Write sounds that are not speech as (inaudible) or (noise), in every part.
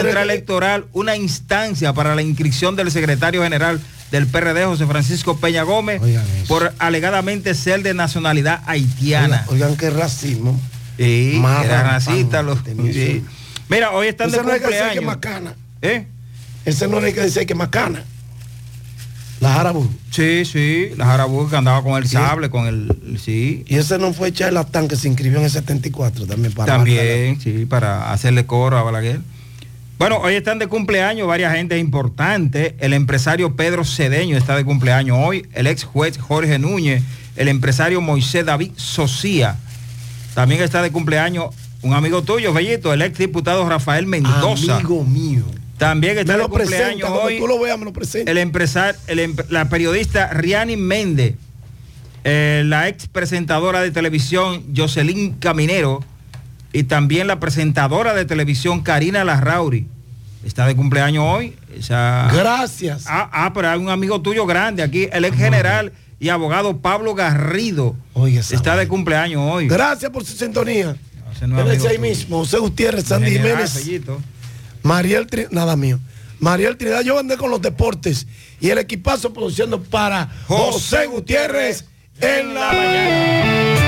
Central Electoral una instancia para la inscripción del secretario general del PRD, José Francisco Peña Gómez, por alegadamente ser de nacionalidad haitiana. Oigan, qué racismo. Sí, era racista. Los, sí. Mira, hoy están de Ese no es que cumpleaños. macana. ¿Eh? Ese no el que dice que macana. La Jarabu. Sí, sí, la Jarabu que andaba con el sable, con el... Sí. Y ese no fue charlatán que se inscribió en el 74 también para También, sí, para hacerle coro a Balaguer. Bueno, hoy están de cumpleaños varias gente importante. El empresario Pedro Cedeño está de cumpleaños hoy. El ex juez Jorge Núñez. El empresario Moisés David Socía. También está de cumpleaños un amigo tuyo, Bellito, el ex diputado Rafael Mendoza. Amigo mío. También está Me de lo cumpleaños hoy tú lo veas me lo presenta. el empresario, el la periodista Riani Méndez, eh, la ex presentadora de televisión Jocelyn Caminero y también la presentadora de televisión Karina Larrauri. Está de cumpleaños hoy. Esa- Gracias. Ah, ah, pero hay un amigo tuyo grande aquí, el ex general y abogado Pablo Garrido. está de cumpleaños hoy. Gracias por su sintonía. Ese no es ahí mismo. José Gutiérrez, Sandy General, Jiménez. Mariel Trinidad, nada mío. Mariel Trinidad, yo andé con los deportes y el equipazo produciendo para José Gutiérrez en la mañana.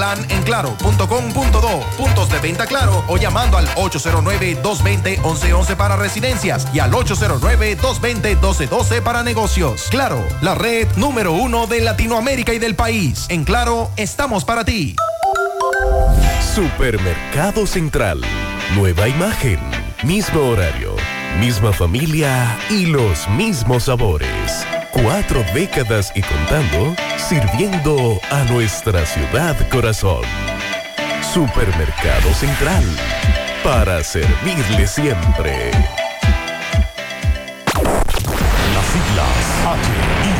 en claro.com.do, puntos de venta claro o llamando al 809-220-1111 para residencias y al 809-220-1212 para negocios. Claro, la red número uno de Latinoamérica y del país. En Claro, estamos para ti. Supermercado Central. Nueva imagen, mismo horario, misma familia y los mismos sabores. Cuatro décadas y contando, sirviendo a nuestra ciudad corazón. Supermercado Central. Para servirle siempre. Las siglas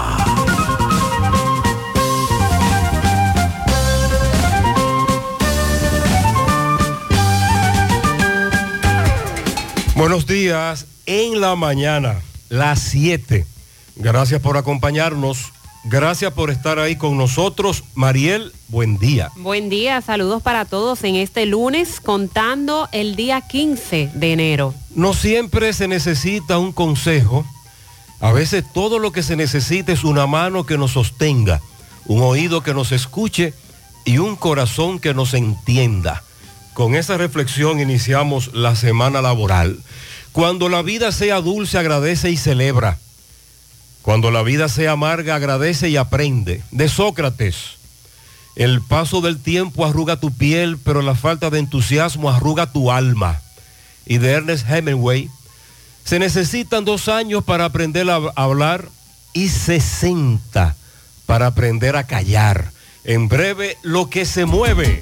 Buenos días en la mañana, las 7. Gracias por acompañarnos. Gracias por estar ahí con nosotros. Mariel, buen día. Buen día, saludos para todos en este lunes contando el día 15 de enero. No siempre se necesita un consejo. A veces todo lo que se necesita es una mano que nos sostenga, un oído que nos escuche y un corazón que nos entienda. Con esa reflexión iniciamos la semana laboral. Cuando la vida sea dulce, agradece y celebra. Cuando la vida sea amarga, agradece y aprende. De Sócrates. El paso del tiempo arruga tu piel, pero la falta de entusiasmo arruga tu alma. Y de Ernest Hemingway. Se necesitan dos años para aprender a hablar y 60 para aprender a callar. En breve, lo que se mueve.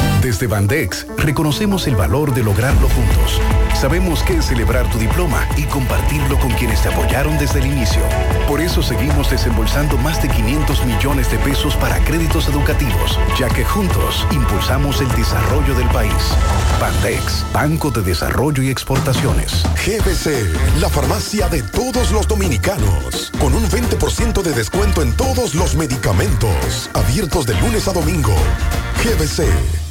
Desde Bandex reconocemos el valor de lograrlo juntos. Sabemos que es celebrar tu diploma y compartirlo con quienes te apoyaron desde el inicio. Por eso seguimos desembolsando más de 500 millones de pesos para créditos educativos, ya que juntos impulsamos el desarrollo del país. Bandex, Banco de Desarrollo y Exportaciones. GBC, la farmacia de todos los dominicanos, con un 20% de descuento en todos los medicamentos, abiertos de lunes a domingo. GBC.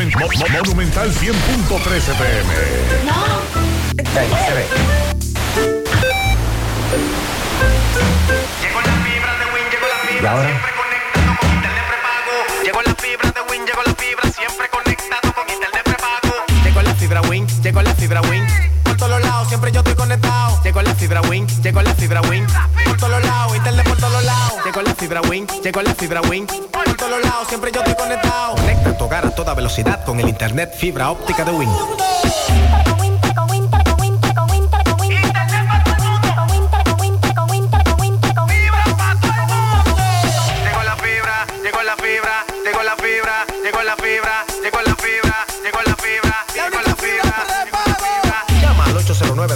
Monument- Mo- Mo- Monumental 100.13 pm. ¿Y ahora? Llegó la fibra de Win, llegó la fibra, siempre conectado con internet prepago. Llegó la fibra Win, llegó la fibra Win. Por todos lados, siempre yo estoy conectado. Llegó la fibra Win, llegó la fibra Win. Por todos lados, internet por todos lados. Llegó la fibra Win, llegó la fibra Win. Por todos lados, siempre yo estoy conectado. Conecta tu hogar a toda velocidad con el internet fibra óptica de Win.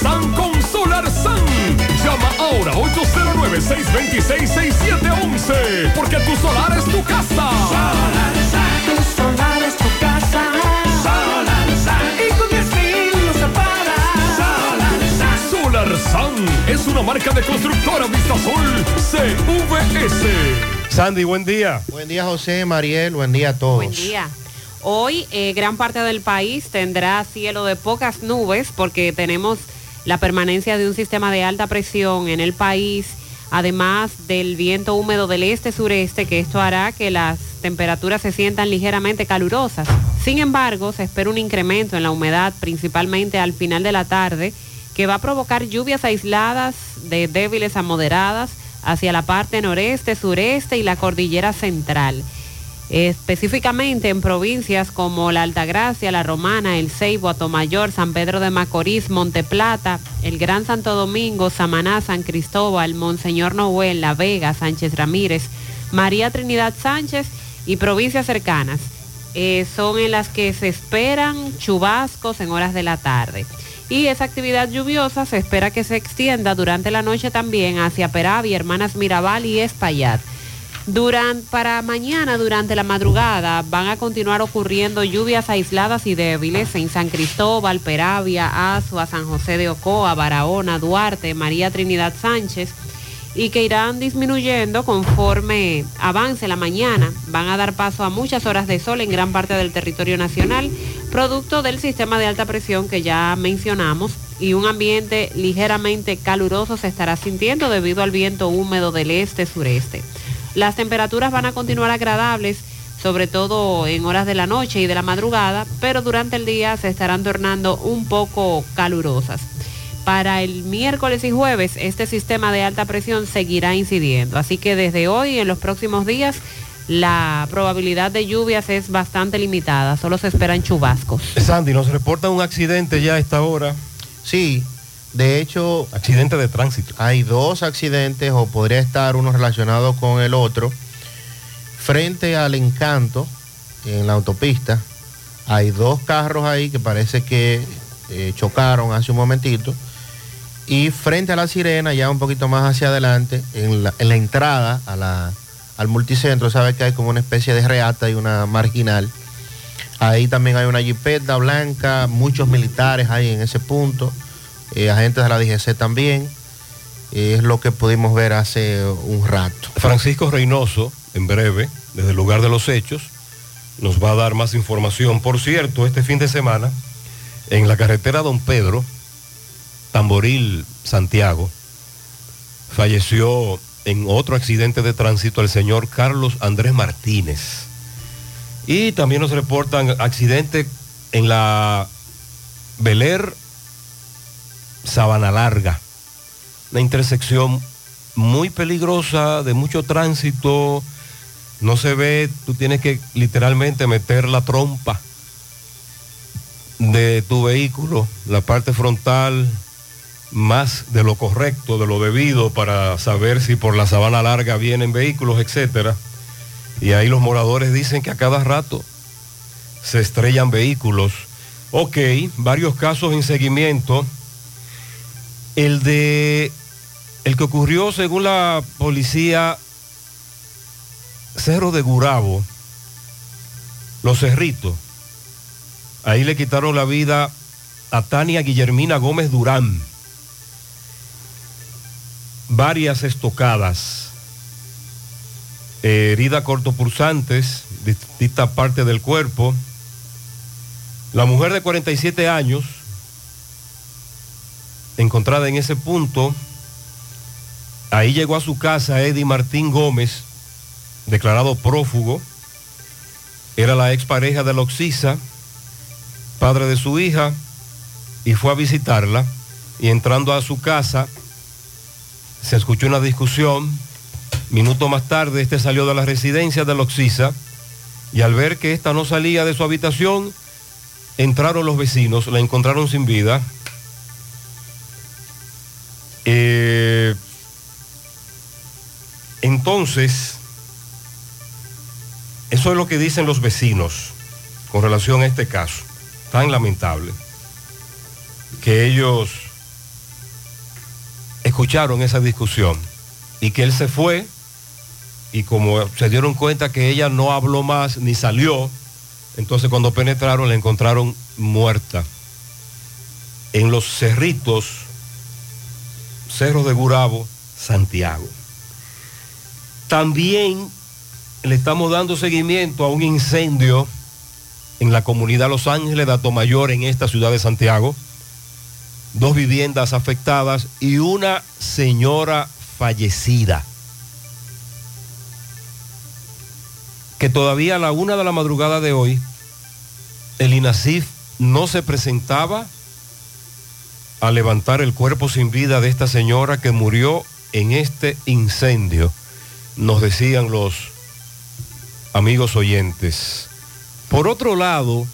SAN con Solar SAN. Llama ahora 809-626-6711 porque tu solar es tu casa. Solar Sun. Tu solar es tu casa. Solar Sun. Y con 10 mil lo separas. Solar Sun. Solar SAN es una marca de constructora Vistasol CVS. Sandy, buen día. Buen día, José, Mariel, buen día a todos. Buen día. Hoy eh, gran parte del país tendrá cielo de pocas nubes porque tenemos la permanencia de un sistema de alta presión en el país, además del viento húmedo del este-sureste, que esto hará que las temperaturas se sientan ligeramente calurosas. Sin embargo, se espera un incremento en la humedad, principalmente al final de la tarde, que va a provocar lluvias aisladas de débiles a moderadas hacia la parte noreste, sureste y la cordillera central específicamente en provincias como la Altagracia, la Romana, el Ceibo, Atomayor, San Pedro de Macorís, Monteplata, el Gran Santo Domingo, Samaná, San Cristóbal, Monseñor Noel, La Vega, Sánchez Ramírez, María Trinidad Sánchez y provincias cercanas. Eh, son en las que se esperan chubascos en horas de la tarde. Y esa actividad lluviosa se espera que se extienda durante la noche también hacia Peravia, Hermanas Mirabal y Espaillat. Para mañana, durante la madrugada, van a continuar ocurriendo lluvias aisladas y débiles en San Cristóbal, Peravia, Azua, San José de Ocoa, Barahona, Duarte, María Trinidad Sánchez, y que irán disminuyendo conforme avance la mañana. Van a dar paso a muchas horas de sol en gran parte del territorio nacional, producto del sistema de alta presión que ya mencionamos y un ambiente ligeramente caluroso se estará sintiendo debido al viento húmedo del este-sureste. Las temperaturas van a continuar agradables, sobre todo en horas de la noche y de la madrugada, pero durante el día se estarán tornando un poco calurosas. Para el miércoles y jueves, este sistema de alta presión seguirá incidiendo. Así que desde hoy, y en los próximos días, la probabilidad de lluvias es bastante limitada. Solo se esperan chubascos. Sandy, nos reporta un accidente ya a esta hora. Sí, de hecho... Accidente de tránsito. Hay dos accidentes o podría estar uno relacionado con el otro. Frente al encanto, en la autopista, hay dos carros ahí que parece que eh, chocaron hace un momentito. Y frente a la sirena, ya un poquito más hacia adelante, en la, en la entrada a la, al multicentro, sabe que hay como una especie de reata y una marginal. Ahí también hay una jipeta blanca, muchos militares ahí en ese punto, eh, agentes de la DGC también. Eh, es lo que pudimos ver hace un rato. Francisco Reynoso, en breve, desde el lugar de los hechos, nos va a dar más información. Por cierto, este fin de semana, en la carretera Don Pedro, Tamboril, Santiago, falleció en otro accidente de tránsito el señor Carlos Andrés Martínez. Y también nos reportan accidente en la Beler Sabana Larga, una intersección muy peligrosa, de mucho tránsito, no se ve, tú tienes que literalmente meter la trompa de tu vehículo, la parte frontal, más de lo correcto, de lo debido, para saber si por la sabana larga vienen vehículos, etcétera. Y ahí los moradores dicen que a cada rato se estrellan vehículos. Ok, varios casos en seguimiento. El de el que ocurrió según la policía Cerro de Gurabo, Los Cerritos. Ahí le quitaron la vida a Tania Guillermina Gómez Durán. Varias estocadas, eh, heridas cortopulsantes, distintas partes del cuerpo. La mujer de 47 años, encontrada en ese punto, ahí llegó a su casa Eddie Martín Gómez, declarado prófugo, era la expareja de la Oxisa, padre de su hija, y fue a visitarla, y entrando a su casa, se escuchó una discusión, minuto más tarde este salió de la residencia de la Oxisa, y al ver que esta no salía de su habitación, entraron los vecinos, la encontraron sin vida. Entonces, eso es lo que dicen los vecinos con relación a este caso, tan lamentable, que ellos escucharon esa discusión y que él se fue y como se dieron cuenta que ella no habló más ni salió, entonces cuando penetraron la encontraron muerta en los cerritos, Cerros de Gurabo, Santiago. También le estamos dando seguimiento a un incendio en la comunidad Los Ángeles de Atomayor en esta ciudad de Santiago. Dos viviendas afectadas y una señora fallecida. Que todavía a la una de la madrugada de hoy, el INASIF no se presentaba a levantar el cuerpo sin vida de esta señora que murió en este incendio, nos decían los amigos oyentes. Por otro lado,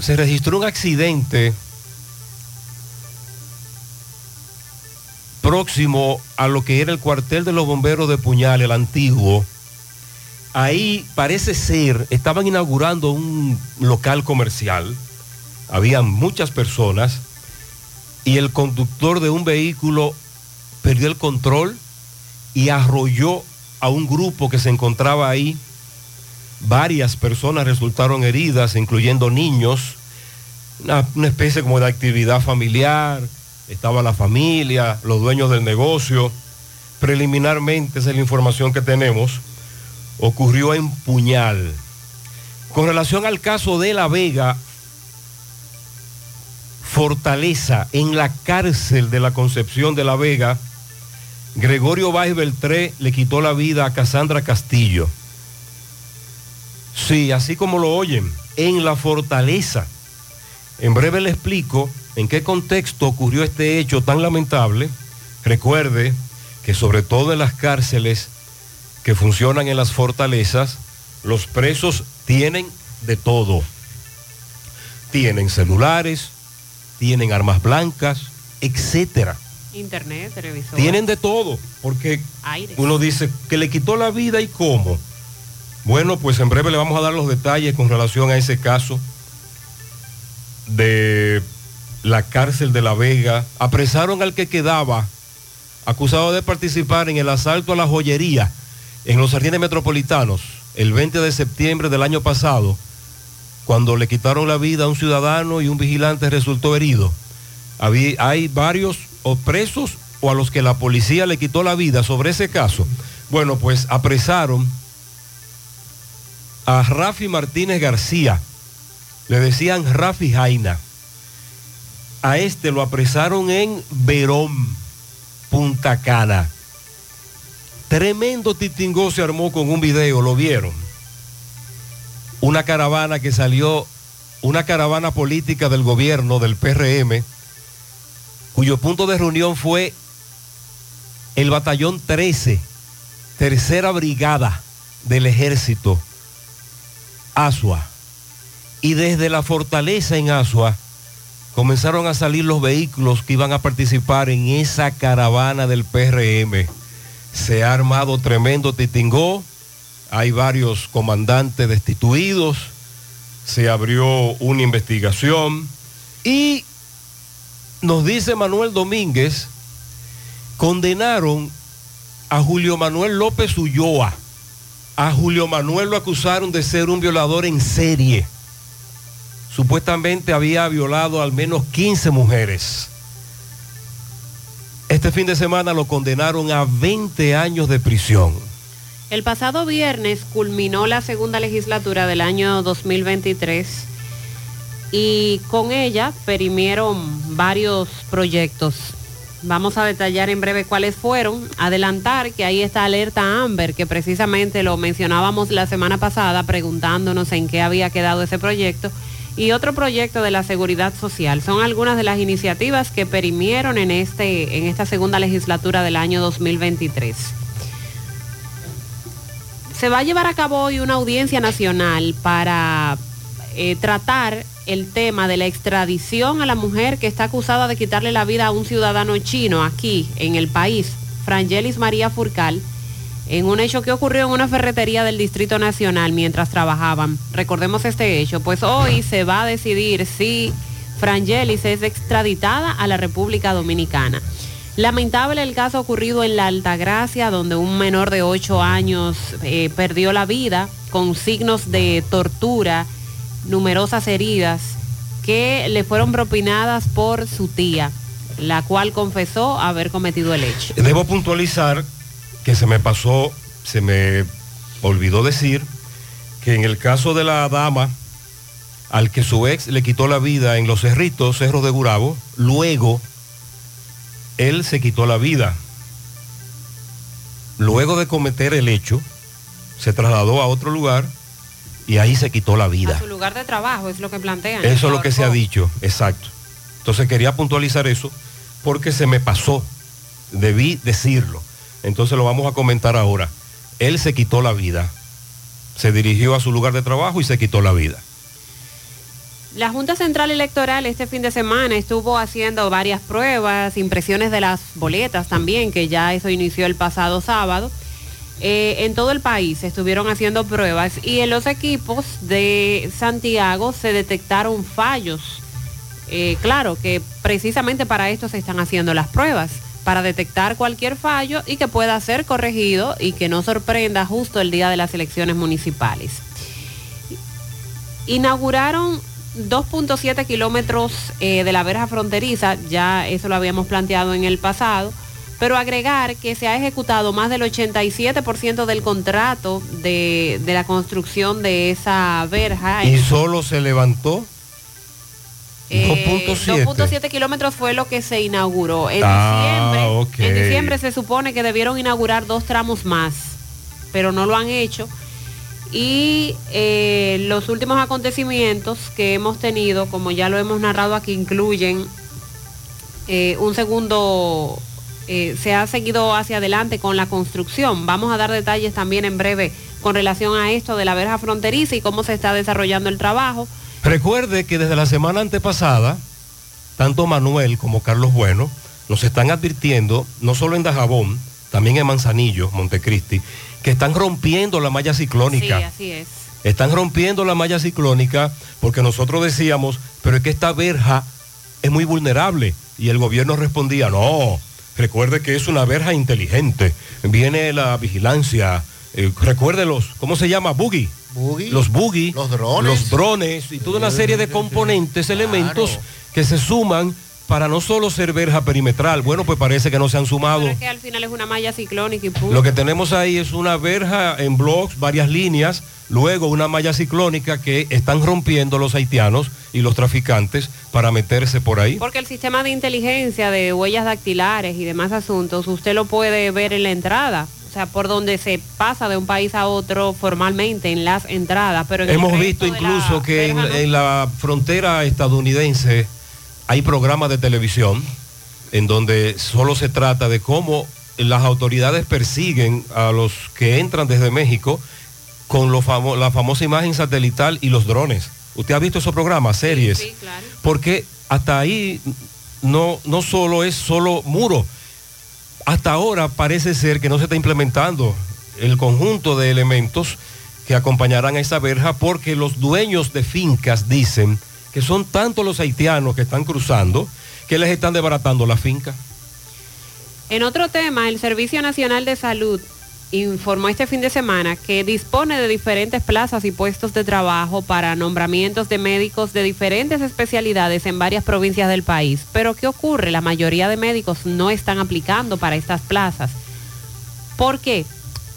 se registró un accidente próximo a lo que era el cuartel de los bomberos de Puñal, el antiguo. Ahí parece ser, estaban inaugurando un local comercial, habían muchas personas y el conductor de un vehículo perdió el control y arrolló a un grupo que se encontraba ahí. Varias personas resultaron heridas, incluyendo niños. Una, especie como de actividad familiar. Estaba la familia, los dueños del negocio. Preliminarmente, esa es la información que tenemos. Ocurrió en Puñal. Con relación al caso de La Vega, Fortaleza, en la cárcel de la Concepción de la Vega, Gregorio Báez Beltré le quitó la vida a Casandra Castillo. Sí, así como lo oyen, en la fortaleza. En breve le explico en qué contexto ocurrió este hecho tan lamentable. Recuerde que sobre todo en las cárceles que funcionan en las fortalezas, los presos tienen de todo. Tienen celulares, tienen armas blancas, etcétera. Internet, televisor. Tienen de todo, porque Aire. uno dice que le quitó la vida y cómo. Bueno, pues en breve le vamos a dar los detalles con relación a ese caso de la cárcel de La Vega. Apresaron al que quedaba acusado de participar en el asalto a la joyería en los jardines metropolitanos el 20 de septiembre del año pasado, cuando le quitaron la vida a un ciudadano y un vigilante resultó herido. Hay varios o presos o a los que la policía le quitó la vida sobre ese caso. Bueno, pues apresaron a Rafi Martínez García. Le decían Rafi Jaina. A este lo apresaron en Verón, Punta Cana. Tremendo titingó se armó con un video, ¿lo vieron? Una caravana que salió, una caravana política del gobierno, del PRM, cuyo punto de reunión fue el batallón 13, tercera brigada del ejército, Asua. Y desde la fortaleza en Asua comenzaron a salir los vehículos que iban a participar en esa caravana del PRM. Se ha armado tremendo titingó, hay varios comandantes destituidos, se abrió una investigación y nos dice Manuel Domínguez, condenaron a Julio Manuel López Ulloa. A Julio Manuel lo acusaron de ser un violador en serie. Supuestamente había violado al menos 15 mujeres. Este fin de semana lo condenaron a 20 años de prisión. El pasado viernes culminó la segunda legislatura del año 2023 y con ella perimieron varios proyectos. Vamos a detallar en breve cuáles fueron. Adelantar que ahí está alerta Amber, que precisamente lo mencionábamos la semana pasada preguntándonos en qué había quedado ese proyecto. Y otro proyecto de la seguridad social. Son algunas de las iniciativas que perimieron en, este, en esta segunda legislatura del año 2023. Se va a llevar a cabo hoy una audiencia nacional para eh, tratar el tema de la extradición a la mujer que está acusada de quitarle la vida a un ciudadano chino aquí en el país, Frangelis María Furcal, en un hecho que ocurrió en una ferretería del Distrito Nacional mientras trabajaban. Recordemos este hecho, pues hoy se va a decidir si Frangelis es extraditada a la República Dominicana. Lamentable el caso ocurrido en la Altagracia, donde un menor de 8 años eh, perdió la vida con signos de tortura, numerosas heridas que le fueron propinadas por su tía, la cual confesó haber cometido el hecho. Debo puntualizar que se me pasó, se me olvidó decir que en el caso de la dama al que su ex le quitó la vida en los cerritos, cerros de Gurabo, luego él se quitó la vida. Luego de cometer el hecho, se trasladó a otro lugar y ahí se quitó la vida. A su lugar de trabajo es lo que plantean. Eso es lo que se ha dicho, exacto. Entonces quería puntualizar eso porque se me pasó, debí decirlo. Entonces lo vamos a comentar ahora. Él se quitó la vida, se dirigió a su lugar de trabajo y se quitó la vida. La Junta Central Electoral este fin de semana estuvo haciendo varias pruebas, impresiones de las boletas también, que ya eso inició el pasado sábado. Eh, en todo el país estuvieron haciendo pruebas y en los equipos de Santiago se detectaron fallos. Eh, claro que precisamente para esto se están haciendo las pruebas, para detectar cualquier fallo y que pueda ser corregido y que no sorprenda justo el día de las elecciones municipales. Inauguraron 2.7 kilómetros eh, de la verja fronteriza, ya eso lo habíamos planteado en el pasado, pero agregar que se ha ejecutado más del 87% del contrato de, de la construcción de esa verja. Y solo se levantó Eh, 2.7. 2.7 kilómetros fue lo que se inauguró. En, Ah, diciembre, en diciembre se supone que debieron inaugurar dos tramos más, pero no lo han hecho. Y eh, los últimos acontecimientos que hemos tenido, como ya lo hemos narrado aquí, incluyen eh, un segundo, eh, se ha seguido hacia adelante con la construcción. Vamos a dar detalles también en breve con relación a esto de la verja fronteriza y cómo se está desarrollando el trabajo. Recuerde que desde la semana antepasada, tanto Manuel como Carlos Bueno nos están advirtiendo, no solo en Dajabón, también en Manzanillo, Montecristi, que están rompiendo la malla Sí, ciclónica. así es. Están rompiendo la malla ciclónica porque nosotros decíamos, pero es que esta verja es muy vulnerable. Y el gobierno respondía, no, recuerde que es una verja inteligente. Viene la vigilancia, eh, recuerde los, ¿cómo se llama? Boogie. Los boogie, Los drones. los drones y toda una serie de componentes, elementos que se suman para no solo ser verja perimetral. Bueno, pues parece que no se han sumado. Pero es que al final es una malla ciclónica y punto. Lo que tenemos ahí es una verja en blocks, varias líneas, luego una malla ciclónica que están rompiendo los haitianos y los traficantes para meterse por ahí. Porque el sistema de inteligencia de huellas dactilares y demás asuntos, usted lo puede ver en la entrada. O sea, por donde se pasa de un país a otro formalmente en las entradas. Pero en Hemos visto incluso que en la frontera estadounidense hay programas de televisión en donde solo se trata de cómo las autoridades persiguen a los que entran desde México con lo famo- la famosa imagen satelital y los drones. ¿Usted ha visto esos programas, series? Sí, claro. Porque hasta ahí no, no solo es solo muro, hasta ahora parece ser que no se está implementando el conjunto de elementos que acompañarán a esa verja porque los dueños de fincas dicen que son tantos los haitianos que están cruzando que les están desbaratando la finca. En otro tema, el Servicio Nacional de Salud informó este fin de semana que dispone de diferentes plazas y puestos de trabajo para nombramientos de médicos de diferentes especialidades en varias provincias del país. Pero ¿qué ocurre? La mayoría de médicos no están aplicando para estas plazas. ¿Por qué?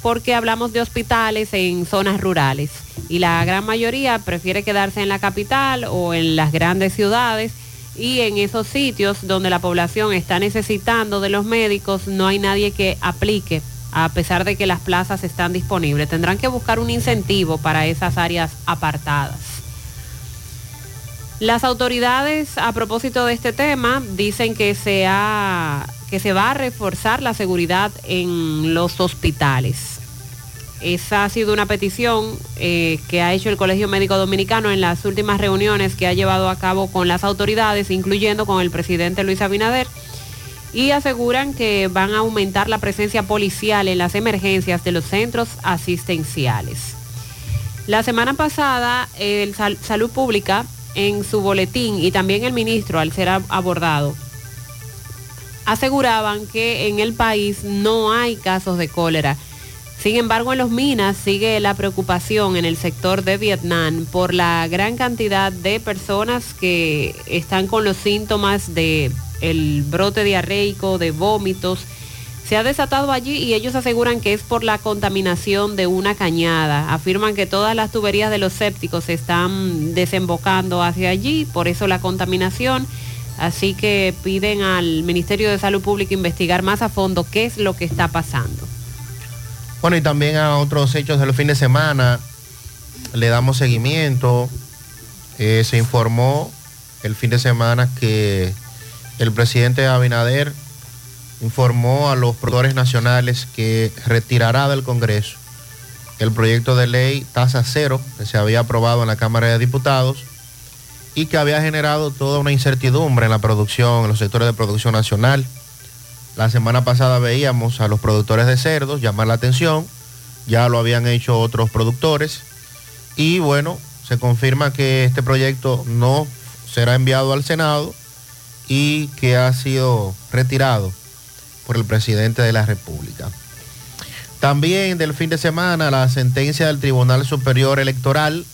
Porque hablamos de hospitales en zonas rurales y la gran mayoría prefiere quedarse en la capital o en las grandes ciudades y en esos sitios donde la población está necesitando de los médicos no hay nadie que aplique a pesar de que las plazas están disponibles. Tendrán que buscar un incentivo para esas áreas apartadas. Las autoridades, a propósito de este tema, dicen que se, va a reforzar la seguridad en los hospitales. Esa ha sido una petición eh, que ha hecho el Colegio Médico Dominicano en las últimas reuniones que ha llevado a cabo con las autoridades, incluyendo con el presidente Luis Abinader, y aseguran que van a aumentar la presencia policial en las emergencias de los centros asistenciales. La semana pasada, el Sal- Salud Pública, en su boletín, y también el ministro, al ser ab- abordado, aseguraban que en el país no hay casos de cólera. Sin embargo, en los minas sigue la preocupación en el sector de Vietnam por la gran cantidad de personas que están con los síntomas de el brote diarreico, de vómitos. Se ha desatado allí y ellos aseguran que es por la contaminación de una cañada. Afirman que todas las tuberías de los sépticos se están desembocando hacia allí, por eso la contaminación. Así que piden al Ministerio de Salud Pública investigar más a fondo qué es lo que está pasando. Bueno, y también a otros hechos del fin de semana le damos seguimiento. Eh, se informó el fin de semana que el presidente Abinader informó a los productores nacionales que retirará del Congreso el proyecto de ley tasa cero que se había aprobado en la Cámara de Diputados y que había generado toda una incertidumbre en la producción, en los sectores de producción nacional. La semana pasada veíamos a los productores de cerdos llamar la atención, ya lo habían hecho otros productores y bueno, se confirma que este proyecto no será enviado al Senado y que ha sido retirado por el presidente de la República. También del fin de semana la sentencia del Tribunal Superior Electoral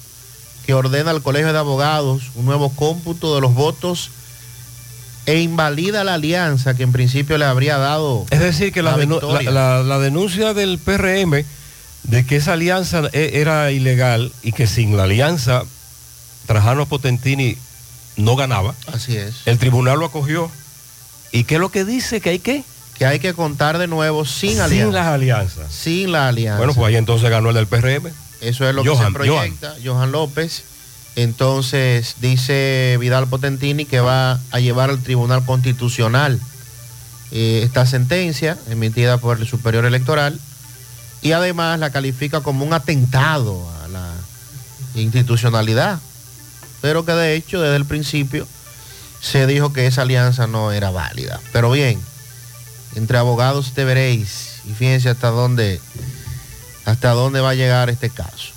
que ordena al Colegio de Abogados un nuevo cómputo de los votos e invalida la alianza que en principio le habría dado. Es decir, que la, denuncia del PRM de que esa alianza e- era ilegal y que sin la alianza Trajano Potentini no ganaba. Así es. El tribunal lo acogió. ¿Y qué es lo que dice? ¿Que hay que? Que hay que contar de nuevo sin Sin alianza. las alianzas. Sin la alianza. Bueno, pues ahí entonces ganó el del PRM. Eso es lo que se proyecta, Johan. López. Entonces dice Vidal Potentini que va a llevar al Tribunal Constitucional eh, esta sentencia emitida por el Superior Electoral y además la califica como un atentado a la institucionalidad, pero que de hecho desde el principio se dijo que esa alianza no era válida. Pero bien, entre abogados te veréis y fíjense hasta dónde hasta dónde va a llegar este caso.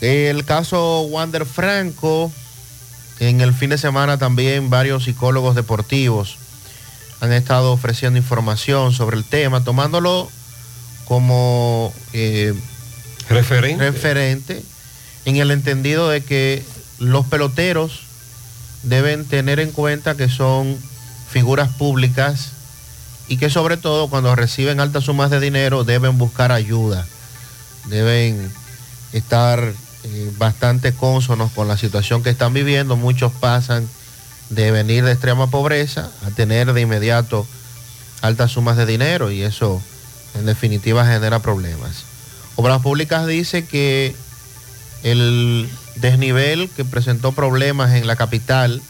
El caso Wander Franco, en el fin de semana también varios psicólogos deportivos han estado ofreciendo información sobre el tema, tomándolo como eh, referente. referente en el entendido de que los peloteros deben tener en cuenta que son figuras públicas y que sobre todo cuando reciben altas sumas de dinero deben buscar ayuda, deben estar eh, bastante cónsonos con la situación que están viviendo. Muchos pasan de venir de extrema pobreza a tener de inmediato altas sumas de dinero y eso en definitiva genera problemas. Obras Públicas dice que el desnivel que presentó problemas en la capital,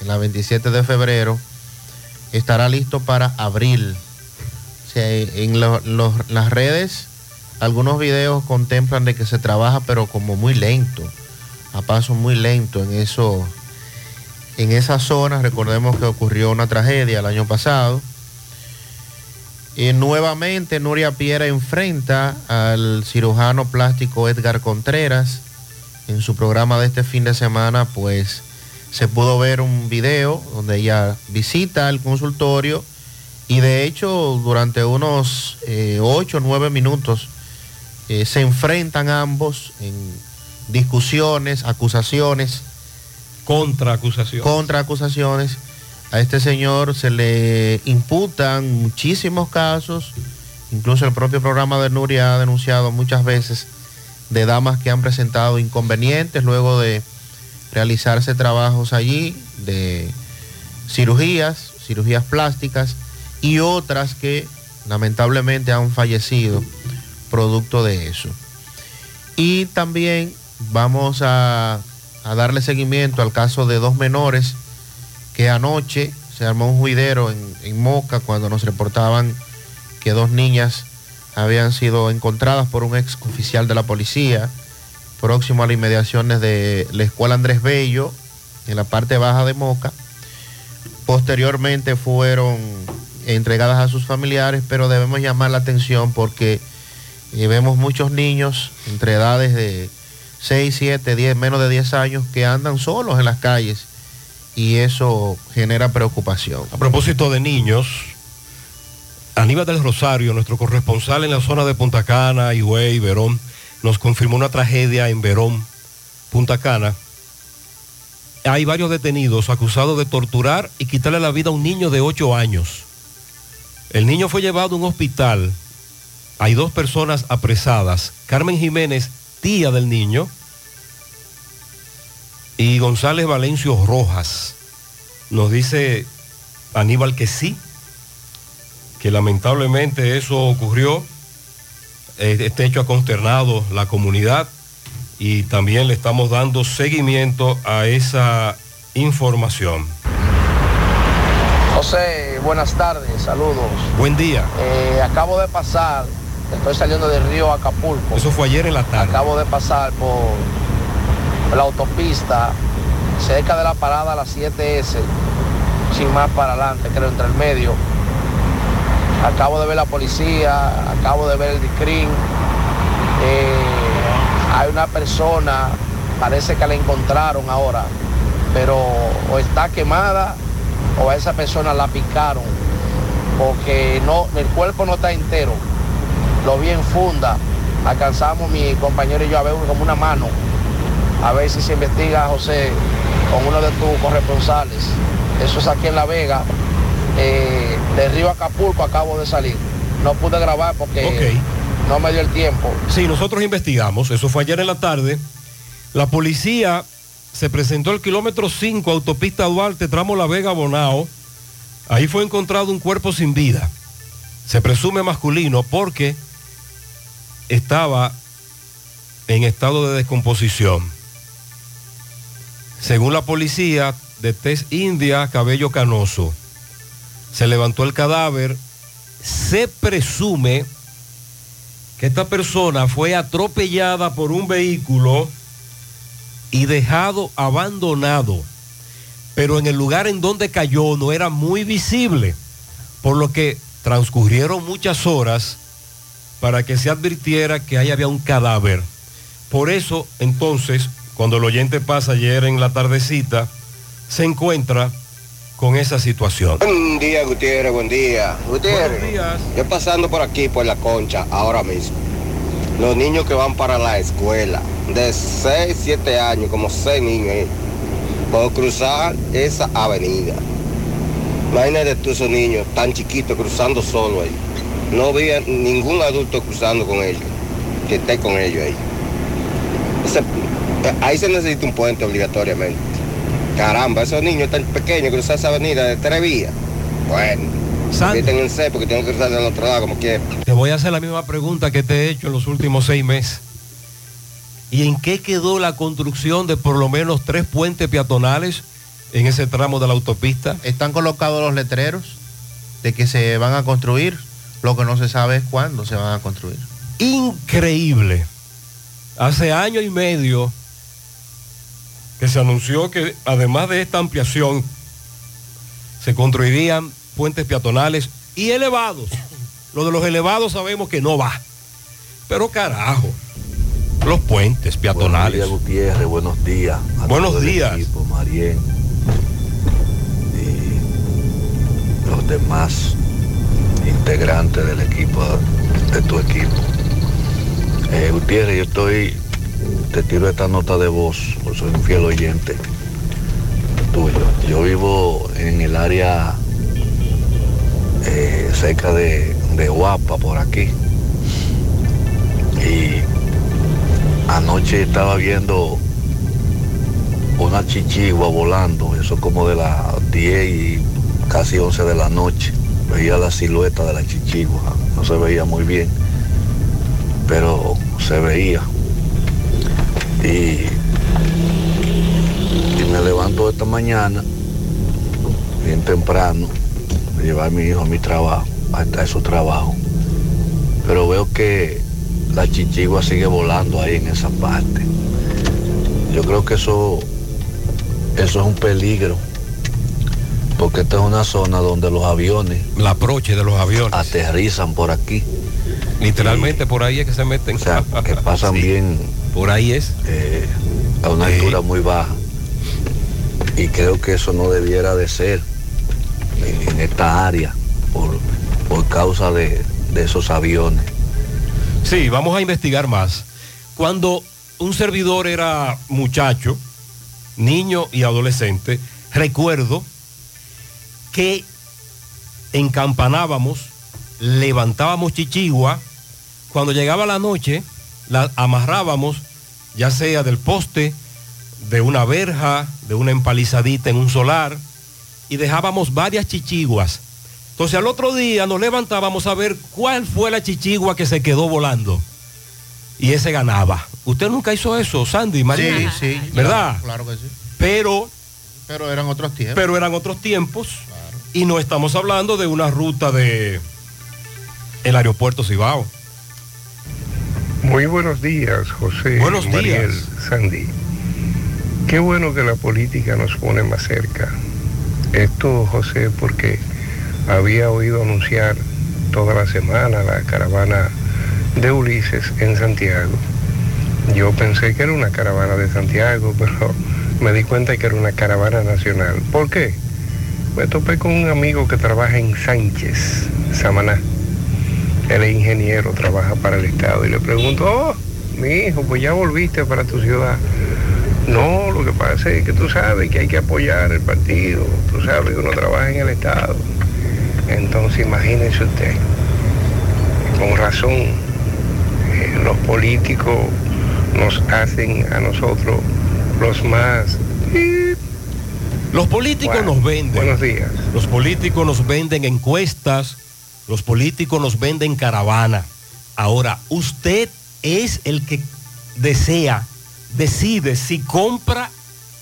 en la 27 de febrero, estará listo para abril. En las redes, algunos videos contemplan de que se trabaja, pero como muy lento, a paso muy lento en eso, en esa zona. Recordemos que ocurrió una tragedia el año pasado. Y nuevamente Nuria Piera enfrenta al cirujano plástico Edgar Contreras. En su programa de este fin de semana, pues se pudo ver un video donde ella visita el consultorio y de hecho durante unos 8 o 9 minutos eh, se enfrentan ambos en discusiones, acusaciones. Contra acusaciones. Contra acusaciones. A este señor se le imputan muchísimos casos, incluso el propio programa de Nuria ha denunciado muchas veces de damas que han presentado inconvenientes luego de realizarse trabajos allí, de cirugías, cirugías plásticas y otras que lamentablemente han fallecido producto de eso. Y también vamos a, a darle seguimiento al caso de dos menores que anoche se armó un juidero en, Moca cuando nos reportaban que dos niñas habían sido encontradas por un ex oficial de la policía próximo a las inmediaciones de la escuela Andrés Bello, en la parte baja de Moca. Posteriormente fueron entregadas a sus familiares, pero debemos llamar la atención porque eh, vemos muchos niños entre edades de 6, 7, 10, menos de 10 años que andan solos en las calles y eso genera preocupación. A propósito de niños, Aníbal del Rosario, nuestro corresponsal en la zona de Punta Cana, Higüey, Verón, nos confirmó una tragedia en Verón, Punta Cana. Hay varios detenidos acusados de torturar y quitarle la vida a un niño de 8 años. El niño fue llevado a un hospital. Hay dos personas apresadas. Carmen Jiménez, tía del niño, y González Valencio Rojas. Nos dice Aníbal que sí, que lamentablemente eso ocurrió. Eh, Este hecho ha consternado la comunidad y también le estamos dando seguimiento a esa información. José, buenas tardes, saludos. Buen día. Eh, acabo de pasar, estoy saliendo del río Acapulco. Eso fue ayer en la tarde. Acabo de pasar por, por la autopista, cerca de la parada la 7S, sin más para adelante, creo, entre el medio. Acabo de ver la policía, acabo de ver el DICRIN. Eh, hay una persona, parece que la encontraron ahora, pero o está quemada o a esa persona la picaron, porque no, el cuerpo no está entero. Lo vi en funda. Alcanzamos mi compañero y yo a ver como una mano. A ver si se investiga, José, con uno de tus corresponsales. Eso es aquí en La Vega. Eh, de Río Acapulco acabo de salir. No pude grabar porque no me dio el tiempo. Sí, nosotros investigamos, eso fue ayer en la tarde. La policía se presentó el kilómetro 5, autopista Duarte, tramo La Vega Bonao. Ahí fue encontrado un cuerpo sin vida. Se presume masculino porque estaba en estado de descomposición. Según la policía, de tez india, cabello canoso. Se levantó el cadáver. Se presume que esta persona fue atropellada por un vehículo y dejado abandonado. Pero en el lugar en donde cayó no era muy visible, por lo que transcurrieron muchas horas para que se advirtiera que ahí había un cadáver. Por eso, entonces, cuando el oyente pasa ayer en la tardecita, se encuentra con esa situación. Buen día, Gutiérrez, buen día. Gutiérrez, Buenos días. yo pasando por aquí, por la concha, ahora mismo. Los niños que van para la escuela, de 6, 7 años, como 6 niños ahí, por cruzar esa avenida. Imagínate tú esos niños tan chiquitos cruzando solo ahí. No había ningún adulto cruzando con ellos, que esté con ellos ahí. Ese- ahí se necesita un puente obligatoriamente. Caramba, esos niños tan pequeños cruzar esa avenida de tres vías. Bueno, quítense porque tengo que cruzar del otro lado como quiera. Te voy a hacer la misma pregunta que te he hecho en los últimos seis meses. ¿Y en qué quedó la construcción de por lo menos tres puentes peatonales en ese tramo de la autopista? Están colocados los letreros de que se van a construir. Lo que no se sabe es cuándo se van a construir. Increíble. Hace año y medio que se anunció que además de esta ampliación se construirían puentes peatonales y elevados. Lo de los elevados sabemos que no va. Pero carajo, los puentes peatonales. Buenos días, Gutiérrez, buenos días. a Buenos días. equipo, y los demás integrantes del equipo, de tu equipo. Eh, Gutiérrez, yo estoy, te tiro esta nota de voz, porque soy un fiel oyente tuyo. Yo vivo en el área eh, cerca de, de Guapa, por aquí. Y Anoche estaba viendo una chichigua volando, eso como de las 10 y casi 11 de la noche. Veía la silueta de la chichigua, no se veía muy bien, pero se veía. Y, y me levanto esta mañana, bien temprano, a llevar a mi hijo a mi trabajo, hasta su trabajo. Pero veo que la chichigua sigue volando ahí en esa parte. Yo creo que eso, eso es un peligro, porque esta es una zona donde los aviones, la aproche de los aviones, aterrizan por aquí. Literalmente por ahí es que se meten. O sea, que pasan (laughs) Sí. bien. Por ahí es. eh, a una altura muy baja. Y creo que eso no debiera de ser en, en esta área por, por causa de, de esos aviones. Sí, vamos a investigar más. Cuando un servidor era muchacho, niño y adolescente, recuerdo que encampanábamos, levantábamos chichigua, cuando llegaba la noche, la amarrábamos, ya sea del poste, de una verja, de una empalizadita en un solar, y dejábamos varias chichiguas. Entonces al otro día nos levantábamos a ver cuál fue la chichigua que se quedó volando. Y ese ganaba. Usted nunca hizo eso, Sandy, María. Sí, sí. ¿Verdad? Claro, claro que sí. Pero, Pero eran otros tiempos. pero eran otros tiempos. Y no estamos hablando de una ruta de el aeropuerto Cibao. Muy buenos días, José. Buenos días. Mariel, Sandy. Qué bueno que la política nos pone más cerca. Esto, José, porque había oído anunciar toda la semana la caravana de Ulises en Santiago. Yo pensé que era una caravana de Santiago, (laughs) pero me di cuenta que era una caravana nacional. ¿Por qué? Me topé con un amigo que trabaja en Sánchez, Samaná. Él es ingeniero, trabaja para el Estado y le pregunto, oh, mi hijo, pues ya volviste para tu ciudad. No, lo que pasa es que tú sabes que hay que apoyar el partido, tú sabes que uno trabaja en el Estado. Entonces imagínese usted, con razón, eh, los políticos nos hacen a nosotros los más... Los políticos Bueno, nos venden. buenos días. Los políticos nos venden encuestas, los políticos nos venden caravana. Ahora, usted es el que desea, decide si compra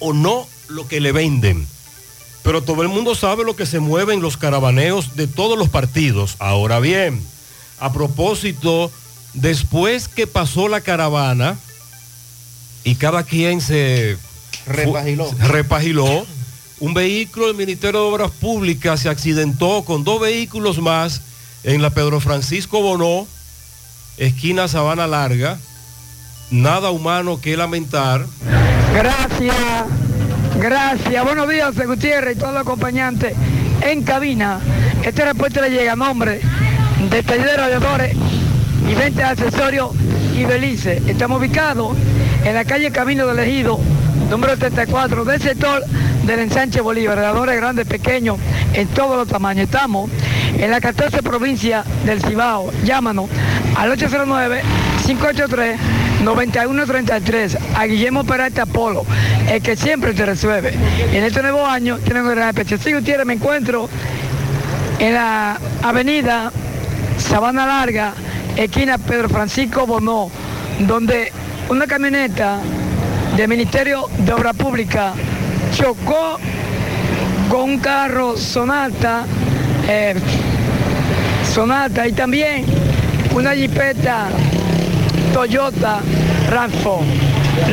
o no lo que le venden. Pero todo el mundo sabe lo que se mueve en los caravaneos de todos los partidos. Ahora bien, a propósito, después que pasó la caravana y cada quien se Repagiló. repagiló, un vehículo del Ministerio de Obras Públicas se accidentó con dos vehículos más en la Pedro Francisco Bonó, esquina Sabana Larga. Nada humano que lamentar. Gracias, gracias. Buenos días, Gutiérrez y todos los acompañantes en cabina. Este reporte le llega a nombre de Taller de y Venta de Accesorios y Belice. Estamos ubicados en la calle Camino del Ejido, número 34, del sector del ensanche Bolívar, radiadores grandes, pequeños, en todos los tamaños. Estamos en la 14 provincia del Cibao. Llámanos al 809-583-9133 a Guillermo Peralta Polo, el que siempre te resuelve. En este nuevo año tienen un gran especial. Sí, Gutiérrez, me encuentro en la avenida Sabana Larga, esquina Pedro Francisco Bonó, donde una camioneta del Ministerio de Obra Pública chocó con un carro Sonata, eh, Sonata y también una jipeta Toyota Ranfo.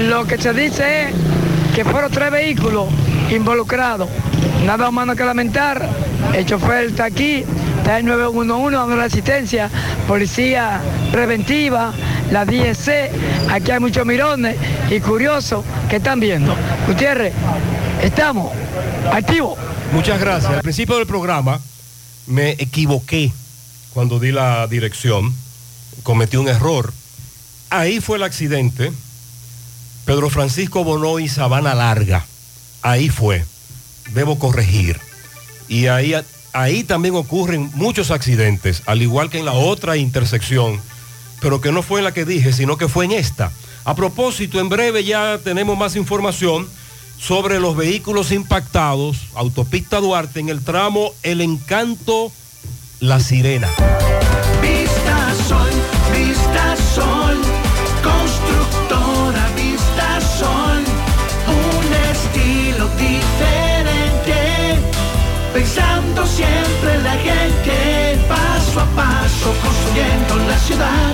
Lo que se dice es que fueron tres vehículos involucrados. Nada humano que lamentar. El chofer está aquí, está el 911 dando la asistencia, policía preventiva, la DSC. Aquí hay muchos mirones y curiosos que están viendo. Gutiérrez, estamos activos. Muchas gracias. Al principio del programa me equivoqué cuando di la dirección, cometí un error. Ahí fue el accidente. Pedro Francisco Bonó y Sabana Larga. Ahí fue. Debo corregir. Y ahí, ahí también ocurren muchos accidentes, al igual que en la otra intersección, pero que no fue en la que dije, sino que fue en esta. A propósito, en breve ya tenemos más información sobre los vehículos impactados, autopista Duarte, en el tramo El Encanto, La Sirena. Vista Sol, Vista Sol, constructora Vista Sol, un estilo diferente, pensando siempre en la gente, paso a paso construyendo la ciudad,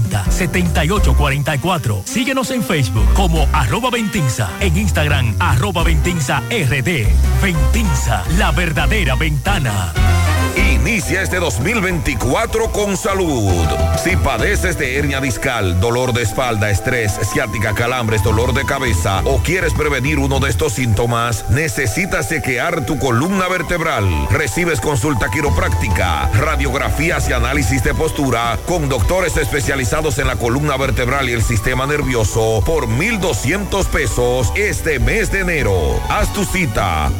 809-570-7844. Síguenos en Facebook como arroba Ventinza, en Instagram arroba Ventinza RD. Ventinza, la verdadera ventana. Inicia este 2024 con salud. Si padeces de hernia discal, dolor de espalda, estrés, ciática, calambres, dolor de cabeza o quieres prevenir uno de estos síntomas, necesitas chequear tu columna vertebral. Recibes consulta quiropráctica, radiografías y análisis de postura con doctores especializados en la columna vertebral y el sistema nervioso por 1,200 pesos este mes de enero. Haz tu cita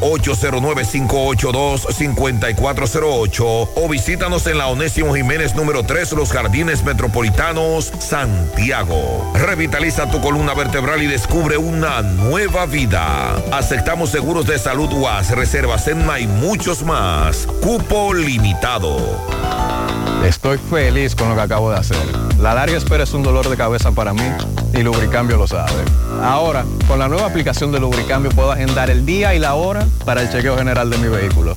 809-582-5408 o visítanos en la Onésimo Jiménez número 3, Los Jardines Metropolitanos, Santiago. Revitaliza tu columna vertebral y descubre una nueva vida. Aceptamos seguros de salud UAS, reservas en y muchos más. Cupo limitado. Estoy feliz con lo que acabo de hacer. La larga espera es un dolor de cabeza para mí y Lubricambio lo sabe. Ahora, con la nueva aplicación de Lubricambio puedo agendar el día y la hora para el chequeo general de mi vehículo.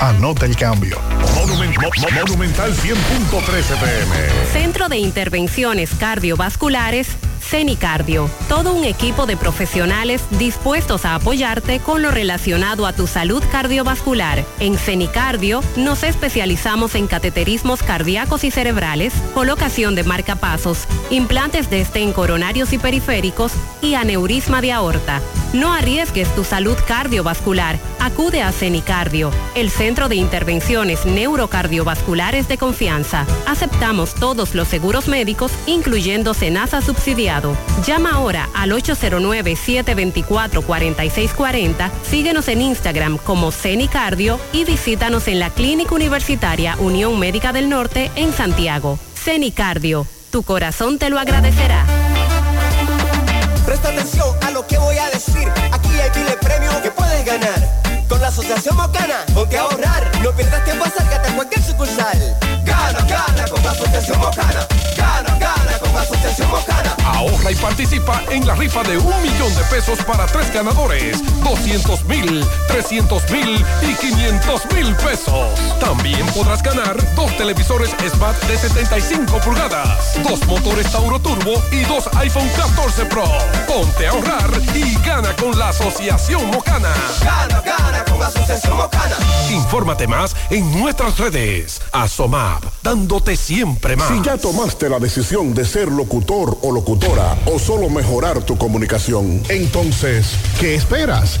anota el cambio. Monumental 100.13 pm. Centro de Intervenciones Cardiovasculares, CENICardio. Todo un equipo de profesionales dispuestos a apoyarte con lo relacionado a tu salud cardiovascular. En CENICardio nos especializamos en cateterismos cardíacos y cerebrales, colocación de marcapasos, implantes de estén coronarios y periféricos y aneurisma de aorta. No arriesgues tu salud cardiovascular. Acude a CENICardio, el centro de intervenciones neurocardiovasculares de confianza. Aceptamos todos los seguros médicos, incluyendo Senasa subsidiado. Llama ahora al 809-724-4640, síguenos en Instagram como CENICardio y visítanos en la Clínica Universitaria Unión Médica del Norte en Santiago. CENICardio, tu corazón te lo agradecerá. Presta atención a lo que voy a decir. Aquí hay miles premios que puedes ganar. Con la Asociación Mocana, ponte a ahorrar. Pierdas tiempo, acércate a cualquier sucursal. Gana, gana con la Asociación Mocana. Gana, gana con la Asociación Mocana. Ahorra y participa en la rifa de un millón de pesos para tres ganadores, 200 mil, 300 mil y 500 mil pesos. También podrás ganar dos televisores Smart de 75 pulgadas, dos motores Tauro Turbo y dos iPhone 14 Pro. Ponte a ahorrar y gana con la Asociación Mocana. Gana, gana con la Asociación Mocana. Infórmate más en nuestras redes. Asomap, dándote siempre más. Si ya tomaste la decisión de ser locutor o locutora o solo mejorar tu comunicación, entonces, ¿qué esperas?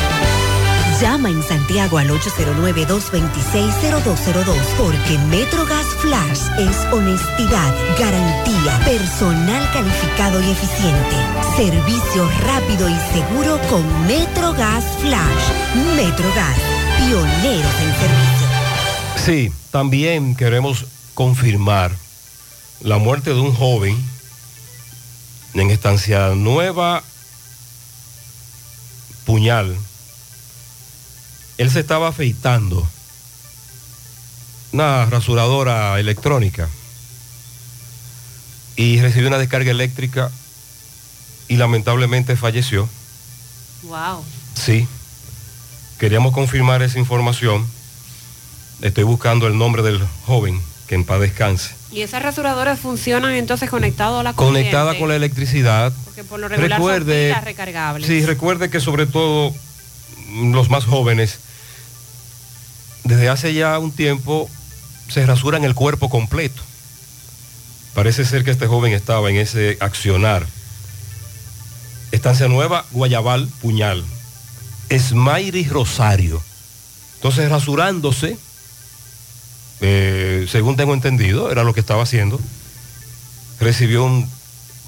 Llama en Santiago al 809-226-0202 porque MetroGas Flash es honestidad, garantía, personal calificado y eficiente, servicio rápido y seguro con MetroGas Flash. MetroGas, pioneros en servicio. Sí, también queremos confirmar la muerte de un joven en estancia nueva Puñal. Él se estaba afeitando una rasuradora electrónica y recibió una descarga eléctrica y lamentablemente falleció. Wow. Sí, queríamos confirmar esa información. Estoy buscando el nombre del joven que en paz descanse. Y esas rasuradoras funcionan entonces conectado a la corriente. Conectada con la electricidad. Porque por lo regular recuerde, son pilas recargables. Sí, recuerde que sobre todo los más jóvenes, desde hace ya un tiempo se rasuran el cuerpo completo. Parece ser que este joven estaba en ese accionar. Estancia Nueva, Guayabal, Puñal. Esmairi Rosario. Entonces, rasurándose, eh, según tengo entendido, era lo que estaba haciendo, recibió un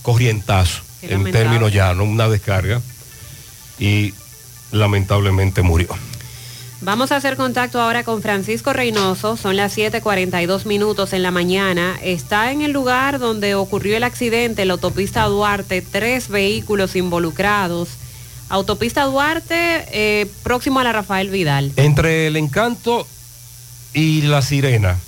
corrientazo, en términos llanos, una descarga, y lamentablemente murió. Vamos a hacer contacto ahora con Francisco Reynoso, son las 7:42 minutos en la mañana. Está en el lugar donde ocurrió el accidente, la autopista Duarte, tres vehículos involucrados. Autopista Duarte, eh, próximo a la Rafael Vidal. Entre el encanto y la sirena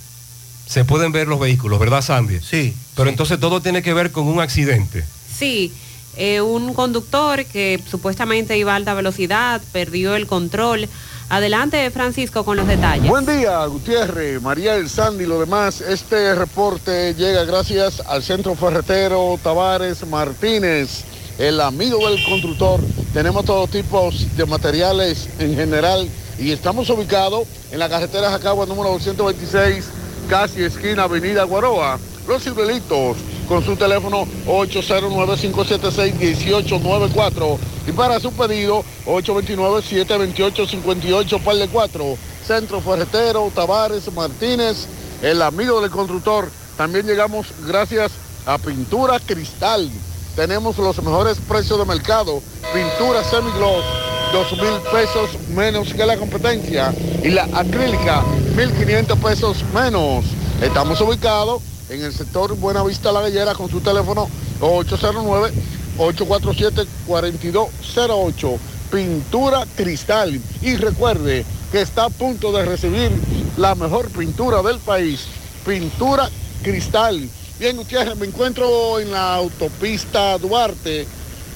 se pueden ver los vehículos, ¿verdad, Sandy? Sí. Pero entonces todo tiene que ver con un accidente. Sí, eh, un conductor que supuestamente iba a alta velocidad, perdió el control. Adelante, Francisco, con los detalles. Buen día, Gutiérrez, María del Sandy y lo demás. Este reporte llega gracias al Centro Ferretero Tavares Martínez, el amigo del constructor. Tenemos todos tipos de materiales en general y estamos ubicados en la carretera Jacagua número 226, casi esquina Avenida Guaroa. Los ciruelitos con su teléfono 809-576-1894 y para su pedido 829-728-58 par de 4. Centro Ferretero, Tavares, Martínez, el amigo del constructor. También llegamos gracias a Pintura Cristal. Tenemos los mejores precios de mercado. Pintura semigloss, 2 mil pesos menos que la competencia. Y la acrílica, 1.500 pesos menos. Estamos ubicados en el sector Buenavista La Gallera con su teléfono 809-847-4208. Pintura Cristal. Y recuerde que está a punto de recibir la mejor pintura del país. Pintura Cristal. Bien, Gutiérrez, me encuentro en la autopista Duarte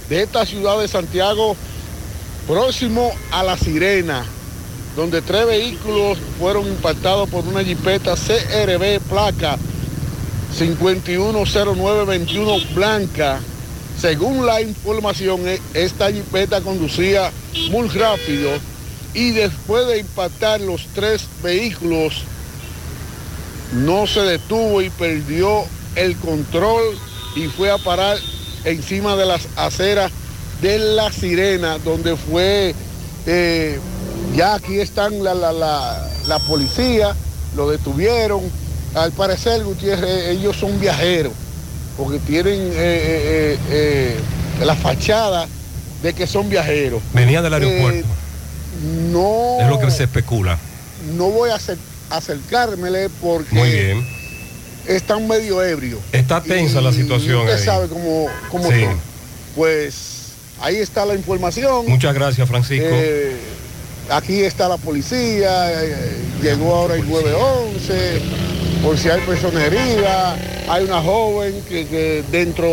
de esta ciudad de Santiago, próximo a La Sirena, donde tres vehículos fueron impactados por una jipeta CRB placa 510921 blanca. Según la información, e- esta jipeta conducía muy rápido y después de impactar los tres vehículos, no se detuvo y perdió el control y fue a parar encima de las aceras de La Sirena, donde fue, eh, ya aquí están la, la, la, la policía, lo detuvieron. Al parecer, Gutiérrez, ellos son viajeros, porque tienen eh, eh, eh, la fachada de que son viajeros. Venía del aeropuerto. No, es lo que se especula. no voy a acer- acercármele porque Muy bien. están medio ebrios. Está tensa la situación Usted ahí. sabe cómo, cómo Sí. son. Pues ahí está la información. Muchas gracias, Francisco. Eh, aquí está la policía, eh, llegó ahora el 911, por si hay persona herida, hay una joven que, que dentro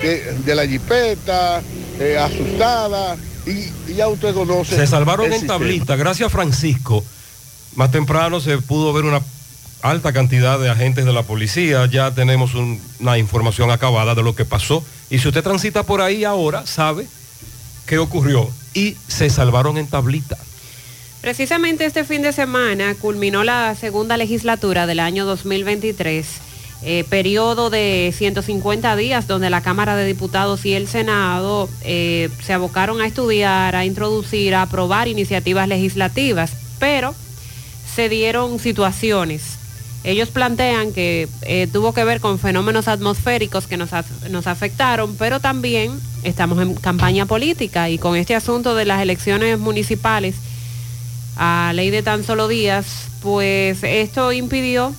de, de la jipeta, eh, asustada, y, y ya usted conoce. Se salvaron en tablita, gracias Francisco. Más temprano se pudo ver una alta cantidad de agentes de la policía, ya tenemos un- una información acabada de lo que pasó. Y si usted transita por ahí ahora, sabe qué ocurrió. Y se salvaron en tablita. Precisamente este fin de semana culminó la segunda legislatura del año 2023, eh, periodo de 150 días donde la Cámara de Diputados y el Senado eh, se abocaron a estudiar, a introducir, a aprobar iniciativas legislativas, pero se dieron situaciones. Ellos plantean que eh, tuvo que ver con fenómenos atmosféricos que nos, nos afectaron, pero también estamos en campaña política y con este asunto de las elecciones municipales a ley de tan solo días, pues esto impidió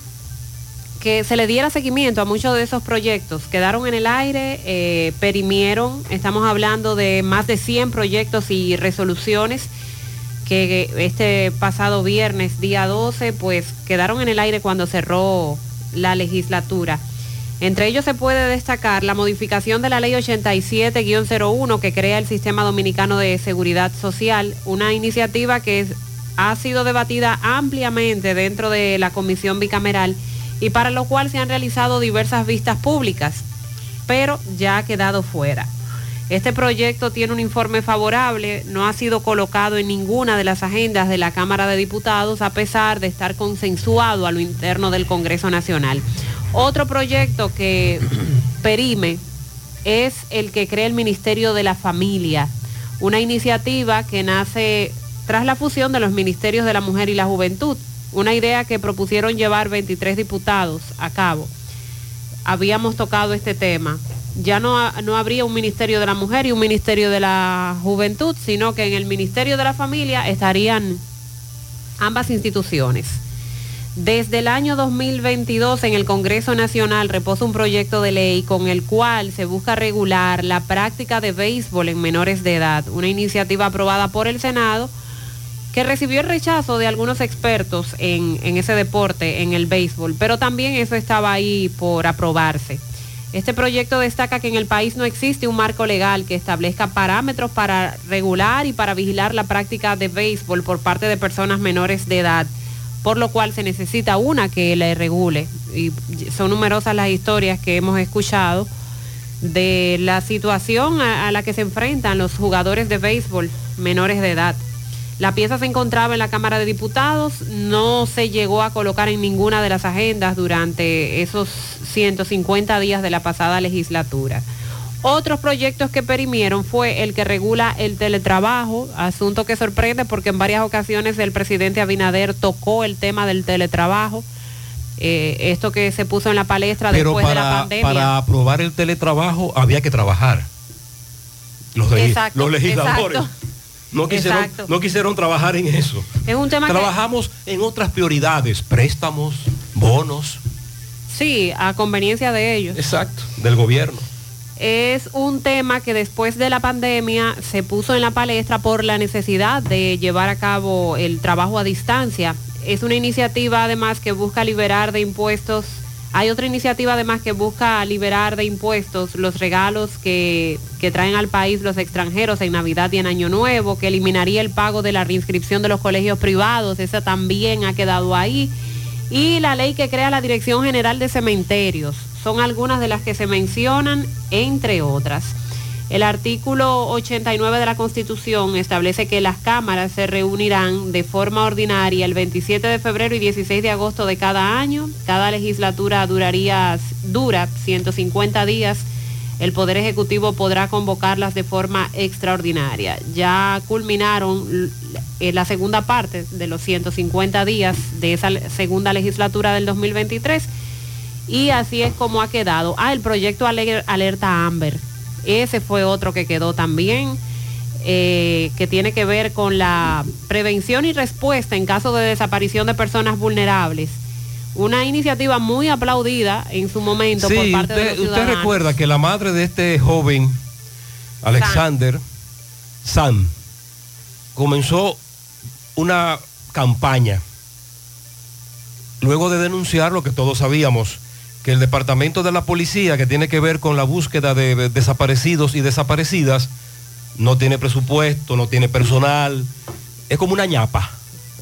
que se le diera seguimiento a muchos de esos proyectos. Quedaron en el aire, eh, perimieron, estamos hablando de más de 100 proyectos y resoluciones que este pasado viernes, día 12, pues quedaron en el aire cuando cerró la legislatura. Entre ellos se puede destacar la modificación de la ley 87-01 que crea el Sistema Dominicano de Seguridad Social, una iniciativa que es- ha sido debatida ampliamente dentro de la comisión bicameral y para lo cual se han realizado diversas vistas públicas, pero ya ha quedado fuera. Este proyecto tiene un informe favorable, no ha sido colocado en ninguna de las agendas de la Cámara de Diputados a pesar de estar consensuado a lo interno del Congreso Nacional. Otro proyecto que (coughs) perime es el que crea el Ministerio de la Familia, una iniciativa que nace tras la fusión de los Ministerios de la Mujer y la Juventud, una idea que propusieron llevar 23 diputados a cabo. Habíamos tocado este tema. Ya no, no habría un Ministerio de la Mujer y un Ministerio de la Juventud, sino que en el Ministerio de la Familia estarían ambas instituciones. Desde el año 2022 en el Congreso Nacional reposa un proyecto de ley con el cual se busca regular la práctica de béisbol en menores de edad, una iniciativa aprobada por el Senado que recibió el rechazo de algunos expertos en, ese deporte, en el béisbol, pero también eso estaba ahí por aprobarse. Este proyecto destaca que en el país no existe un marco legal que establezca parámetros para regular y para vigilar la práctica de béisbol por parte de personas menores de edad, por lo cual se necesita una que le regule. Y son numerosas las historias que hemos escuchado de la situación a la que se enfrentan los jugadores de béisbol menores de edad. La pieza se encontraba en la Cámara de Diputados, no se llegó a colocar en ninguna de las agendas durante esos 150 días de la pasada legislatura. Otros proyectos que perimieron fue el que regula el teletrabajo, asunto que sorprende porque en varias ocasiones el presidente Abinader tocó el tema del teletrabajo, eh, esto que se puso en la palestra Pero después de la pandemia. para aprobar el teletrabajo había que trabajar. Los, legi- Exacto, los legisladores exacto. No, quisieron, Exacto. no quisieron trabajar en eso. Es un tema que- Trabajamos en otras prioridades, préstamos, bonos. Sí, a conveniencia de ellos. Exacto. Del gobierno. Es un tema que después de la pandemia se puso en la palestra por la necesidad de llevar a cabo el trabajo a distancia. Es una iniciativa además que busca liberar de impuestos. Hay otra iniciativa además que busca liberar de impuestos los regalos que, que traen al país los extranjeros en Navidad y en Año Nuevo, que eliminaría el pago de la reinscripción de los colegios privados. Esa también ha quedado ahí y la ley que crea la Dirección General de Cementerios. Son algunas de las que se mencionan, entre otras. El artículo 89 de la Constitución establece que las cámaras se reunirán de forma ordinaria el 27 de febrero y 16 de agosto de cada año. Cada legislatura duraría, dura 150 días. El Poder Ejecutivo podrá convocarlas de forma extraordinaria. Ya culminaron la segunda parte de los 150 días de esa segunda legislatura del 2023 y así es como ha quedado. Ah, el proyecto Aler- Alerta Amber. Ese fue otro que quedó también, eh, que tiene que ver con la prevención y respuesta en caso de desaparición de personas vulnerables. Una iniciativa muy aplaudida en su momento por Sí, parte de usted, los usted recuerda que la madre de este joven, Alexander San, comenzó una campaña luego de denunciar lo que todos sabíamos, que el departamento de la policía que tiene que ver con la búsqueda de desaparecidos y desaparecidas no tiene presupuesto, no tiene personal, es como una ñapa,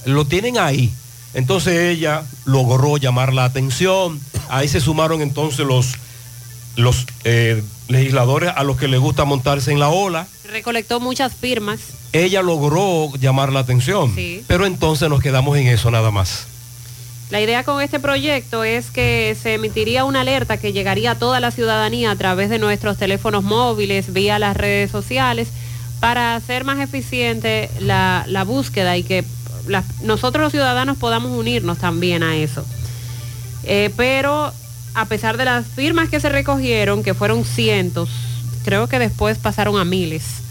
lo tienen ahí. Entonces ella logró llamar la atención, ahí se sumaron entonces los, los eh, legisladores a los que les gusta montarse en la ola, Recolectó muchas firmas. ella logró llamar la atención, Sí. pero entonces nos quedamos en eso nada más. La idea con este proyecto es que se emitiría una alerta que llegaría a toda la ciudadanía a través de nuestros teléfonos móviles, vía las redes sociales, para hacer más eficiente la, búsqueda y que nosotros los ciudadanos podamos unirnos también a eso. Eh, pero a pesar de las firmas que se recogieron, que fueron cientos, creo que después pasaron a miles,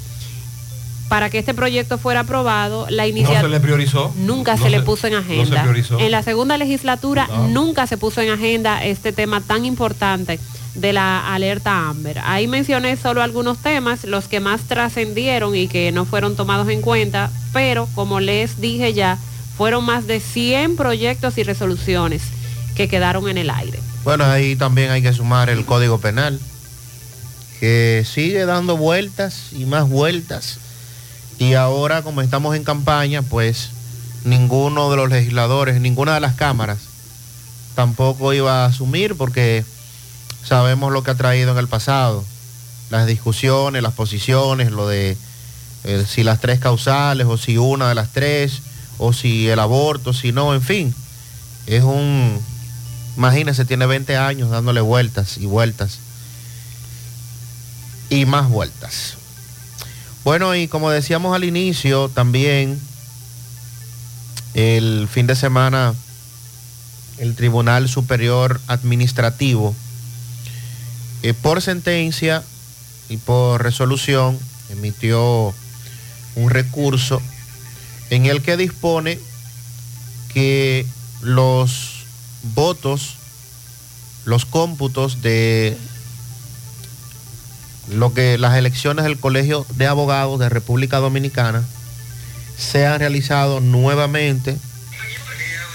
para que este proyecto fuera aprobado, la No iniciativa... se le priorizó. Nunca No se, le puso en no se agenda. priorizó. en la segunda legislatura No. nunca se puso en agenda este tema tan importante de la alerta Amber. Ahí mencioné solo algunos temas, los que más trascendieron y que no fueron tomados en cuenta, pero como les dije ya, fueron más de 100 proyectos y resoluciones que quedaron en el aire. Bueno, ahí también hay que sumar el Código Penal, que sigue dando vueltas y más vueltas. Y ahora, como estamos en campaña, pues ninguno de los legisladores, ninguna de las cámaras, tampoco iba a asumir porque sabemos lo que ha traído en el pasado. Las discusiones, las posiciones, lo de eh, si las tres causales o si una de las tres, o si el aborto, si no, en fin. Es un Imagínense, tiene 20 años dándole vueltas y vueltas y más vueltas. Bueno, y como decíamos al inicio, también el fin de semana el Tribunal Superior Administrativo, eh, por sentencia y por resolución, emitió un recurso en el que dispone que los votos, los cómputos de lo que las elecciones del Colegio de Abogados de República Dominicana sean realizados nuevamente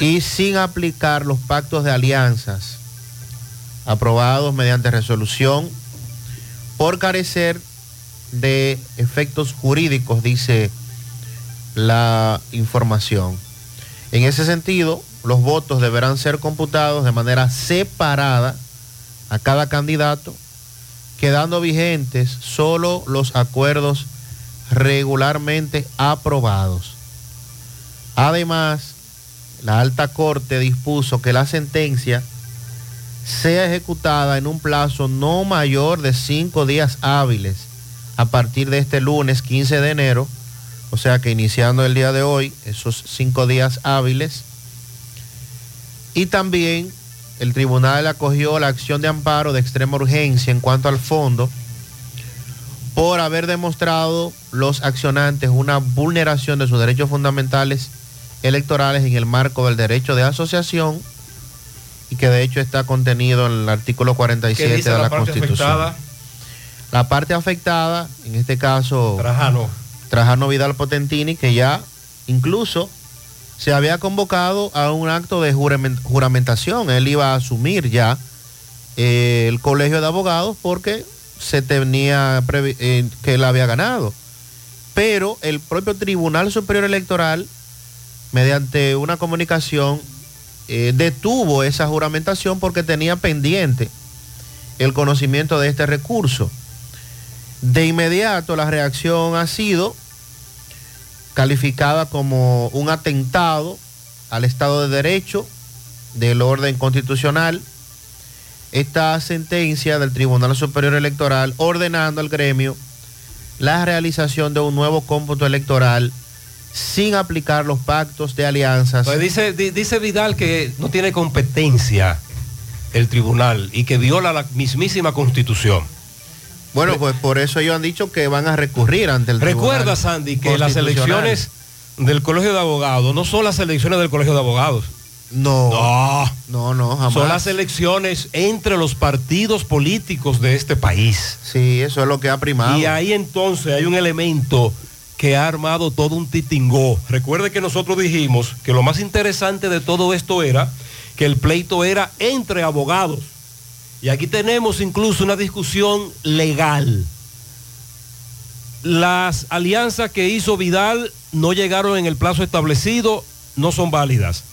y sin aplicar los pactos de alianzas aprobados mediante resolución por carecer de efectos jurídicos, dice la información. En ese sentido, los votos deberán ser computados de manera separada a cada candidato, quedando vigentes solo los acuerdos regularmente aprobados. Además, la alta corte dispuso que la sentencia sea ejecutada en un plazo no mayor de cinco días hábiles a partir de este lunes 15 de enero, o sea que iniciando el día de hoy, esos cinco días hábiles. Y también el tribunal acogió la acción de amparo de extrema urgencia en cuanto al fondo por haber demostrado los accionantes una vulneración de sus derechos fundamentales electorales en el marco del derecho de asociación y que de hecho está contenido en el artículo 47 de la, Constitución. afectada? La parte afectada, en este caso Trajano. Trajano Vidal Potentini, que ya incluso se había convocado a un acto de juramen- juramentación. Él iba a asumir ya eh, el colegio de abogados porque se tenía eh, que él había ganado. Pero el propio Tribunal Superior Electoral, mediante una comunicación, eh, detuvo esa juramentación porque tenía pendiente el conocimiento de este recurso. De inmediato la reacción ha sido calificada como un atentado al Estado de Derecho del orden constitucional. Esta sentencia del Tribunal Superior Electoral ordenando al gremio la realización de un nuevo cómputo electoral sin aplicar los pactos de alianzas. Pues dice, di- dice Vidal que no tiene competencia el tribunal y que viola la mismísima constitución. Bueno, pues por eso ellos han dicho que van a recurrir ante el Recuerda, Tribunal Sandy, que las elecciones del Colegio de Abogados no son las elecciones del Colegio de Abogados. No. No. No, no, jamás. Son las elecciones entre los partidos políticos de este país. Sí, eso es lo que ha primado. Y ahí entonces hay un elemento que ha armado todo un titingó. Recuerde que nosotros dijimos que lo más interesante de todo esto era que el pleito era entre abogados. Y aquí tenemos incluso una discusión legal. Las alianzas que hizo Vidal no llegaron en el plazo establecido, no son válidas.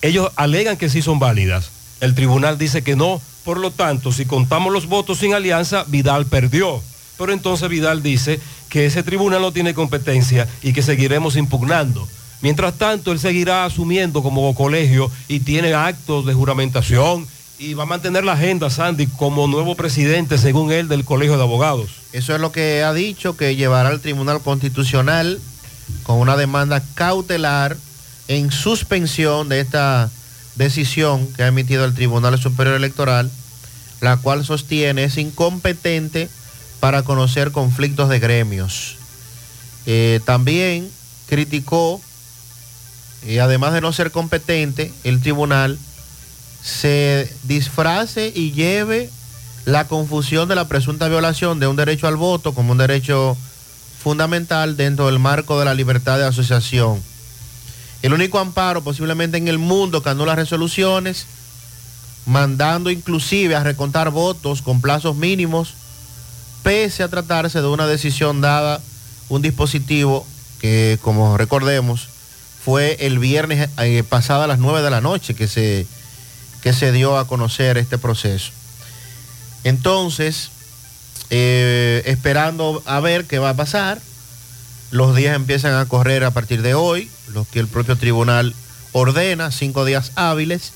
Ellos alegan que sí son válidas. El tribunal dice que no. Por lo tanto, si contamos los votos sin alianza, Vidal perdió. Pero entonces Vidal dice que ese tribunal no tiene competencia y que seguiremos impugnando. Mientras tanto, él seguirá asumiendo como colegio y tiene actos de juramentación y va a mantener la agenda, Sandy, como nuevo presidente, según él, del Colegio de Abogados. Eso es lo que ha dicho que llevará al Tribunal Constitucional con una demanda cautelar en suspensión de esta decisión que ha emitido el Tribunal Superior Electoral, la cual sostiene es incompetente para conocer conflictos de gremios. Eh, también criticó, y además de no ser competente, el tribunal se disfrace y lleve la confusión de la presunta violación de un derecho al voto como un derecho fundamental dentro del marco de la libertad de asociación. El único amparo posiblemente en el mundo que anula resoluciones, mandando inclusive a recontar votos con plazos mínimos, pese a tratarse de una decisión dada, un dispositivo que, como recordemos, fue el viernes eh, pasado a las 9 de la noche que se, que se dio a conocer este proceso. Entonces, eh, esperando a ver qué va a pasar, los días empiezan a correr a partir de hoy, los que el propio tribunal ordena, cinco días hábiles,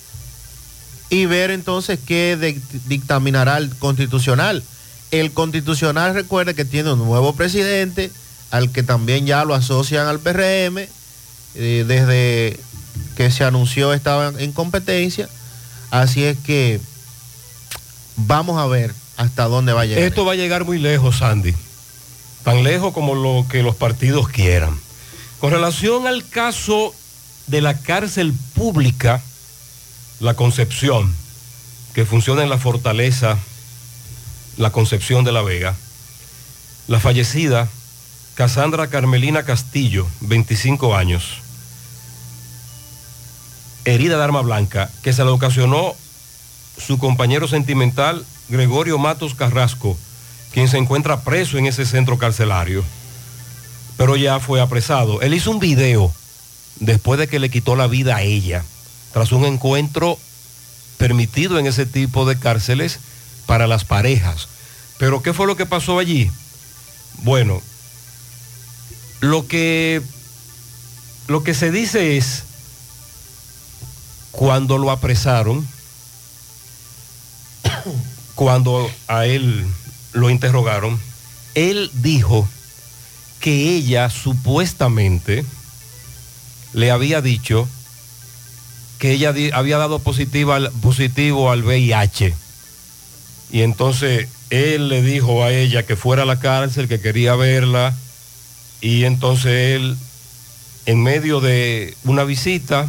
y ver entonces qué dictaminará el constitucional. El constitucional recuerde que tiene un nuevo presidente, al que también ya lo asocian al PRM, eh, desde que se anunció estaba en competencia, así es que vamos a ver hasta dónde va a llegar. Esto va a llegar muy lejos, Sandy. Tan lejos como lo que los partidos quieran. Con relación al caso de la cárcel pública, la Concepción, que funciona en la fortaleza, la Concepción de la Vega, la fallecida Casandra Carmelina Castillo, 25 años, herida de arma blanca, que se le ocasionó su compañero sentimental Gregorio Matos Carrasco, quien se encuentra preso en ese centro carcelario, pero ya fue apresado. Él hizo un video después de que le quitó la vida a ella, tras un encuentro permitido en ese tipo de cárceles para las parejas. Pero ¿qué fue lo que pasó allí? Bueno, lo que, lo que se dice es, cuando lo apresaron, cuando a él lo interrogaron, él dijo que ella supuestamente le había dicho que ella había dado positivo al VIH. Y entonces él le dijo a ella que fuera a la cárcel, que quería verla. Y entonces él, en medio de una visita,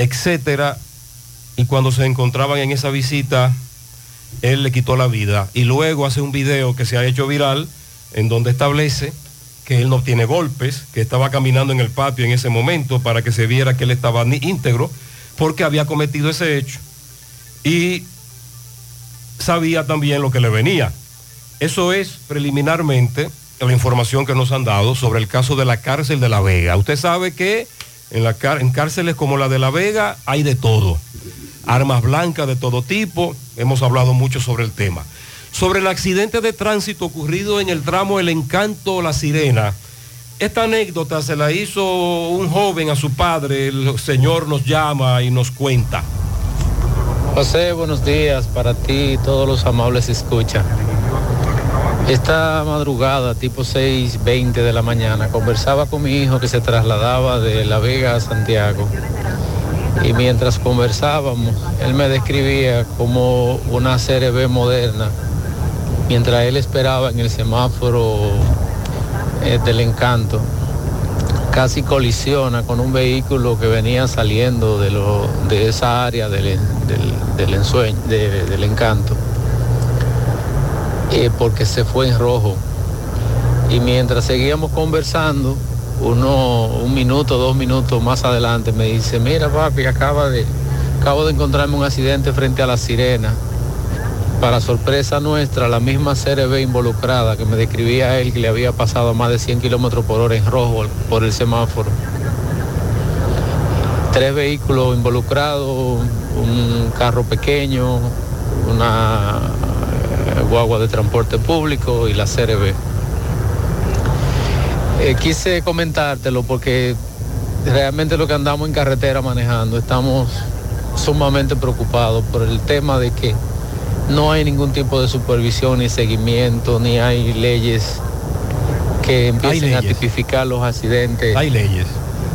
etcétera, y cuando se encontraban en esa visita, él le quitó la vida. Y luego hace un video que se ha hecho viral en donde establece que él no tiene golpes, que estaba caminando en el patio en ese momento para que se viera que él estaba íntegro, porque había cometido ese hecho. Y sabía también lo que le venía. Eso es preliminarmente la información que nos han dado sobre el caso de la cárcel de La Vega. Usted sabe que en, cárceles como la de La Vega hay de todo. Armas blancas de todo tipo. Hemos hablado mucho sobre el tema. Sobre el accidente de tránsito ocurrido en el tramo El Encanto La Sirena. Esta anécdota se la hizo un joven a su padre. El señor nos llama y nos cuenta. José, buenos días para ti y todos los amables escucha. Esta madrugada, tipo 6.20 de la mañana, conversaba con mi hijo que se trasladaba de La Vega a Santiago. Y mientras conversábamos, él me describía como una CRB moderna, mientras él esperaba en el semáforo eh, del encanto casi colisiona con un vehículo que venía saliendo de, esa área del encanto, eh, porque se fue en rojo. Y mientras seguíamos conversando, uno, un minuto, dos minutos más adelante, me dice, mira papi, acaba de, acabo de encontrarme un accidente frente a la sirena. Para sorpresa nuestra, la misma CRB involucrada que me describía él que le había pasado más de 100 kilómetros por hora en rojo por el semáforo. Tres vehículos involucrados, un carro pequeño, una guagua de transporte público y la CRB. Eh, quise comentártelo porque realmente lo que andamos en carretera manejando, estamos sumamente preocupados por el tema de que no hay ningún tipo de supervisión ni seguimiento, ni hay leyes que empiecen a tipificar los accidentes. Hay leyes.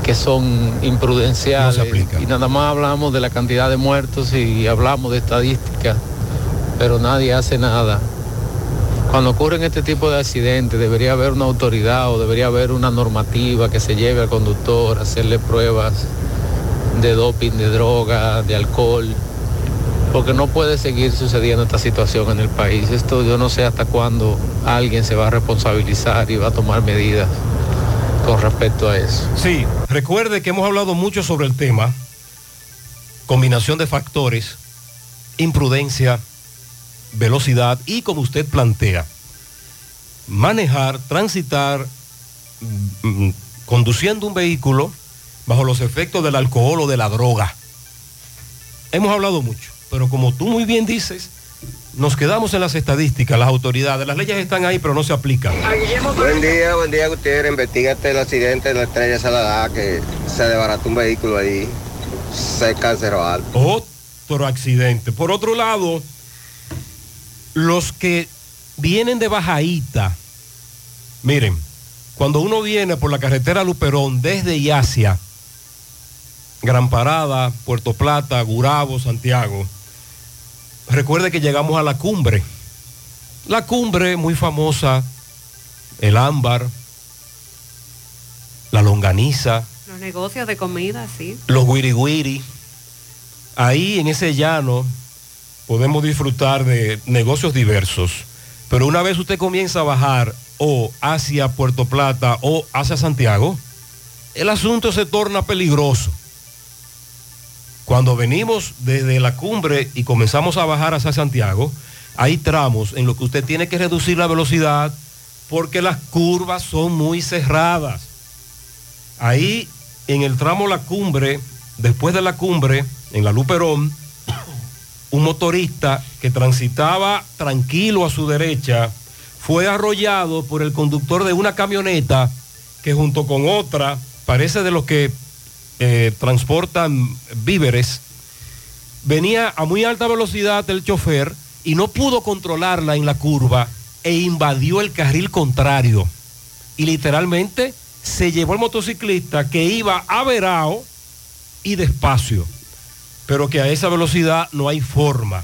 Que son imprudenciales. y nada más hablamos de la cantidad de muertos y hablamos de estadísticas, pero nadie hace nada. Cuando ocurren este tipo de accidentes debería haber una autoridad o debería haber una normativa que se lleve al conductor a hacerle pruebas de doping, de droga, de alcohol, porque no puede seguir sucediendo esta situación en el país. Esto yo no sé hasta cuándo alguien se va a responsabilizar y va a tomar medidas con respecto a eso. Sí, recuerde que hemos hablado mucho sobre el tema, combinación de factores, imprudencia, velocidad y como usted plantea, manejar, transitar, mm, mm, conduciendo un vehículo bajo los efectos del alcohol o de la droga. Hemos hablado mucho, pero como tú muy bien dices, nos quedamos en las estadísticas, las autoridades, las leyes están ahí, pero no se aplican. Buen día, buen día Gutiérrez. Investígate el accidente de la estrella Saladá que se desbarató un vehículo ahí cerca del Cerro Alto. otro accidente. Por otro lado, los que vienen de Bajaíta, miren, cuando uno viene por la carretera Luperón desde Yacia, Gran Parada, Puerto Plata, Gurabo, Santiago, recuerde que llegamos a la cumbre. La cumbre muy famosa, el ámbar, la longaniza, Los negocios de comida, sí. los wiri. Ahí en ese llano podemos disfrutar de negocios diversos. Pero una vez usted comienza a bajar o hacia Puerto Plata o hacia Santiago, el asunto se torna peligroso. Cuando venimos desde la cumbre y comenzamos a bajar hacia Santiago, hay tramos en los que usted tiene que reducir la velocidad porque las curvas son muy cerradas. Ahí en el tramo La Cumbre, después de la cumbre, en la Luperón, un motorista que transitaba tranquilo a su derecha fue arrollado por el conductor de una camioneta que junto con otra, parece de los que eh, transportan víveres, venía a muy alta velocidad el chofer y no pudo controlarla en la curva e invadió el carril contrario. Y literalmente se llevó el motociclista que iba averao y despacio, pero que a esa velocidad no hay forma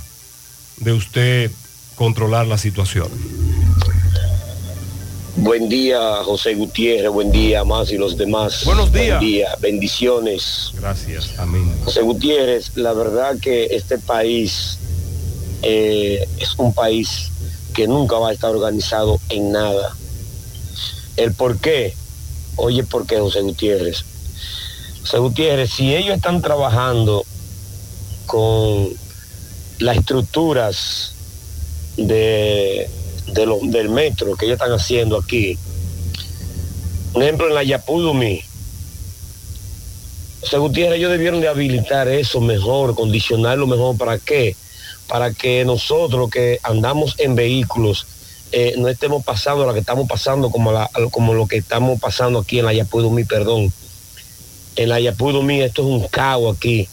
de usted controlar la situación. Buen día, José Gutiérrez. Buen día, más y los demás. Buenos días. Buen día, bendiciones. Gracias, amén. José Gutiérrez, la verdad que este país eh, es un país que nunca va a estar organizado en nada. ¿El por qué? Oye, ¿por qué, José Gutiérrez? José Gutiérrez, si ellos están trabajando con las estructuras de, del metro que ellos están haciendo aquí, por ejemplo, en la Yapudumi, José Gutiérrez, ellos debieron de habilitar eso mejor, condicionarlo mejor, ¿para qué? Para que nosotros que andamos en vehículos eh, no estemos pasando lo que estamos pasando como, como lo que estamos pasando aquí en la Yapudumi, perdón. En la Yapudumi esto es un caos aquí,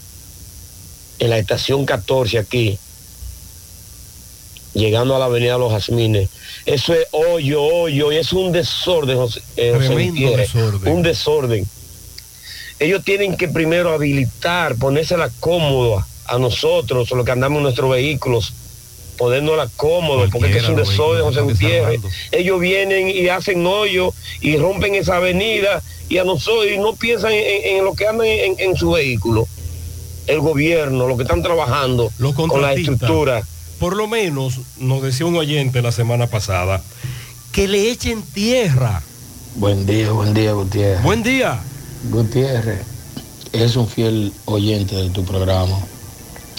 en la estación 14 aquí, llegando a la avenida Los Jazmines. Eso es hoyo, hoyo, y es un desorden, José, eh, José desorden. Un desorden. Ellos tienen que primero habilitar, ponérsela cómoda a nosotros, los que andamos en nuestros vehículos, ponernosla cómodo, porque es un desorden, José Gutiérrez. Ellos vienen y hacen hoyo y rompen esa avenida y a nosotros y no piensan en, en- en lo que andan en, en su vehículo. El gobierno, lo que están trabajando Los con la estructura. Por lo menos, nos decía un oyente la semana pasada, que le echen tierra. Buen día, buen día, Gutiérrez. Buen día. Gutiérrez, es un fiel oyente de tu programa.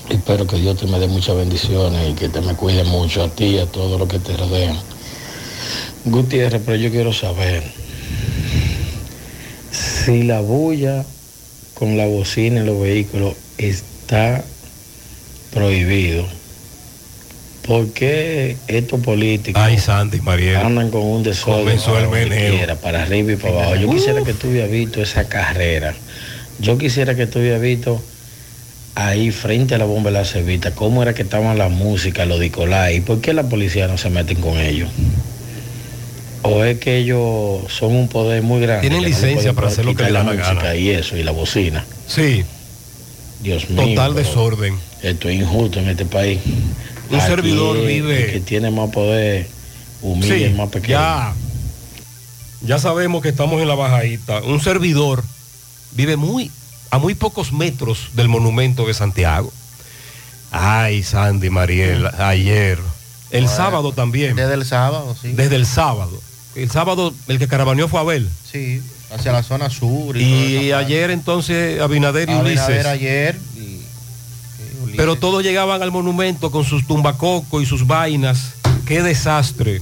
Espero que Dios te me dé muchas bendiciones y que te me cuide mucho a ti y a todos los que te rodean. Gutiérrez, pero yo quiero saber si la bulla con la bocina en los vehículos está prohibido. ¿Por qué estos políticos Ay, Sandy, andan con un desorden para para arriba y para abajo? Yo quisiera que tú hubieras visto esa carrera. Yo quisiera que tú hubieras visto ahí frente a la bomba de la cevita cómo era que estaban la música, los Nicolás, y por qué la policía no se meten con ellos. O es que ellos son un poder muy grande. Tienen no licencia para hacer lo que quitar le da la la música gana. y eso, y la bocina. Sí. Dios mío. Total desorden. Esto es injusto en este país. Un Aquí servidor el vive- que tiene más poder, humilla Sí, el más pequeño. ya. Ya sabemos que estamos en la bajadita. Un servidor vive muy a muy pocos metros del monumento de Santiago. Ay, Sandy Mariel, ayer. El Bueno, sábado también. Desde el sábado, sí. Desde el sábado. El sábado el que carabaneó fue Abel. Sí, hacia la zona sur. Y, Y ayer entonces Abinader y Abinader Ulises. ayer. Pero todos llegaban al monumento con sus tumbacocos y sus vainas. Qué desastre.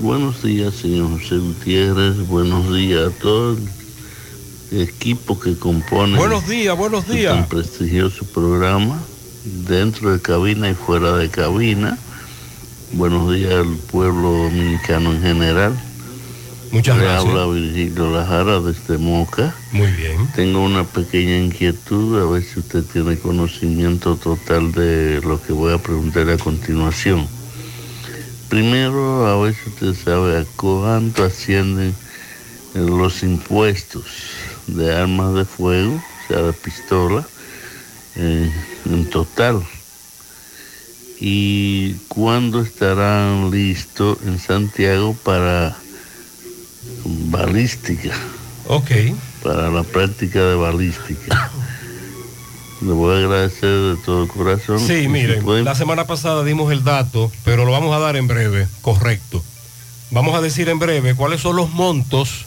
Buenos días, señor José Gutiérrez. Buenos días a todo el equipo que compone Buenos días, buenos días. tan prestigioso programa, dentro de cabina y fuera de cabina. Buenos días al pueblo dominicano en general. Muchas Le gracias. habla Virgilio Lajara desde Moca. Muy bien. Tengo una pequeña inquietud, a ver si usted tiene conocimiento total de lo que voy a preguntar a continuación. Primero, a ver si usted sabe a cuánto ascienden eh, los impuestos de armas de fuego, o sea, de pistola, eh, en total. Y cuándo estarán listos en Santiago para balística. Ok. Para la práctica de balística. Le voy a agradecer de todo corazón. Sí, miren, la semana pasada dimos el dato, pero lo vamos a dar en breve, correcto. Vamos a decir en breve cuáles son los montos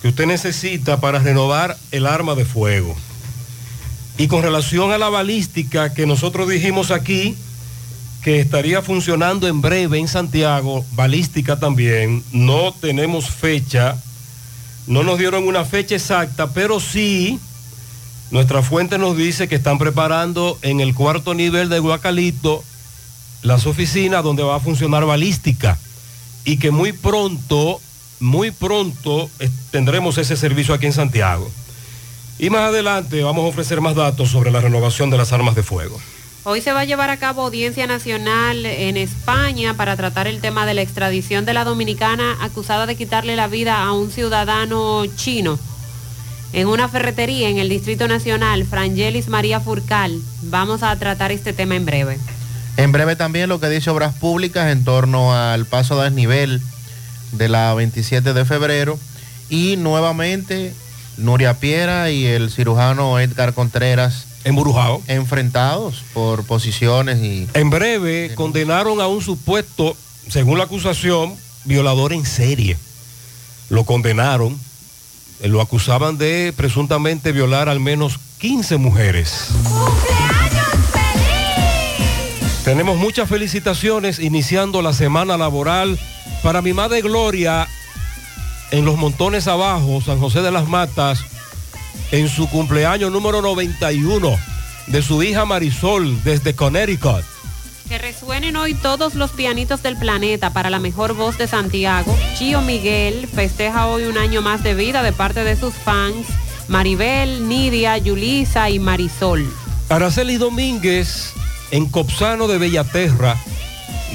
que usted necesita para renovar el arma de fuego. Y con relación a la balística que nosotros dijimos aquí, que estaría funcionando en breve en Santiago, balística también, no tenemos fecha, no nos dieron una fecha exacta, pero sí nuestra fuente nos dice que están preparando en el cuarto nivel de Guacalito las oficinas donde va a funcionar balística y que muy pronto, muy pronto tendremos ese servicio aquí en Santiago. Y más adelante vamos a ofrecer más datos sobre la renovación de las armas de fuego. Hoy se va a llevar a cabo audiencia nacional en España para tratar el tema de la extradición de la dominicana acusada de quitarle la vida a un ciudadano chino. En una ferretería en el Distrito Nacional, Frangelis María Furcal. Vamos a tratar este tema en breve. En breve también lo que dice Obras Públicas en torno al paso a desnivel de la 27 de febrero. Y nuevamente Nuria Piera y el cirujano Edgar Contreras. Enfrentados por posiciones y... En breve condenaron a un supuesto, según la acusación, violador en serie. Lo condenaron, lo acusaban de presuntamente violar al menos 15 mujeres. Tenemos muchas felicitaciones iniciando la semana laboral para mi madre Gloria en los montones abajo, San José de las Matas, en su cumpleaños número 91 de su hija Marisol desde Connecticut. Que resuenen hoy todos los pianitos del planeta para la mejor voz de Santiago. Chío Miguel festeja hoy un año más de vida de parte de sus fans. Maribel, Nidia, Yulisa y Marisol. Araceli Domínguez en Copsano de Bellaterra,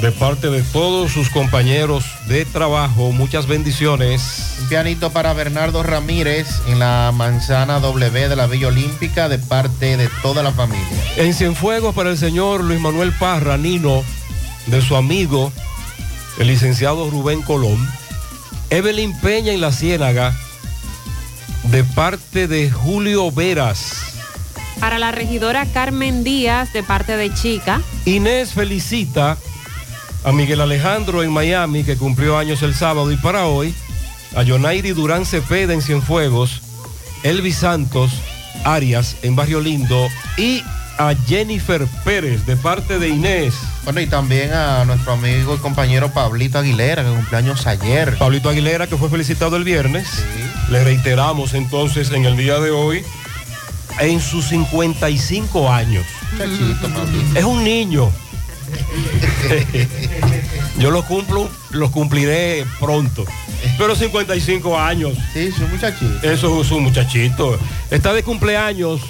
de parte de todos sus compañeros de trabajo, muchas bendiciones. Un pianito para Bernardo Ramírez en la manzana W de la Villa Olímpica de parte de toda la familia. En Cienfuegos para el señor Luis Manuel Parra, Nino, de su amigo, el licenciado Rubén Colón. Evelyn Peña en La Ciénaga, de parte de Julio Veras. Para la regidora Carmen Díaz de parte de Chica. Inés felicita a Miguel Alejandro en Miami, que cumplió años el sábado, y para hoy, a Yonairi Durán Cepeda en Cienfuegos, Elvis Santos Arias en Barrio Lindo y a Jennifer Pérez de parte de Inés. Bueno, y también a nuestro amigo y compañero Pablito Aguilera, que cumpleaños ayer. Pablito Aguilera, que fue felicitado el viernes. Le reiteramos entonces en el día de hoy, en sus 55 años. Chachito, Pablito. Es un niño. (laughs) Yo lo cumplo, los cumpliré pronto. Pero 55 años. Sí, es un muchachito. Eso es un muchachito. Está de cumpleaños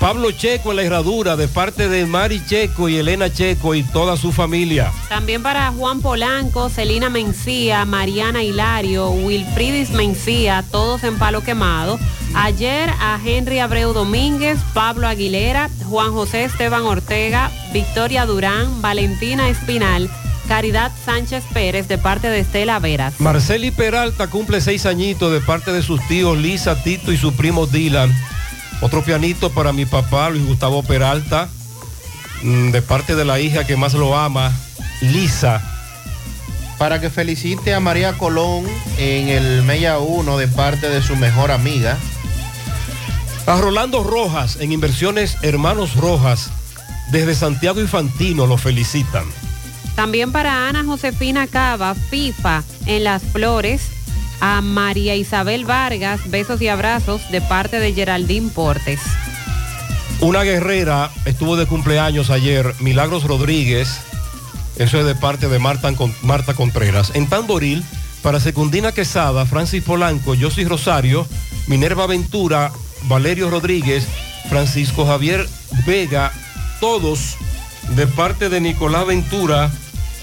Pablo Checo en la herradura de parte de Mari Checo y Elena Checo y toda su familia. También para Juan Polanco, Celina Mencía, Mariana Hilario, Wilfridis Mencía, todos en palo quemado. Ayer a Henry Abreu Domínguez, Pablo Aguilera, Juan José Esteban Ortega, Victoria Durán, Valentina Espinal, Caridad Sánchez Pérez de parte de Estela Veras. Marceli Peralta cumple seis añitos de parte de sus tíos Lisa, Tito y su primo Dylan. Otro pianito para mi papá, Luis Gustavo Peralta, mm, de parte de la hija que más lo ama, Lisa. Para que felicite a María Colón en el Mella 1 de parte de su mejor amiga. A Rolando Rojas en Inversiones Hermanos Rojas, desde Santiago Infantino lo felicitan. También para Ana Josefina Cava, FIFA en Las Flores. A María Isabel Vargas, besos y abrazos de parte de Geraldine Portes. Una guerrera estuvo de cumpleaños ayer, Milagros Rodríguez, eso es de parte de Marta, Marta Contreras. En Tamboril, Para Secundina Quesada, Francis Polanco, Josy Rosario, Minerva Ventura, Valerio Rodríguez, Francisco Javier Vega, todos de parte de Nicolás Ventura,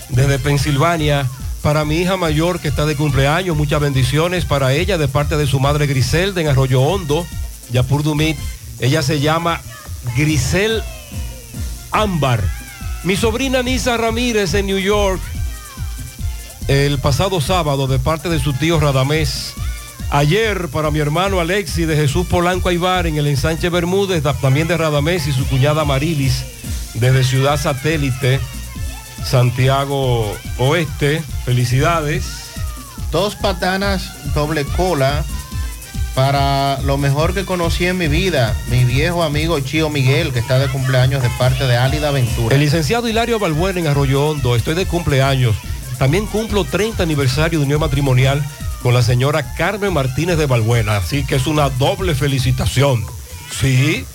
desde Pensilvania, para mi hija mayor que está de cumpleaños, muchas bendiciones para ella de parte de su madre Griselda en Arroyo Hondo, Yapur Dumit. Ella se llama Grisel Ámbar. Mi sobrina Nisa Ramírez en New York, el pasado sábado de parte de su tío Radamés. Ayer para mi hermano Alexi de Jesús Polanco Aybar en el ensanche Bermúdez, también de Radamés y su cuñada Marilis desde Ciudad Satélite, Santiago Oeste. Felicidades. Dos patanas doble cola para lo mejor que conocí en mi vida, mi viejo amigo Chío Miguel, que está de cumpleaños de parte de Álida Ventura. El licenciado Hilario Balbuena en Arroyo Hondo, estoy de cumpleaños. También cumplo 30 aniversario de unión matrimonial con la señora Carmen Martínez de Balbuena, así que es una doble felicitación. Sí,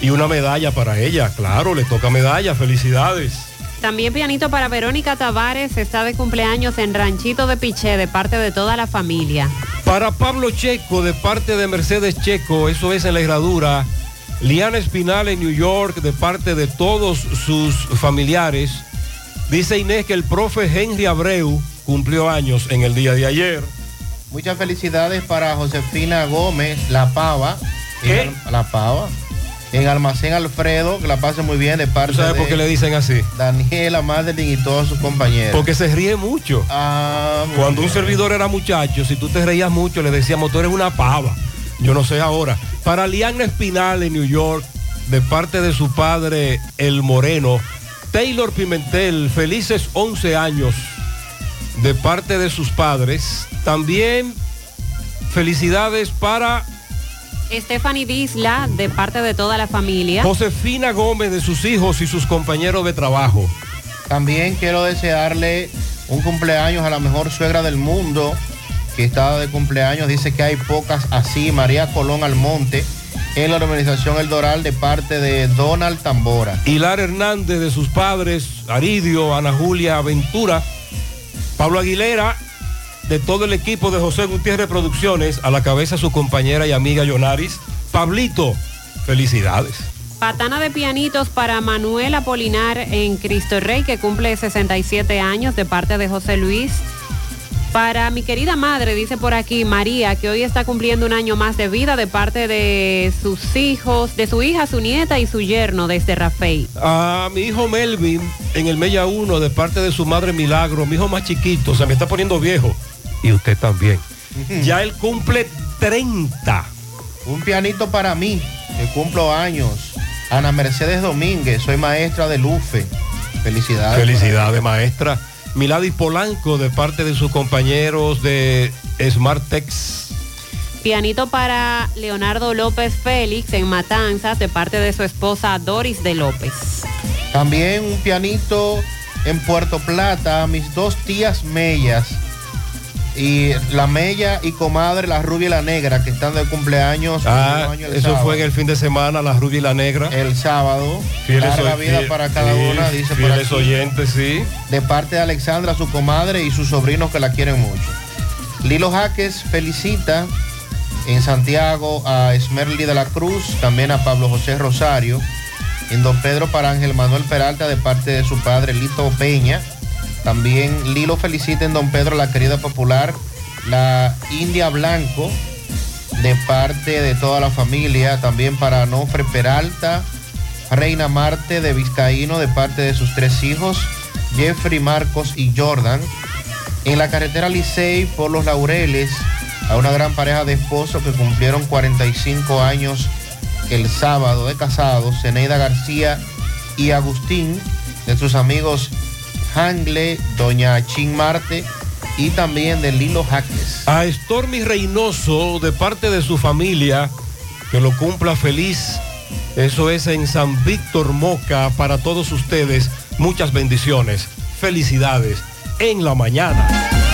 y una medalla para ella, claro, le toca medalla, felicidades. También pianito para Verónica Tavares, está de cumpleaños en Ranchito de Piché de parte de toda la familia. Para Pablo Checo, de parte de Mercedes Checo, eso es en la herradura. Liana Espinal en New York, de parte de todos sus familiares. Dice Inés que el profe Henry Abreu cumplió años en el día de ayer. Muchas felicidades para Josefina Gómez, La Pava. ¿Qué? La Pava. En Almacén Alfredo, que la pase muy bien de parte ¿Tú sabes de por qué le dicen así? Daniela Madeline y todos sus compañeros. Porque se ríe mucho. Ah, Cuando un servidor era muchacho, si tú te reías mucho, le decíamos, tú eres una pava. Yo no sé ahora. Para Liana Espinal en New York, de parte de su padre, el Moreno. Taylor Pimentel, felices 11 años, de parte de sus padres. También felicidades para Stephanie Disla, de parte de toda la familia. Josefina Gómez, de sus hijos y sus compañeros de trabajo. También quiero desearle un cumpleaños a la mejor suegra del mundo, que está de cumpleaños. Dice que hay pocas así. María Colón Almonte, en la organización El Doral, de parte de Donald Tambora. Hilar Hernández de sus padres, Aridio, Ana Julia Ventura, Pablo Aguilera, de todo el equipo de José Gutiérrez Producciones, a la cabeza su compañera y amiga Yonaris. Pablito, felicidades. Patana de pianitos para Manuel Apolinar en Cristo Rey, que cumple 67 años de parte de José Luis. Para mi querida madre, dice por aquí María, que hoy está cumpliendo un año más de vida de parte de sus hijos, de su hija, su nieta y su yerno desde Rafael. A mi hijo Melvin, en el Mella 1, de parte de su madre Milagro, mi hijo más chiquito, se me está poniendo viejo. Y usted también. Ya él cumple 30. Un pianito para mí, que cumplo años. Ana Mercedes Domínguez, soy maestra de Lufe. Felicidades. Felicidades, maestra. Milady Polanco, de parte de sus compañeros de Smartex. Pianito para Leonardo López Félix en Matanzas de parte de su esposa Doris de López. También un pianito en Puerto Plata, mis dos tías Mellas. Y la Mella y comadre, la rubia y la negra, que están de cumpleaños. Ah, año eso sábado. fue en el fin de semana, la rubia y la negra. El sábado. Fieles Larga vida fiel- para cada una, dice por aquí. oyentes, sí. De parte de Alexandra, su comadre y sus sobrinos que la quieren mucho. Lilo Jaques felicita en Santiago a Esmerly de la Cruz, también a Pablo José Rosario. En Don Pedro para Ángel Manuel Peralta de parte de su padre Lito Peña. También Lilo felicita en Don Pedro la querida popular, la India Blanco, de parte de toda la familia. También para Nofre Peralta, Reina Marte de Vizcaíno, de parte de sus tres hijos, Jeffrey, Marcos y Jordan. En la carretera Licey por los Laureles, a una gran pareja de esposos que cumplieron 45 años el sábado de casados, Zeneida García y Agustín, de sus amigos Hangle, Doña Chin Marte y también de Lilo Jaques. A Stormy Reynoso, de parte de su familia, que lo cumpla feliz. Eso es en San Víctor Moca para todos ustedes. Muchas bendiciones. Felicidades en la mañana.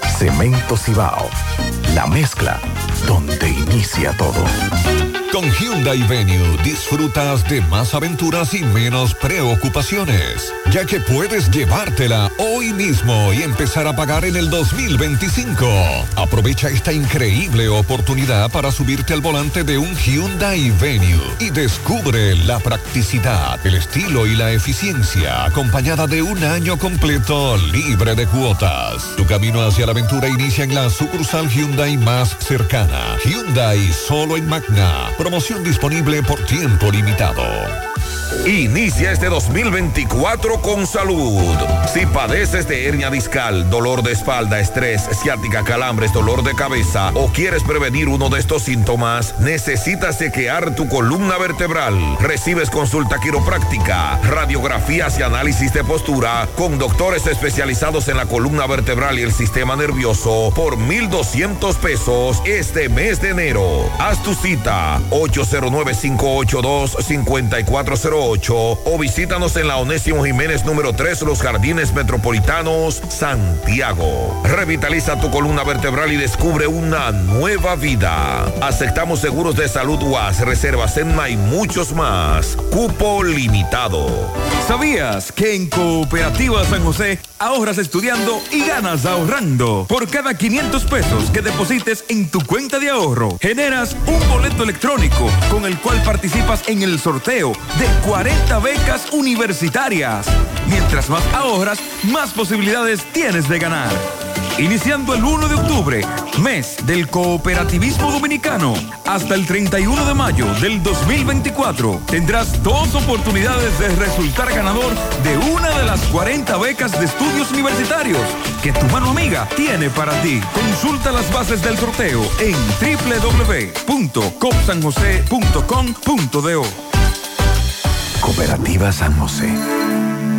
Cemento Cibao. La mezcla donde inicia todo. Con Hyundai Venue disfrutas de más aventuras y menos preocupaciones, ya que puedes llevártela hoy mismo y empezar a pagar en el 2025. Aprovecha esta increíble oportunidad para subirte al volante de un Hyundai Venue y descubre la practicidad, el estilo y la eficiencia acompañada de un año completo libre de cuotas. Tu camino hacia la aventura inicia en la sucursal Hyundai más cercana. Hyundai solo en Magna. Promoción disponible por tiempo limitado. Inicia este 2024 con salud. Si padeces de hernia discal, dolor de espalda, estrés, ciática, calambres, dolor de cabeza o quieres prevenir uno de estos síntomas, necesitas chequear tu columna vertebral. Recibes consulta quiropráctica, radiografías y análisis de postura con doctores especializados en la columna vertebral y el sistema nervioso por 1,200 pesos este mes de enero. Haz tu cita 809-582-5408 o visítanos en la Onésimo Jiménez número 3, Los Jardines Metropolitanos, Santiago. Revitaliza tu columna vertebral y descubre una nueva vida. Aceptamos seguros de salud UAS, reservas en y muchos más. Cupo limitado. ¿Sabías que en Cooperativa San José ahorras estudiando y ganas ahorrando? Por cada 500 pesos que deposites en tu cuenta de ahorro, generas un boleto electrónico con el cual participas en el sorteo de 40 becas universitarias. Mientras más ahorras, más posibilidades tienes de ganar. Iniciando el 1 de octubre, mes del cooperativismo dominicano, hasta el 31 de mayo del 2024, tendrás dos oportunidades de resultar ganador de una de las 40 becas de estudios universitarios que tu mano amiga tiene para ti. Consulta las bases del sorteo en www.copsanjose.com.do. Cooperativa San José.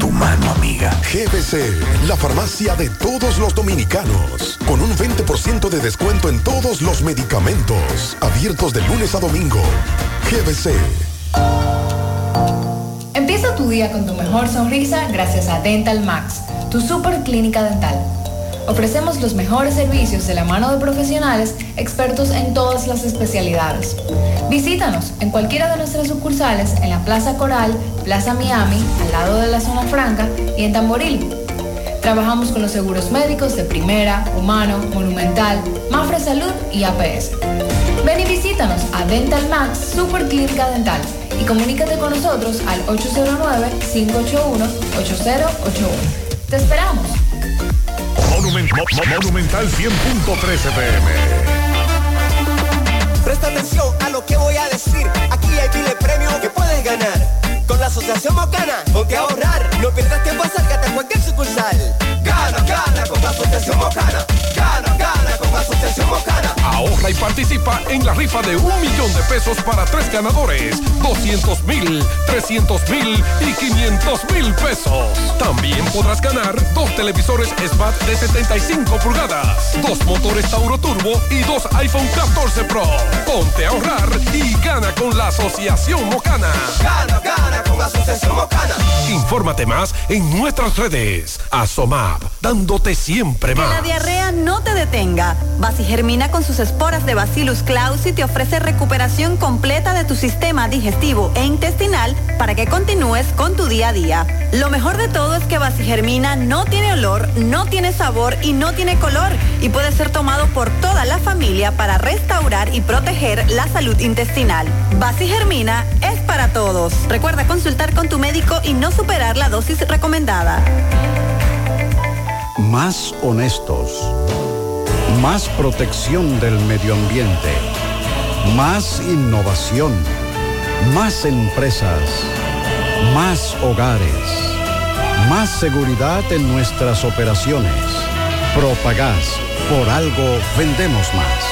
Tu mano amiga. GBC, la farmacia de todos los dominicanos. Con un 20% de descuento en todos los medicamentos. Abiertos de lunes a domingo. GBC. Empieza tu día con tu mejor sonrisa gracias a Dental Max, tu super clínica dental. Ofrecemos los mejores servicios de la mano de profesionales expertos en todas las especialidades. Visítanos en cualquiera de nuestras sucursales en la Plaza Coral, Plaza Miami, al lado de la Zona Franca y en Tamboril. Trabajamos con los seguros médicos de Primera, Humano, Monumental, Mafre Salud y APS. Ven y visítanos a Dental Max Super Clínica Dental y comunícate con nosotros al 809-581-8081. ¡Te esperamos! Monumen- Mo- Mo- Monumental 100.13 pm. Presta atención a lo que voy a decir. Aquí hay miles de premios que puedes ganar. Con la Asociación Mocana, ponte a ahorrar. No pierdas tiempo, acércate a cualquier sucursal. Gana, gana con la Asociación Mocana. Gana, gana con la Asociación Mocana. Ahorra y participa en la rifa de un millón de pesos para tres ganadores, 200 mil, 300 mil y 500 mil pesos. También podrás ganar dos televisores Smart de 75 pulgadas, dos motores Tauro Turbo y dos iPhone 14 Pro. Ponte a ahorrar y gana con la Asociación Mocana. Gana, gana con la Asociación Mocana. Infórmate más en nuestras redes. Asomap, dándote siempre Que la más. diarrea no te detenga. Basigermina con sus esporas de Bacillus clausi te ofrece recuperación completa de tu sistema digestivo e intestinal para que continúes con tu día a día. Lo mejor de todo es que Basigermina no tiene olor, no tiene sabor y no tiene color y puede ser tomado por toda la familia para restaurar y proteger la salud intestinal. Basigermina es para todos. Recuerda consultar con tu médico y no superar la dosis recomendada. Más honestos. Más protección del medio ambiente. Más innovación. Más empresas. Más hogares. Más seguridad en nuestras operaciones. Propagás. Por algo vendemos más.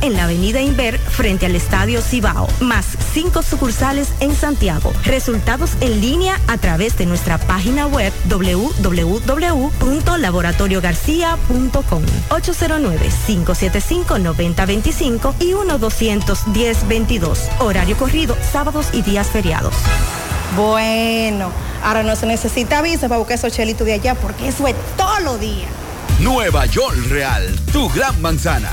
en la Avenida Inver frente al Estadio Cibao, más cinco sucursales en Santiago. Resultados en línea a través de nuestra página web www.laboratoriogarcia.com 809-575-9025 y 1-210-22. Horario corrido, sábados y días feriados. Bueno, ahora no se necesita visa para buscar esos chelitos de allá porque eso es todo lo día. Nueva York Real, tu gran manzana.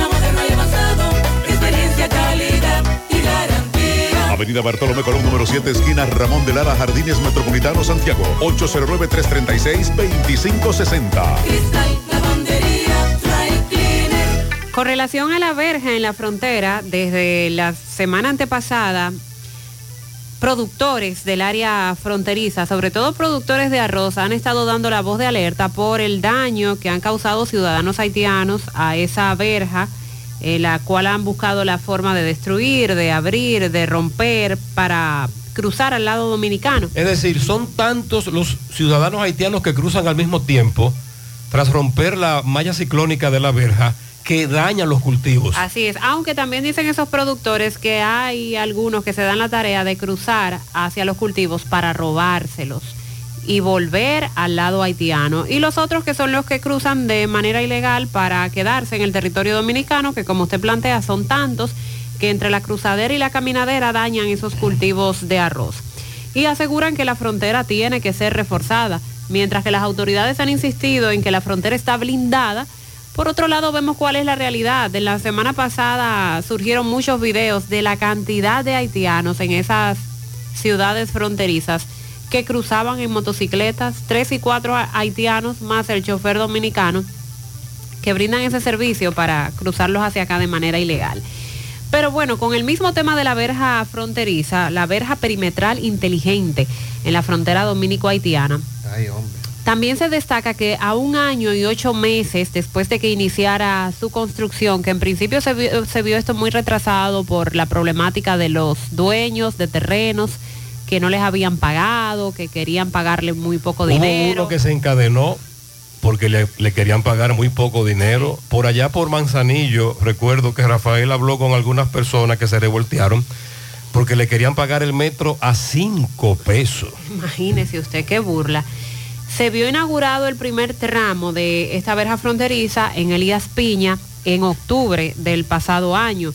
Avenida Bartolomé Colón, número 7, esquina Ramón de Lara, Jardines Metropolitano, Santiago. 809-336-2560. Cristal, lavandería, dry cleaner. Con relación a la verja en la frontera, desde la semana antepasada, productores del área fronteriza, sobre todo productores de arroz, han estado dando la voz de alerta por el daño que han causado ciudadanos haitianos a esa verja, eh, la cual han buscado la forma de destruir, de abrir, de romper para cruzar al lado dominicano. Es decir, son tantos los ciudadanos haitianos que cruzan al mismo tiempo tras romper la malla ciclónica de la verja que dañan los cultivos. Así es, aunque también dicen esos productores que hay algunos que se dan la tarea de cruzar hacia los cultivos para robárselos y volver al lado haitiano. Y los otros que son los que cruzan de manera ilegal para quedarse en el territorio dominicano, que como usted plantea son tantos que entre la cruzadera y la caminadera dañan esos cultivos de arroz. Y aseguran que la frontera tiene que ser reforzada, mientras que las autoridades han insistido en que la frontera está blindada. Por otro lado, vemos cuál es la realidad. En la semana pasada surgieron muchos videos de la cantidad de haitianos en esas ciudades fronterizas que cruzaban en motocicletas, tres y cuatro haitianos más el chofer dominicano, que brindan ese servicio para cruzarlos hacia acá de manera ilegal. Pero bueno, con el mismo tema de la verja fronteriza, la verja perimetral inteligente en la frontera dominico-haitiana, también se destaca que a un año y ocho meses después de que iniciara su construcción, que en principio se vio, se vio esto muy retrasado por la problemática de los dueños de terrenos que no les habían pagado, que querían pagarle muy poco Hubo dinero. uno que se encadenó porque le, le querían pagar muy poco dinero. Por allá por Manzanillo, recuerdo que Rafael habló con algunas personas que se revoltearon porque le querían pagar el metro a cinco pesos. Imagínese usted qué burla. Se vio inaugurado el primer tramo de esta verja fronteriza en Elías Piña en octubre del pasado año.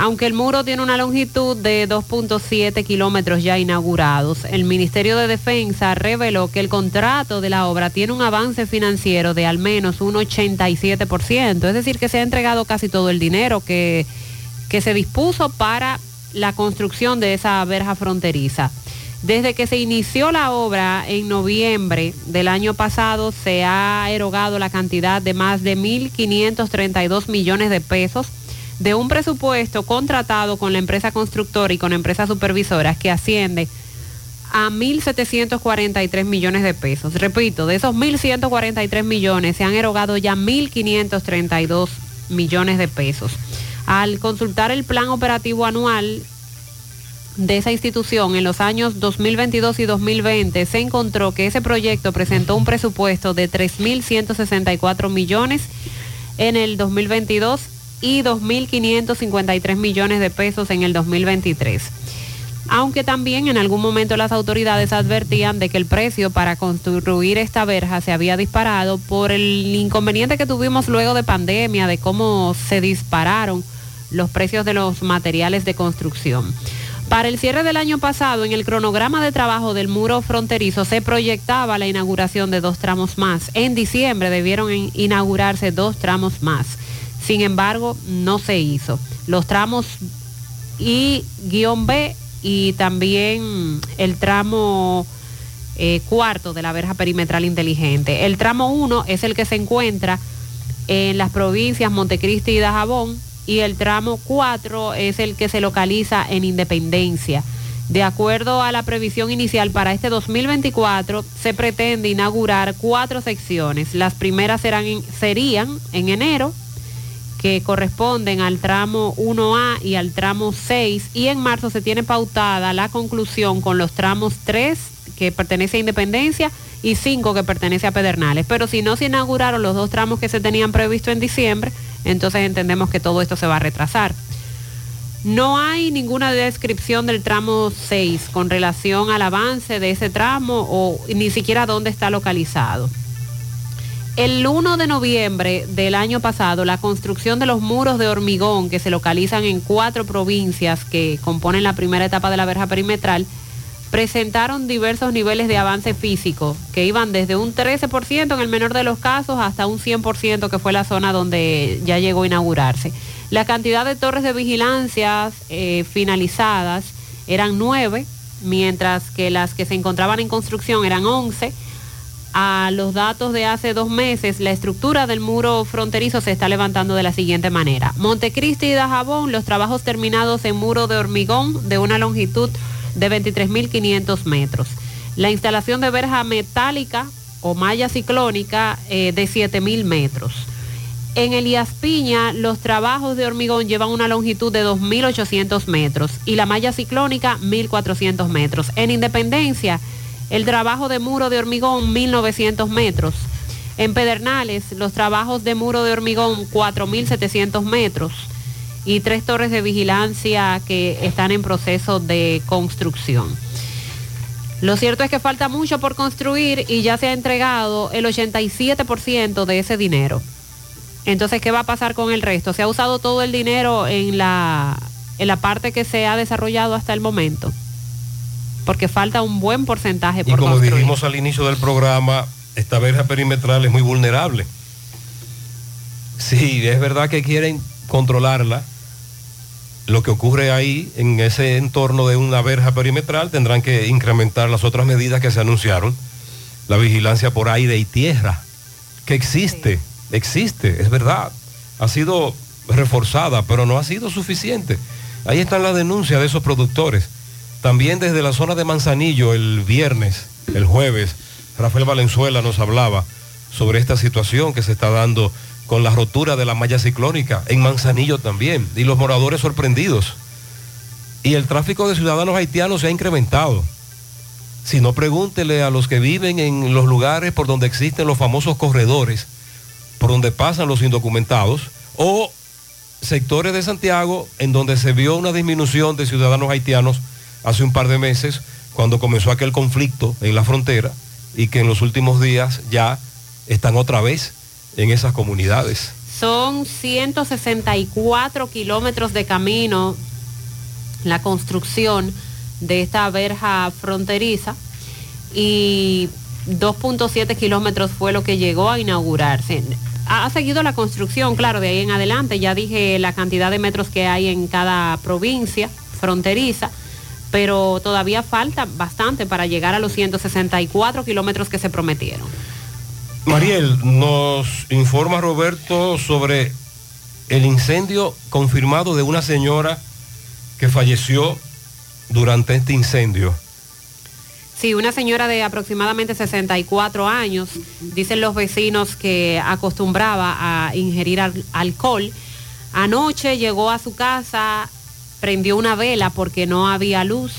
Aunque el muro tiene una longitud de 2.7 kilómetros ya inaugurados, el Ministerio de Defensa reveló que el contrato de la obra tiene un avance financiero de al menos un 87%, es decir, que se ha entregado casi todo el dinero que, se dispuso para la construcción de esa verja fronteriza. Desde que se inició la obra en noviembre del año pasado, se ha erogado la cantidad de más de 1.532 millones de pesos de un presupuesto contratado con la empresa constructora y con empresas supervisoras que asciende a 1.743 millones de pesos. Repito, de esos 1.143 millones se han erogado ya 1.532 millones de pesos. Al consultar el plan operativo anual de esa institución en los años 2022 y 2020 se encontró que ese proyecto presentó un presupuesto de 3.164 millones en el 2022 y 2.553 millones de pesos en el 2023. Aunque también en algún momento las autoridades advertían de que el precio para construir esta verja se había disparado por el inconveniente que tuvimos luego de pandemia, de cómo se dispararon los precios de los materiales de construcción. Para el cierre del año pasado, en el cronograma de trabajo del muro fronterizo se proyectaba la inauguración de dos tramos más. En diciembre debieron in- inaugurarse dos tramos más. Sin embargo, no se hizo. Los tramos I-B y también el tramo eh, cuarto de la verja perimetral inteligente. El tramo 1 es el que se encuentra en las provincias Montecristi y Dajabón y el tramo 4 es el que se localiza en Independencia. De acuerdo a la previsión inicial para este 2024, se pretende inaugurar cuatro secciones. Las primeras serán en- serían en enero, que corresponden al tramo 1A y al tramo 6, y en marzo se tiene pautada la conclusión con los tramos 3, que pertenece a Independencia, y 5, que pertenece a Pedernales. Pero si no se inauguraron los dos tramos que se tenían previsto en diciembre, entonces entendemos que todo esto se va a retrasar. No hay ninguna descripción del tramo 6 con relación al avance de ese tramo o ni siquiera dónde está localizado. El 1 de noviembre del año pasado, la construcción de los muros de hormigón que se localizan en cuatro provincias que componen la primera etapa de la verja perimetral, presentaron diversos niveles de avance físico, que iban desde un 13% en el menor de los casos hasta un 100% que fue la zona donde ya llegó a inaugurarse. La cantidad de torres de vigilancia eh, finalizadas eran nueve, mientras que las que se encontraban en construcción eran 11 a los datos de hace dos meses, la estructura del muro fronterizo se está levantando de la siguiente manera. Montecristi y Dajabón, los trabajos terminados en muro de hormigón de una longitud de 23.500 metros. La instalación de verja metálica o malla ciclónica eh, de 7.000 metros. En Elías Piña, los trabajos de hormigón llevan una longitud de 2.800 metros y la malla ciclónica 1.400 metros. En Independencia, el trabajo de muro de hormigón 1.900 metros. En Pedernales, los trabajos de muro de hormigón 4.700 metros y tres torres de vigilancia que están en proceso de construcción. Lo cierto es que falta mucho por construir y ya se ha entregado el 87% de ese dinero. Entonces, ¿qué va a pasar con el resto? Se ha usado todo el dinero en la, en la parte que se ha desarrollado hasta el momento. Porque falta un buen porcentaje Y como construir. dijimos al inicio del programa, esta verja perimetral es muy vulnerable. Sí, es verdad que quieren controlarla. Lo que ocurre ahí, en ese entorno de una verja perimetral, tendrán que incrementar las otras medidas que se anunciaron. La vigilancia por aire y tierra, que existe, existe, es verdad. Ha sido reforzada, pero no ha sido suficiente. Ahí están las denuncias de esos productores. También desde la zona de Manzanillo el viernes, el jueves, Rafael Valenzuela nos hablaba sobre esta situación que se está dando con la rotura de la malla ciclónica en Manzanillo también y los moradores sorprendidos. Y el tráfico de ciudadanos haitianos se ha incrementado. Si no, pregúntele a los que viven en los lugares por donde existen los famosos corredores, por donde pasan los indocumentados, o sectores de Santiago en donde se vio una disminución de ciudadanos haitianos hace un par de meses, cuando comenzó aquel conflicto en la frontera, y que en los últimos días ya están otra vez en esas comunidades. Son 164 kilómetros de camino la construcción de esta verja fronteriza y 2.7 kilómetros fue lo que llegó a inaugurarse. Ha seguido la construcción, claro, de ahí en adelante. Ya dije la cantidad de metros que hay en cada provincia fronteriza, pero todavía falta bastante para llegar a los 164 kilómetros que se prometieron. Mariel, nos informa Roberto sobre el incendio confirmado de una señora que falleció durante este incendio. Sí, una señora de aproximadamente 64 años, dicen los vecinos que acostumbraba a ingerir al- alcohol. Anoche llegó a su casa prendió una vela porque no había luz.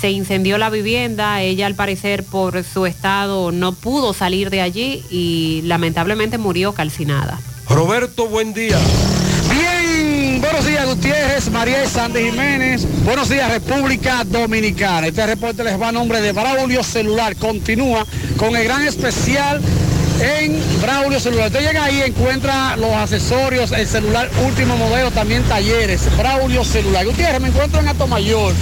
Se incendió la vivienda, ella al parecer por su estado no pudo salir de allí y lamentablemente murió calcinada. Roberto, buen día. Bien, buenos días Gutiérrez, María Sandy Jiménez, buenos días República Dominicana. Este reporte les va a nombre de Braulio Celular. Continúa con el gran especial en Braulio Celular. Usted llega ahí, encuentra los accesorios, el celular último modelo, también talleres. Braulio Celular. Gutiérrez, me encuentro en Atomayor,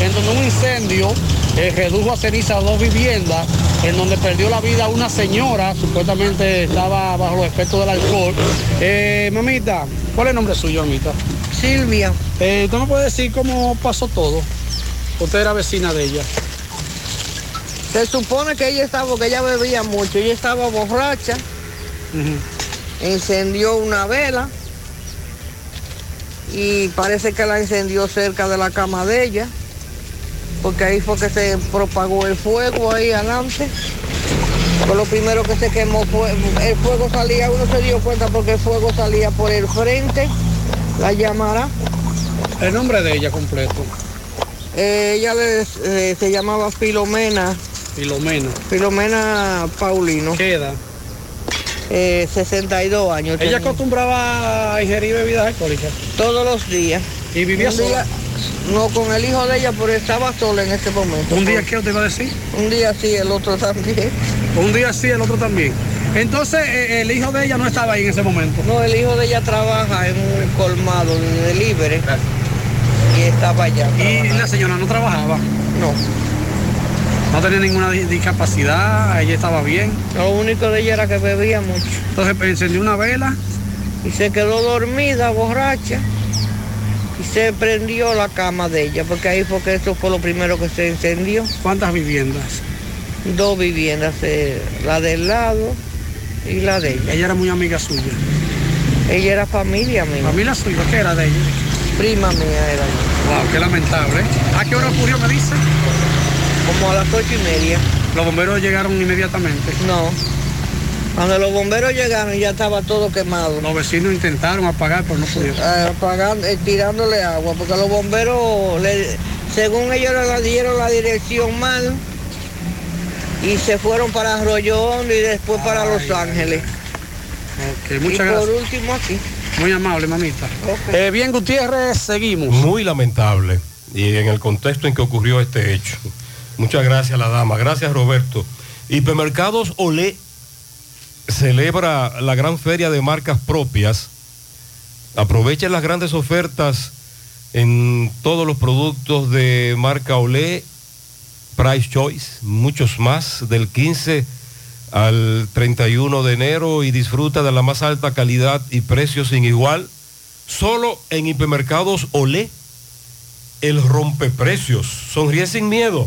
en donde un incendio eh, redujo a ceniza dos viviendas, en donde perdió la vida una señora, supuestamente estaba bajo los efectos del alcohol. Eh, mamita, ¿cuál es el nombre suyo, mamita? Silvia. Eh, ¿Tú me puedes decir cómo pasó todo? Usted era vecina de ella. Se supone que ella estaba, porque ella bebía mucho, ella estaba borracha, encendió una vela y parece que la encendió cerca de la cama de ella, porque ahí fue que se propagó el fuego ahí adelante. Lo primero que se quemó fue, el fuego salía, uno se dio cuenta porque el fuego salía por el frente, la llamará. El nombre de ella completo. Eh, ella eh, se llamaba Filomena. Filomena. Filomena Paulino. ¿Qué edad? Eh, 62 años. Ella tenía. acostumbraba a ingerir bebidas alcohólicas. Todos los días. ¿Y vivía Un sola? día- no, con el hijo de ella, pero estaba sola en ese momento. ¿Un día qué te iba a decir? Un día sí, el otro también. Un día sí, el otro también. Entonces, eh, el hijo de ella no estaba ahí en ese momento. No, el hijo de ella trabaja en un colmado de delivery. Y estaba allá. ¿Y la señora no trabajaba? No. No tenía ninguna di- discapacidad, ella estaba bien. Lo único de ella era que bebía mucho. Entonces pues, encendió una vela. Y se quedó dormida, borracha. Y se prendió la cama de ella, porque ahí fue que eso fue lo primero que se encendió. ¿Cuántas viviendas? Dos viviendas, eh, la del lado y la de ella. Ella era muy amiga suya. Ella era familia mía. ¿Familia suya? ¿Qué era de ella? Prima mía era. Wow, qué lamentable. ¿A qué hora ocurrió, me dice? Como a las ocho y media. ¿Los bomberos llegaron inmediatamente? No. Cuando los bomberos llegaron ya estaba todo quemado. Los vecinos intentaron apagar, pero no pudieron. Eh, apagando, eh, tirándole agua, porque los bomberos, le- según ellos le dieron la dirección mal, y se fueron para Arroyo Hondo y después para Los Ángeles. Ok, y por último aquí. Muy amable, mamita. Eh, bien, Gutiérrez, seguimos. Muy lamentable. Y en el contexto en que ocurrió este hecho. Muchas gracias, la dama. Gracias, Roberto. Hipermercados Olé celebra la gran feria de marcas propias. Aprovechen las grandes ofertas en todos los productos de marca Olé, Price Choice, muchos más, del 15 al 31 de enero y disfruta de la más alta calidad y precio sin igual. Solo en hipermercados Olé, el rompeprecios. Sonríe sin miedo.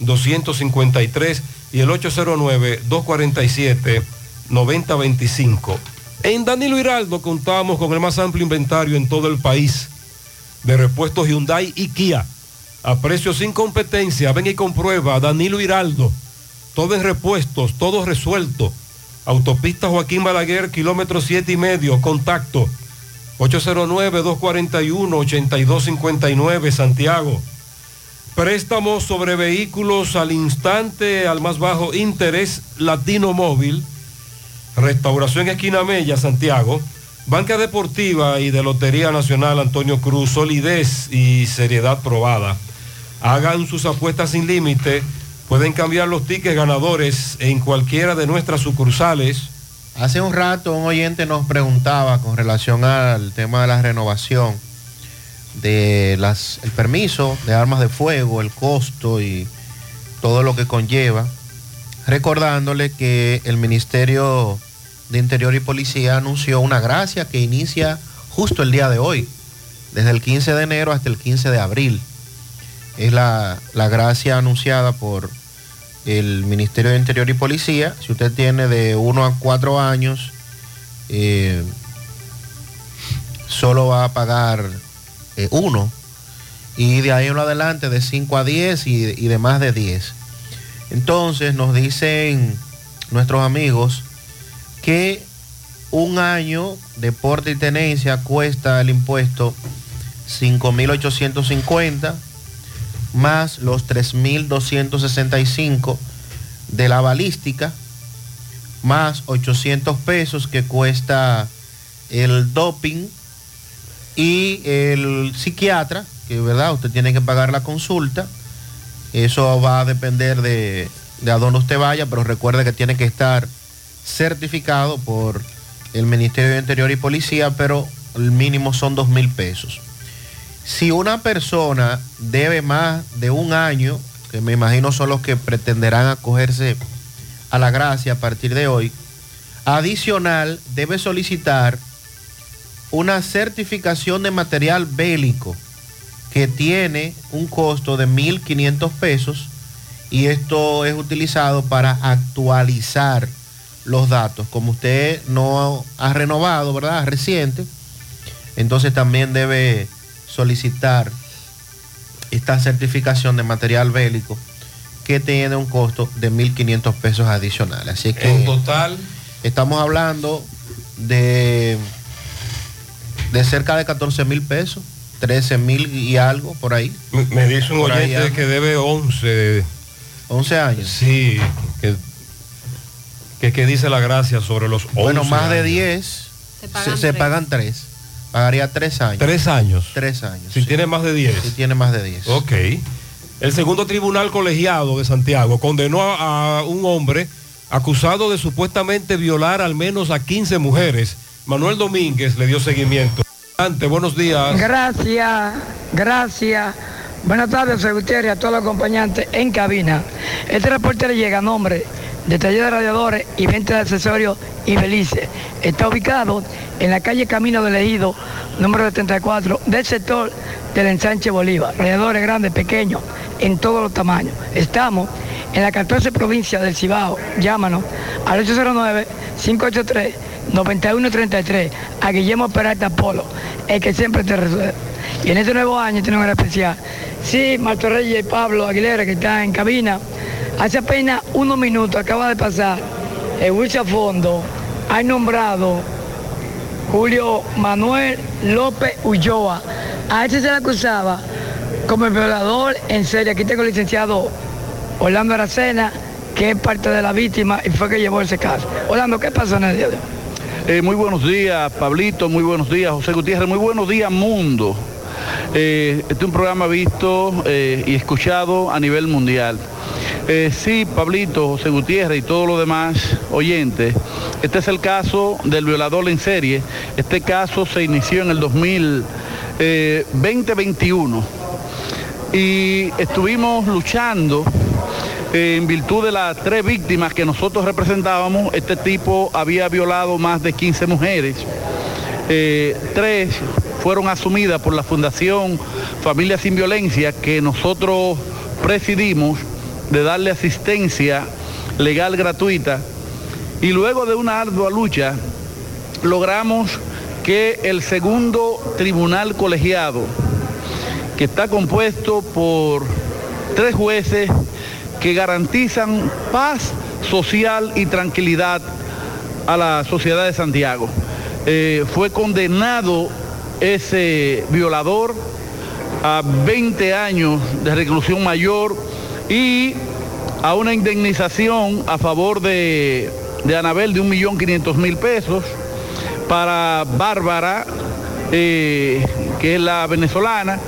253 y el 809-247-9025. En Danilo Hiraldo contamos con el más amplio inventario en todo el país de repuestos Hyundai y Kia. A precios sin competencia, ven y comprueba Danilo Hiraldo. Todo en repuestos, todo resuelto. Autopista Joaquín Balaguer, kilómetro 7 y medio, contacto 809-241-8259, Santiago. Préstamos sobre vehículos al instante, al más bajo interés, Latino Móvil. Restauración Esquina Mella, Santiago. Banca Deportiva y de Lotería Nacional Antonio Cruz, solidez y seriedad probada. Hagan sus apuestas sin límite. Pueden cambiar los tickets ganadores en cualquiera de nuestras sucursales. Hace un rato un oyente nos preguntaba con relación al tema de la renovación de las el permiso de armas de fuego, el costo y todo lo que conlleva, recordándole que el Ministerio de Interior y Policía anunció una gracia que inicia justo el día de hoy, desde el 15 de enero hasta el 15 de abril. Es la, la gracia anunciada por el Ministerio de Interior y Policía. Si usted tiene de 1 a 4 años, eh, solo va a pagar eh, uno. Y de ahí en adelante de 5 a 10 y, y de más de 10. Entonces nos dicen nuestros amigos que un año de porte y tenencia cuesta el impuesto 5.850 más los 3.265 de la balística más 800 pesos que cuesta el doping y el psiquiatra, que verdad, usted tiene que pagar la consulta. Eso va a depender de, de a dónde usted vaya, pero recuerde que tiene que estar certificado por el Ministerio de Interior y Policía, pero el mínimo son dos mil pesos. Si una persona debe más de un año, que me imagino son los que pretenderán acogerse a la gracia a partir de hoy, adicional debe solicitar una certificación de material bélico que tiene un costo de 1.500 pesos y esto es utilizado para actualizar los datos. Como usted no ha renovado, ¿verdad? Reciente, entonces también debe solicitar esta certificación de material bélico que tiene un costo de 1.500 pesos adicionales. Así que En total, estamos hablando de, de cerca de 14 mil pesos, 13 mil y algo por ahí. me, me dice un Por oyente que debe 11. 11 años. Sí, que, que, que dice la gracia sobre los 11 Bueno, más de años. 10 se, pagan se tres. pagan 3. Pagaría 3 años. Tres años. 3 años. Si tiene más de 10. Si tiene más de 10. Ok. El segundo tribunal colegiado de Santiago condenó a, a un hombre acusado de supuestamente violar al menos a 15 mujeres. Manuel Domínguez le dio seguimiento. Adelante, buenos días. Gracias, gracias. Buenas tardes, José Gutiérrez, a todos los acompañantes en cabina. Este reporte le llega a nombre de taller de radiadores y venta de accesorios y Belice. Está ubicado en la calle Camino del Ejido, número 74, del sector del ensanche Bolívar. Radiadores grandes, pequeños, en todos los tamaños. Estamos en la 14 provincia del Cibao. Llámanos al 809-583-9133 a Guillermo Peralta Polo, el que siempre te resuelve. Y en este nuevo año tenemos un especial. Sí, Marto Reyes y Pablo Aguilera, que está en cabina. Hace apenas unos minutos acaba de pasar el Wilson Fondo, ha nombrado Julio Manuel López Ulloa. A este se le acusaba como el violador en serie. Aquí tengo el licenciado Orlando Aracena, que es parte de la víctima y fue que llevó ese caso. Orlando, ¿qué pasó en el día de hoy? Eh, muy buenos días, Pablito, muy buenos días, José Gutiérrez, muy buenos días, mundo. Eh, este es un programa visto eh, y escuchado a nivel mundial. Sí, Pablito, José Gutiérrez y todos los demás oyentes, este es el caso del violador en serie. Este caso se inició en el 2021 y estuvimos luchando en virtud de las tres víctimas que nosotros representábamos, este tipo había violado más de 15 mujeres. Eh, tres fueron asumidas por la Fundación Familia Sin Violencia que nosotros presidimos de darle asistencia legal gratuita y luego de una ardua lucha logramos que el segundo tribunal colegiado, que está compuesto por tres jueces que garantizan paz social y tranquilidad a la sociedad de Santiago. Eh, fue condenado ese violador a 20 años de reclusión mayor y a una indemnización a favor de, de Anabel de 1.500.000 pesos para Bárbara, eh, que es la venezolana,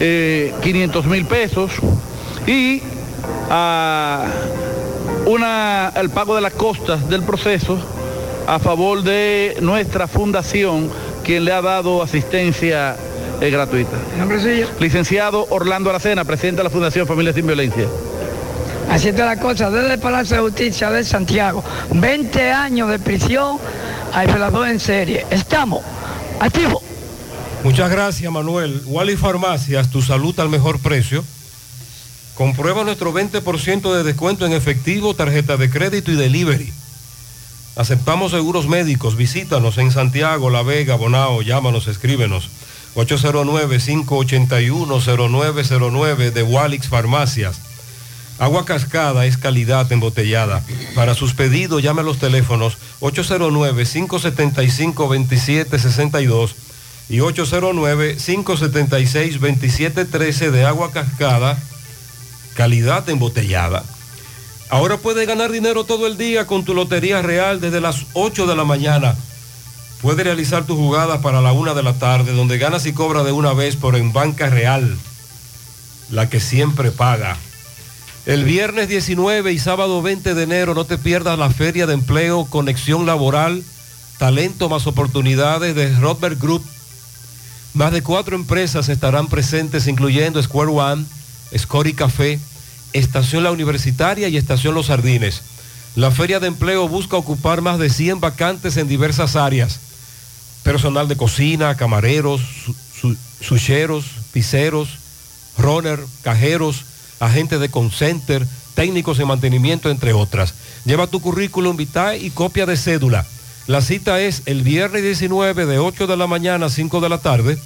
eh, 500 mil pesos y a una, el pago de las costas del proceso a favor de nuestra fundación, quien le ha dado asistencia eh, gratuita. Licenciado Orlando Aracena, presidente de la Fundación Familia Sin Violencia. Así está la cosa, desde el Palacio de Justicia de Santiago. 20 años de prisión al violador en serie. Estamos activos. Muchas gracias, Manuel. Wally Farmacias, tu salud al mejor precio. Comprueba nuestro 20% de descuento en efectivo, tarjeta de crédito y delivery. Aceptamos seguros médicos. Visítanos en Santiago, La Vega, Bonao. Llámanos, escríbenos. 809-581-0909 de Walix Farmacias. Agua cascada es calidad embotellada. Para sus pedidos, llame a los teléfonos 809-575-2762 y 809-576-2713 de agua cascada, calidad embotellada. Ahora puedes ganar dinero todo el día con tu Lotería Real desde las 8 de la mañana. Puedes realizar tus jugadas para la 1 de la tarde, donde ganas y cobras de una vez por en Banca Real, la que siempre paga. El viernes 19 y sábado 20 de enero no te pierdas la Feria de Empleo Conexión Laboral, Talento más Oportunidades de Robert Group. Más de cuatro empresas estarán presentes, incluyendo Square One, Scori Café, Estación La Universitaria y Estación Los Jardines. La Feria de Empleo busca ocupar más de 100 vacantes en diversas áreas. Personal de cocina, camareros, su- su- sucheros, pizzeros, runner, cajeros, agentes de concenter, técnicos de mantenimiento, entre otras. Lleva tu currículum vitae y copia de cédula. La cita es el viernes 19 de 8 de la mañana a 5 de la tarde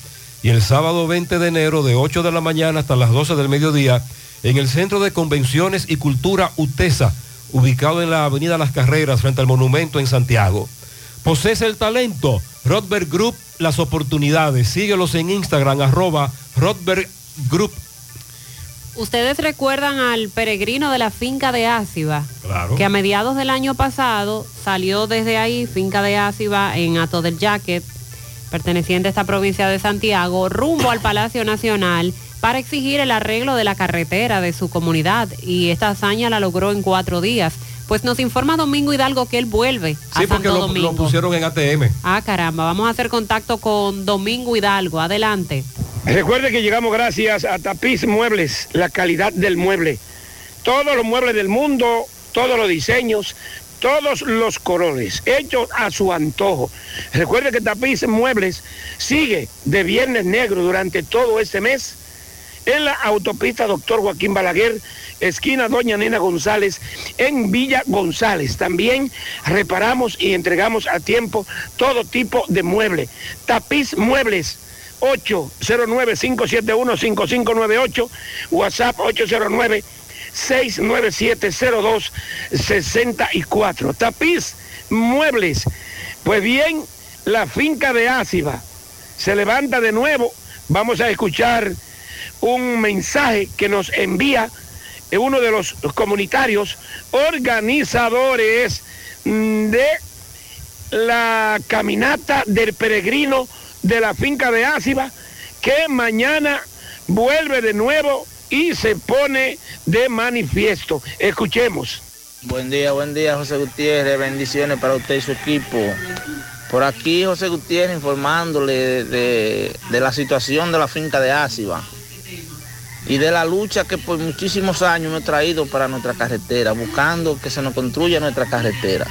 y el sábado 20 de enero de 8 de la mañana hasta las 12 del mediodía en el Centro de Convenciones y Cultura UTESA, ubicado en la Avenida Las Carreras frente al Monumento en Santiago. Posees el talento, Rodberg Group, las oportunidades. Síguelos en Instagram, arroba Rodberg Group. Ustedes recuerdan al peregrino de la finca de Áciba, Claro. que a mediados del año pasado salió desde ahí, finca de Áciba, en Ato del Jacket, perteneciente a esta provincia de Santiago, rumbo al Palacio Nacional para exigir el arreglo de la carretera de su comunidad. Y esta hazaña la logró en cuatro días. Pues nos informa Domingo Hidalgo que él vuelve a Sí, porque Santo lo, Domingo. lo pusieron en ATM. Ah, caramba, vamos a hacer contacto con Domingo Hidalgo. Adelante. Recuerde que llegamos gracias a Tapiz Muebles, la calidad del mueble. Todos los muebles del mundo, todos los diseños, todos los colores, hechos a su antojo. Recuerde que Tapiz Muebles sigue de Viernes Negro durante todo este mes en la autopista Doctor Joaquín Balaguer, esquina Doña Nena González, en Villa González. También reparamos y entregamos a tiempo todo tipo de mueble. Tapiz Muebles. 809-571-5598, WhatsApp 809-697-0264. Tapiz Muebles. Pues bien, la finca de Áciba se levanta de nuevo. Vamos a escuchar un mensaje que nos envía uno de los comunitarios organizadores de la caminata del peregrino de la finca de Áciba, que mañana vuelve de nuevo y se pone de manifiesto. Escuchemos. Buen día, buen día, José Gutiérrez. Bendiciones para usted y su equipo. Por aquí, José Gutiérrez, informándole de, de- la situación de la finca de Áciba y de la lucha que por muchísimos años hemos traído para nuestra carretera, buscando que se nos construya nuestra carretera.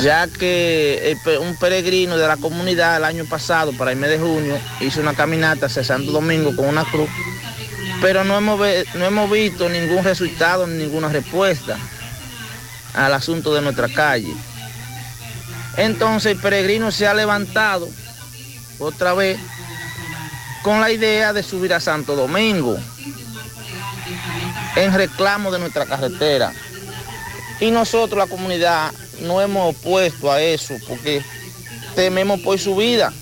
Ya que un peregrino de la comunidad el año pasado, para el mes de junio, hizo una caminata hacia Santo Domingo con una cruz pero no hemos, no hemos visto ningún resultado ni ninguna respuesta al asunto de nuestra calle. Entonces el peregrino se ha levantado otra vez con la idea de subir a Santo Domingo en reclamo de nuestra carretera. Y nosotros, la comunidad, no hemos opuesto a eso porque tememos por su vida.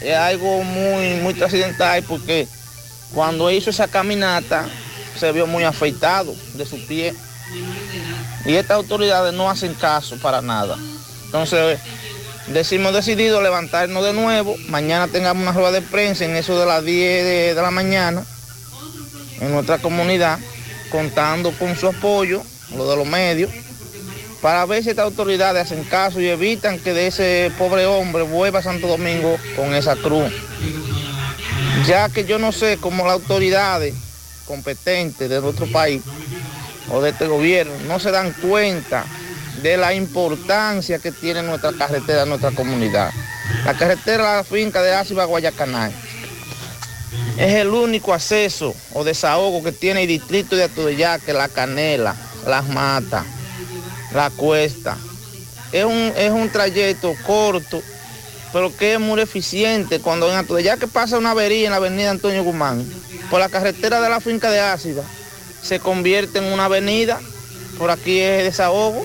Es algo muy, muy trascendental porque cuando hizo esa caminata se vio muy afeitado de su pie. Y estas autoridades no hacen caso para nada. Entonces, decimos decidido levantarnos de nuevo. Mañana tengamos una rueda de prensa en eso de las 10 de, la mañana en nuestra comunidad, contando con su apoyo, lo de los medios, para ver si estas autoridades hacen caso y evitan que de ese pobre hombre vuelva a Santo Domingo con esa cruz. Ya que yo no sé cómo las autoridades competentes de nuestro país o de este gobierno no se dan cuenta de la importancia que tiene nuestra carretera, nuestra comunidad. La carretera a la finca de Áciba Guayacanay es el único acceso o desahogo que tiene el distrito de Atuyaque, La Canela, Las Matas, La Cuesta. Es un, es un trayecto corto, pero que es muy eficiente. Cuando en Atuyaque pasa una avería en la avenida Antonio Guzmán, por la carretera de la finca de Ácida, se convierte en una avenida, por aquí es desahogo,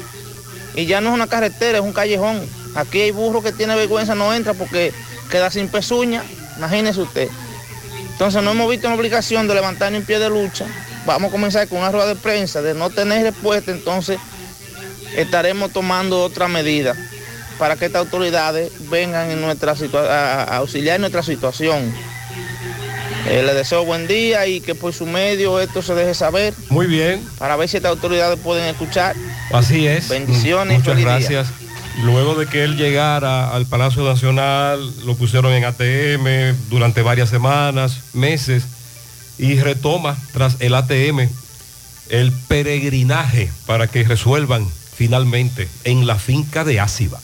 y ya no es una carretera, es un callejón. Aquí hay burro que tiene vergüenza, no entra porque queda sin pezuña, imagínese usted. Entonces no hemos visto una obligación de levantar un pie de lucha. Vamos a comenzar con una rueda de prensa, de no tener respuesta, entonces estaremos tomando otra medida para que estas autoridades vengan en nuestra a, a auxiliar en nuestra situación. Eh, les deseo buen día y que por su medio esto se deje saber Muy bien, para ver si estas autoridades pueden escuchar. así es. Bendiciones y Muchas día. gracias. Luego de que él llegara al Palacio Nacional, lo pusieron en ATM durante varias semanas, meses, y retoma tras el ATM el peregrinaje para que resuelvan finalmente en la finca de Áciba.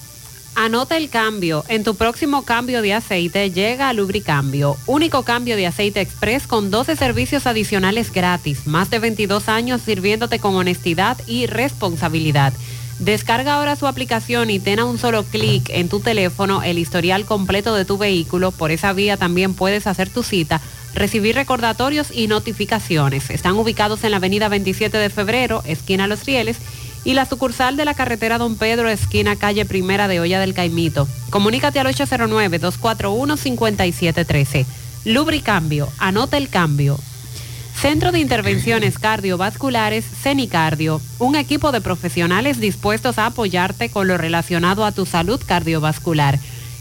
Anota el cambio. En tu próximo cambio de aceite llega a Lubricambio. Único cambio de aceite express con 12 servicios adicionales gratis. Más de 22 años sirviéndote con honestidad y responsabilidad. Descarga ahora su aplicación y ten a un solo clic en tu teléfono el historial completo de tu vehículo. Por esa vía también puedes hacer tu cita, recibir recordatorios y notificaciones. Están ubicados en la avenida 27 de febrero, esquina Los Rieles, y la sucursal de la carretera Don Pedro, esquina calle Primera de Olla del Caimito. Comunícate al 809-241-5713. Lubricambio, anota el cambio. Centro de Intervenciones Cardiovasculares, CENICardio, un equipo de profesionales dispuestos a apoyarte con lo relacionado a tu salud cardiovascular.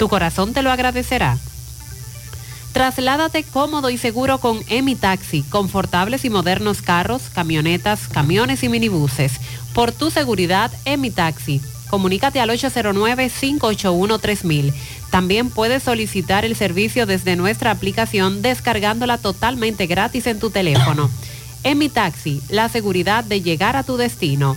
Tu corazón te lo agradecerá. Trasládate cómodo y seguro con Emi Taxi, confortables y modernos carros, camionetas, camiones y minibuses. Por tu seguridad, Emi Taxi. Comunícate al 809-581-3000. También puedes solicitar el servicio desde nuestra aplicación descargándola totalmente gratis en tu teléfono. Emi Taxi, la seguridad de llegar a tu destino.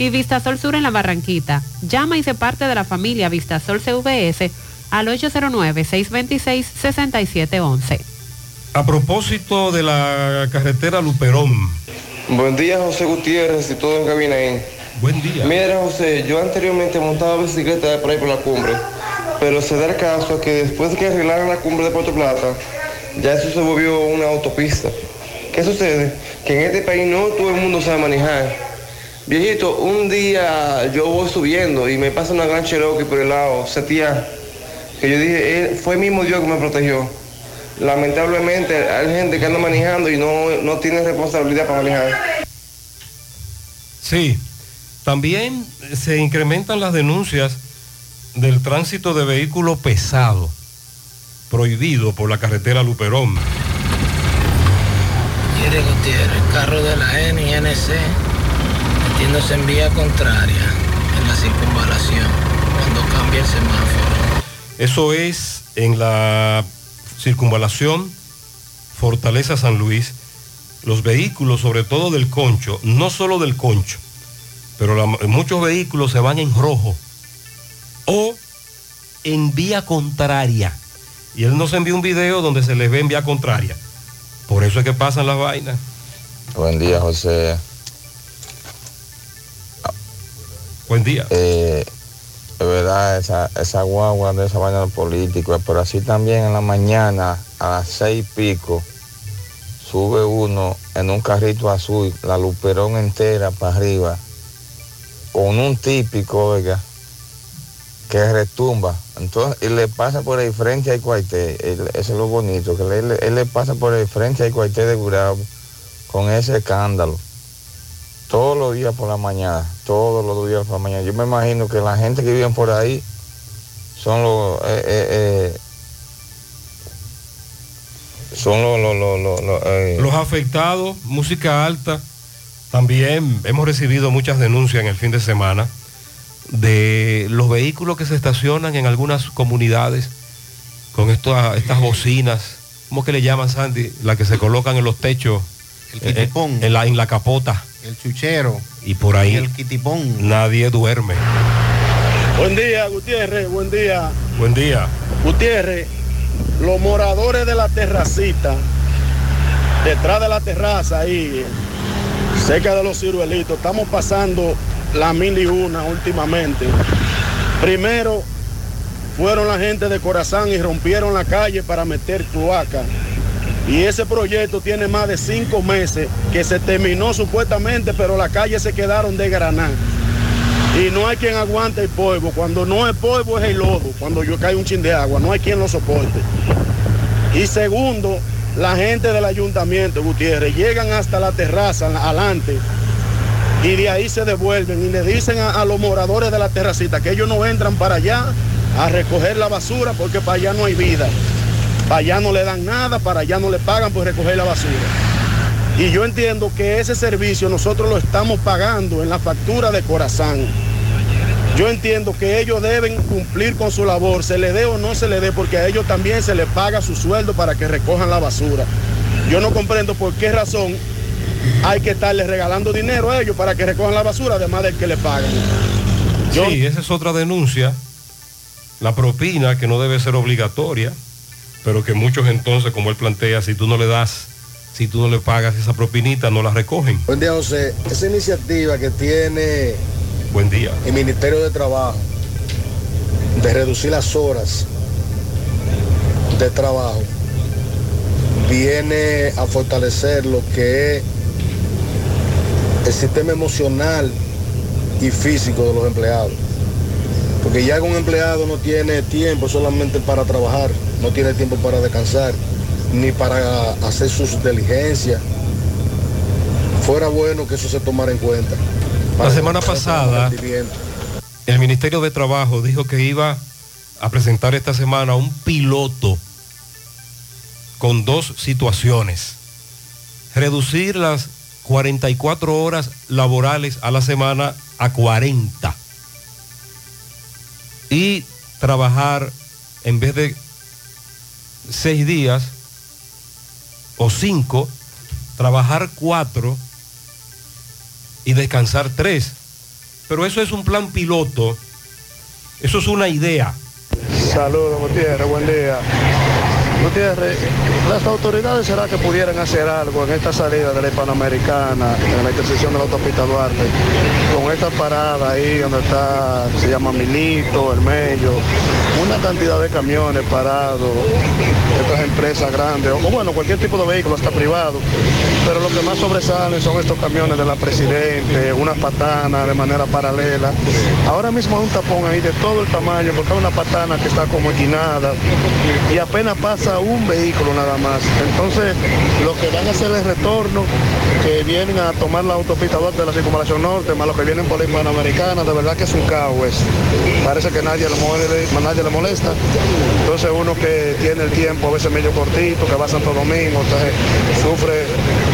Y Vistasol Sur en la Barranquita. Llama y se parte de la familia Vistasol CVS al 809-626-6711. A propósito de la carretera Luperón. Buen día, José Gutiérrez y todo en cabina ahí. Buen día. Mira, José, yo anteriormente montaba bicicleta por ahí por la cumbre, pero se da el caso que después de que arreglaron la cumbre de Puerto Plata, ya eso se volvió una autopista. ¿Qué sucede? Que en este país no todo el mundo sabe manejar. Viejito, un día yo voy subiendo y me pasa una gran Cherokee por el lado, Setia, que yo dije, eh, fue el mismo Dios que me protegió. Lamentablemente hay gente que anda manejando y no, no tiene responsabilidad para manejar. Sí, también se incrementan las denuncias del tránsito de vehículo pesado, prohibido por la carretera Luperón. Jerry Gutiérrez, carro de la NNC, metiéndose en vía contraria en la circunvalación cuando cambia el semáforo. Eso es en la circunvalación Fortaleza San Luis. Los vehículos, sobre todo del concho, no solo del concho, pero la- muchos vehículos se van en rojo o en vía contraria. Y él nos envió un video donde se les ve en vía contraria. Por eso es que pasan las vainas. Buen día, José. Buen día. Eh, es verdad, esa, esa guagua de esa vaina de político, pero así también en la mañana, a las seis y pico, sube uno en un carrito azul, la luperón entera para arriba, con un típico, oiga, que retumba. Entonces, y le pasa por el frente al cuartel, eso es lo bonito, que él, él le pasa por el frente al cuartel de Gurabo con ese escándalo. Todos los días por la mañana, todos los días por la mañana. Yo me imagino que la gente que vive por ahí son los... eh, eh, eh, son los... los, los, los- los, eh, Los afectados, música alta. También hemos recibido muchas denuncias en el fin de semana de los vehículos que se estacionan en algunas comunidades con esto- estas (laughs) bocinas, ¿cómo que le llaman, Sandy? La que se colocan en los techos, El quitipón. en, la, en la capota. El chuchero. Y por ahí El quitipón. nadie duerme. Buen día, Gutiérrez, buen día. Buen día. Gutiérrez, los moradores de la terracita, detrás de la terraza ahí, cerca de los ciruelitos, estamos pasando la mil y una últimamente. Primero fueron la gente de Corazán y rompieron la calle para meter cloaca. Y ese proyecto tiene más de cinco meses que se terminó supuestamente, pero las calles se quedaron de granada. Y no hay quien aguante el polvo. Cuando no es polvo es el lodo. Cuando yo cae un chin de agua, no hay quien lo soporte. Y segundo, la gente del ayuntamiento, Gutiérrez, llegan hasta la terraza, adelante, y de ahí se devuelven y le dicen a los moradores de la terracita que ellos no entran para allá a recoger la basura porque para allá no hay vida. Para allá no le dan nada, para allá no le pagan por recoger la basura. Y yo entiendo que ese servicio nosotros lo estamos pagando en la factura de Corazán. Yo entiendo que ellos deben cumplir con su labor, se le dé o no se le dé, porque a ellos también se les paga su sueldo para que recojan la basura. Yo no comprendo por qué razón hay que estarles regalando dinero a ellos para que recojan la basura, además del que le pagan. Sí, esa es otra denuncia. La propina, que no debe ser obligatoria, pero que muchos entonces, como él plantea, si tú no le das, si tú no le pagas esa propinita, no la recogen. Buen día, José. Esa iniciativa que tiene Buen día. el Ministerio de Trabajo de reducir las horas de trabajo viene a fortalecer lo que es el sistema emocional y físico de los empleados. Porque ya un empleado no tiene tiempo solamente para trabajar, no tiene tiempo para descansar, ni para hacer sus diligencias. Fuera bueno que eso se tomara en cuenta. La semana pasada, el Ministerio de Trabajo dijo que iba a presentar esta semana un piloto con dos situaciones. Reducir las 44 horas laborales a la semana a 40. Y trabajar en vez de seis días o cinco, trabajar cuatro y descansar tres. Pero eso es un plan piloto, eso es una idea. Saludos, Gutiérrez, buen día. Gutiérrez, las autoridades será que pudieran hacer algo en esta salida de la Hispanoamericana, en la intersección de la autopista Duarte, con esta parada ahí donde está, se llama Milito, El Mello, una cantidad de camiones parados, estas empresas grandes, o bueno, cualquier tipo de vehículo, hasta privado, pero lo que más sobresalen son estos camiones de la Presidente, unas patanas de manera paralela. Ahora mismo hay un tapón ahí de todo el tamaño, porque hay una patana que está como esquinada y apenas pasa un vehículo nada más. Entonces, lo que van a hacer es retorno, que vienen a tomar la autopista de la circunvalación norte, más los que vienen por la hispanoamericana, de verdad que es un caos. Parece que nadie le, molesta. Entonces uno que tiene el tiempo a veces medio cortito, que va a Santo Domingo, entonces sufre.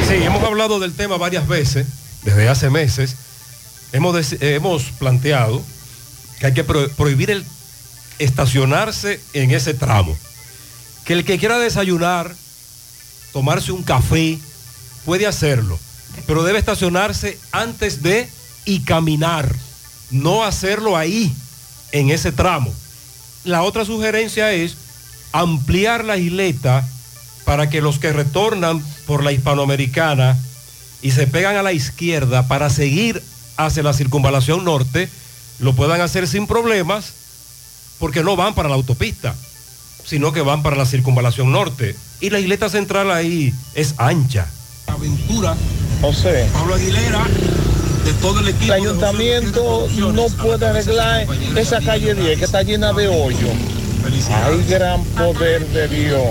Sí, hemos hablado del tema varias veces, desde hace meses. Hemos, hemos planteado que hay que pro- prohibir el estacionarse en ese tramo. Que el que quiera desayunar, tomarse un café, puede hacerlo, pero debe estacionarse antes de y caminar, no hacerlo ahí, en ese tramo. La otra sugerencia es ampliar la isleta para que los que retornan por la hispanoamericana y se pegan a la izquierda para seguir hacia la circunvalación norte, lo puedan hacer sin problemas porque no van para la autopista, sino que van para la circunvalación norte. Y la isleta central ahí es ancha. Aventura. José. Pablo Aguilera, de todo el equipo. El ayuntamiento no puede arreglar esa calle 10 que está llena de hoyo. Hay gran poder de Dios.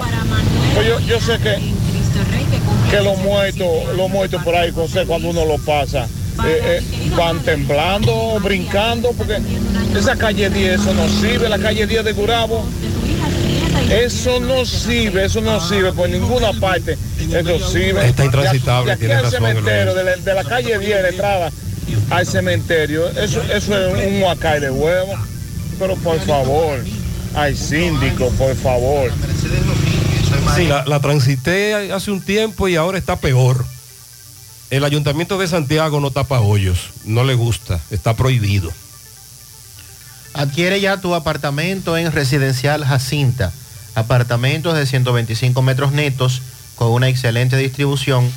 Pues yo, yo sé que, que los muertos, los muertos por ahí, José, cuando uno lo pasa, eh, eh, van temblando, brincando, porque esa calle 10, eso no sirve, la calle 10 de Gurabo, eso no sirve, eso no sirve por ninguna parte, eso sirve. Está intransitable, De aquí tiene al razón, cementerio, de la, de la calle 10, la entrada al cementerio, eso, eso es un huacay de huevo, pero por favor, ay síndico, por favor. Sí, la, la transité hace un tiempo y ahora está peor. El ayuntamiento de Santiago no tapa hoyos, no le gusta, está prohibido. Adquiere ya tu apartamento en Residencial Jacinta. Apartamentos de 125 metros netos con una excelente distribución.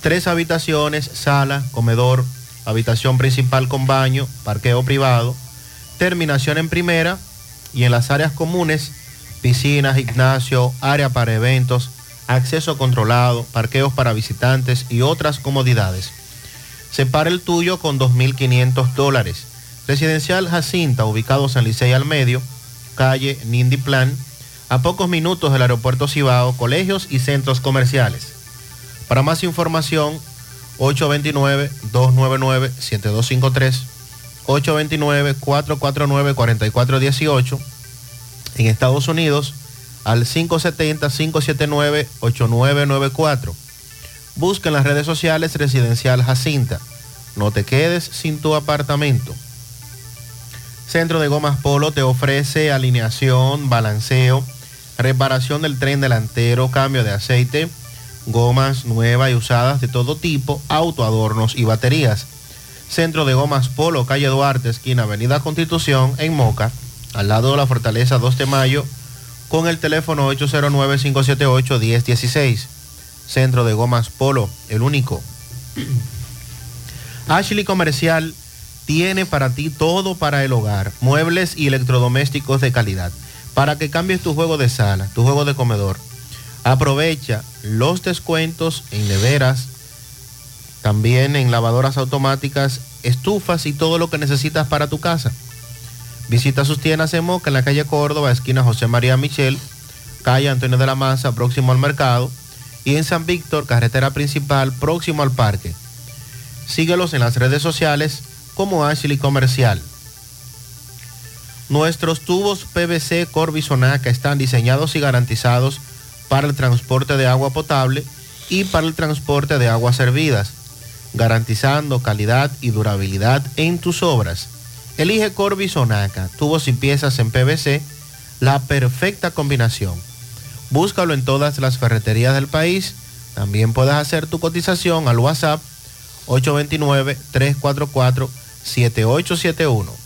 Tres habitaciones, sala, comedor, habitación principal con baño, parqueo privado, terminación en primera y en las áreas comunes, piscina, gimnasio, área para eventos, acceso controlado, parqueos para visitantes y otras comodidades. Separa el tuyo con 2.500 dólares. Residencial Jacinta, ubicado San Licey al medio, calle Nindy Plan, a pocos minutos del aeropuerto Cibao, colegios y centros comerciales. Para más información, 829-299-7253, 829-449-4418, en Estados Unidos, al 570-579-8994. Busca en las redes sociales Residencial Jacinta. No te quedes sin tu apartamento. Centro de Gomas Polo te ofrece alineación, balanceo, reparación del tren delantero, cambio de aceite, gomas nuevas y usadas de todo tipo, autoadornos y baterías. Centro de Gomas Polo, calle Duarte, esquina Avenida Constitución, en Moca, al lado de la Fortaleza 2 de Mayo, con el teléfono 809-578-1016. Centro de Gomas Polo, el único. Ashley Comercial tiene para ti todo para el hogar, muebles y electrodomésticos de calidad, para que cambies tu juego de sala, tu juego de comedor. Aprovecha los descuentos en neveras, también en lavadoras automáticas, estufas y todo lo que necesitas para tu casa. Visita sus tiendas en Moca, en la calle Córdoba, esquina José María Michel, calle Antonio de la Maza, próximo al mercado, y en San Víctor, carretera principal, próximo al parque. Síguelos en las redes sociales como Ashley Comercial. Nuestros tubos PVC Corbisonaca están diseñados y garantizados para el transporte de agua potable y para el transporte de aguas servidas, garantizando calidad y durabilidad en tus obras. Elige Corbisonaca, tubos y piezas en PVC, la perfecta combinación. Búscalo en todas las ferreterías del país. También puedes hacer tu cotización al WhatsApp 829-344-7871.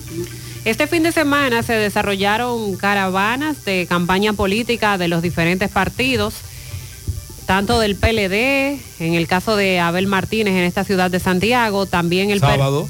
Este fin de semana se desarrollaron caravanas de campaña política de los diferentes partidos, tanto del PLD, en el caso de Abel Martínez en esta ciudad de Santiago, también el, Sábado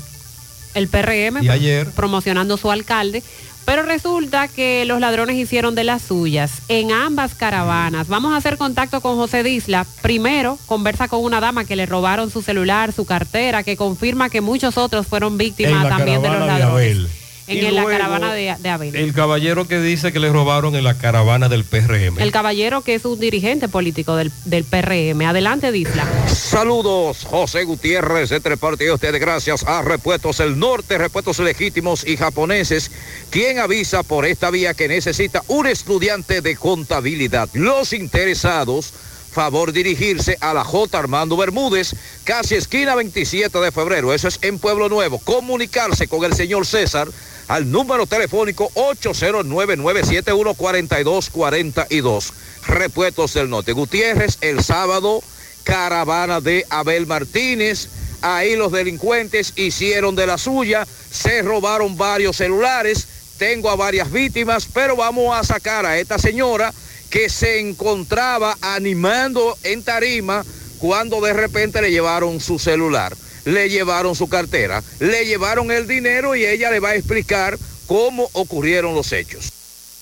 el PRM y ayer. promocionando su alcalde. Pero resulta que los ladrones hicieron de las suyas en ambas caravanas. Vamos a hacer contacto con José Disla. Primero, conversa con una dama que le robaron su celular, su cartera, que confirma que muchos otros furon víctimas también de los de en Y la luego, caravana de, de Abel. El caballero que dice que le robaron en la caravana del PRM. El caballero que es un dirigente político del, del PRM. Adelante, Disla. Saludos, José Gutiérrez, de Tres Partidos, ustedes gracias a Repuestos El Norte, Repuestos Legítimos y Japoneses, quien avisa por esta vía que necesita un estudiante de contabilidad. Los interesados, favor dirigirse a la J. Armando Bermúdez, casi esquina 27 de febrero, eso es en Pueblo Nuevo. Comunicarse con el señor César al número telefónico 809-971-4242. Repuestos del Norte. Gutiérrez, el sábado caravana de Abel Martínez. Ahí los delincuentes hicieron de la suya, se robaron varios celulares, tengo a varias víctimas, pero vamos a sacar a esta señora que se encontraba animando en tarima cuando de repente le llevaron su celular, le llevaron su cartera, le llevaron el dinero y ella le va a explicar cómo ocurrieron los hechos.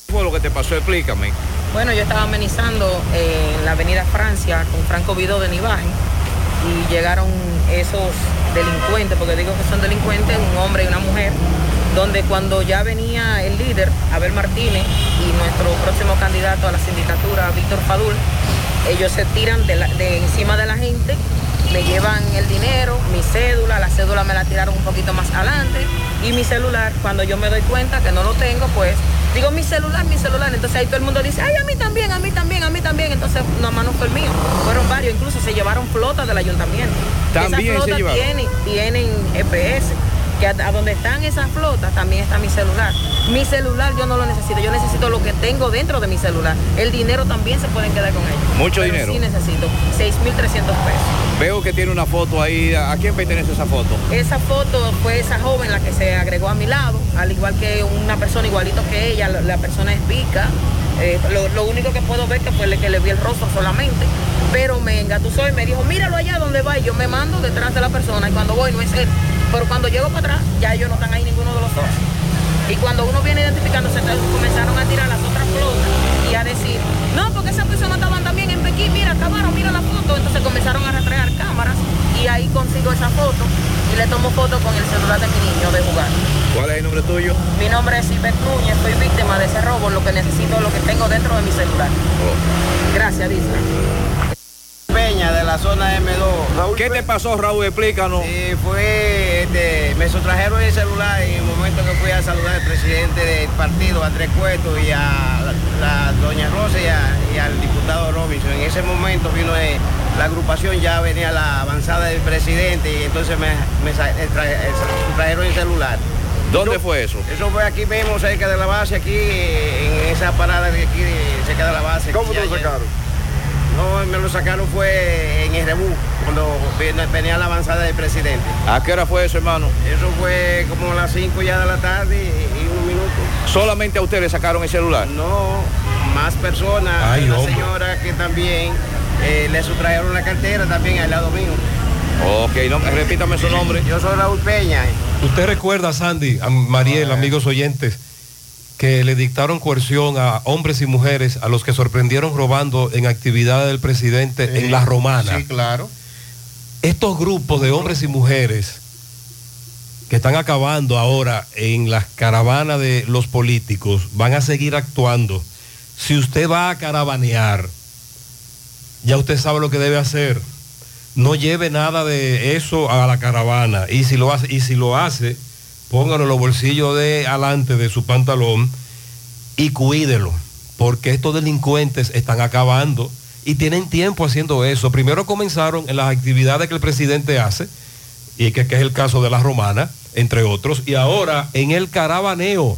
¿Qué fue lo que te pasó? Explícame. Bueno, yo estaba amenizando en la avenida Francia con Franco Vidó de Nivaje y llegaron esos delincuentes, porque digo que son delincuentes, un hombre y una mujer, donde cuando ya venía el líder, Abel Martínez, y nuestro próximo candidato a la sindicatura, Víctor Fadul, ellos se tiran de, la- de encima de la gente, me llevan el dinero, mi cédula, la cédula me la tiraron un poquito más adelante, y mi celular, cuando yo me doy cuenta que no lo tengo, pues digo mi celular, mi celular, entonces ahí todo el mundo dice, ay, a mí también, a mí también, a mí también, entonces no más no fue el mío, fueron varios, incluso se llevaron flotas del ayuntamiento. También Esas se flotas llevaron. tienen, tienen que a, a donde están esas flotas también está mi celular. Mi celular yo no lo necesito, yo necesito lo que tengo dentro de mi celular. El dinero también se pueden quedar con ellos. Mucho Pero dinero. Sí necesito, 6.300 pesos. Veo que tiene una foto ahí. ¿A quién pertenece esa foto? Esa foto fue esa joven la que se agregó a mi lado, al igual que una persona igualito que ella, la, la persona es pica. Eh, lo, lo único que puedo ver que fue que le vi el rostro solamente. Pero me engatusó y me dijo, míralo allá donde va. Y yo me mando detrás de la persona y cuando voy no es él. Pero cuando llego para atrás, ya ellos no están ahí ninguno de los dos. Y cuando uno viene identificándose, entonces comenzaron a tirar las otras flotas y a decir, no, porque esas personas estaban también en Pekín, mira, acabaron, mira la foto. Entonces comenzaron a rastrear cámaras y ahí consigo esa foto y le tomo foto con el celular de mi niño de jugar. ¿Cuál es el nombre tuyo? Mi nombre es Iber Núñez, soy víctima de ese robo, lo que necesito, lo que tengo dentro de mi celular. Gracias, Disla. La zona M2. ¿Qué te pasó, Raúl? Explícanos. Sí, fue, este, me sustrajeron el celular en el momento que fui a saludar al presidente del partido, Andrés Cueto, y a la, la doña Rosa y, a- y al diputado Robinson. En ese momento vino eh, la agrupación, ya venía la avanzada del presidente y entonces me, me eh, tra- sustrajeron el celular. ¿Dónde fue eso? Eso fue aquí mismo, cerca de la base, aquí, eh, en esa parada de aquí, cerca de la base. ¿Cómo te lo sacaron? No, me lo sacaron fue en Erebú, cuando vino- venía la avanzada del presidente. ¿A qué hora fue eso, hermano? Eso fue como a las 5 ya de la tarde y, y un minuto. ¿Solamente a usted le sacaron el celular? No, más personas. Ay, Hay una hombre. señora que también eh, le sustrajeron la cartera también al lado mío. Ok, no, repítame su nombre. Yo soy Raúl Peña. Usted recuerda, Sandy, a Mariel, amigos oyentes, que le dictaron coerción a hombres y mujeres a los que sorprendieron robando en actividades del presidente en La Romana. Sí, claro. Estos grupos de hombres y mujeres que están acabando ahora en las caravanas de los políticos van a seguir actuando. Si usted va a caravanear, ya usted sabe lo que debe hacer. No lleve nada de eso a la caravana. Y si lo hace, y si lo hace póngalo en los bolsillos de adelante de su pantalón y cuídelo. Porque estos delincuentes están acabando y tienen tiempo haciendo eso. Primero comenzaron en las actividades que el presidente hace, y que, que es el caso de la romana, entre otros, y ahora en el caravaneo.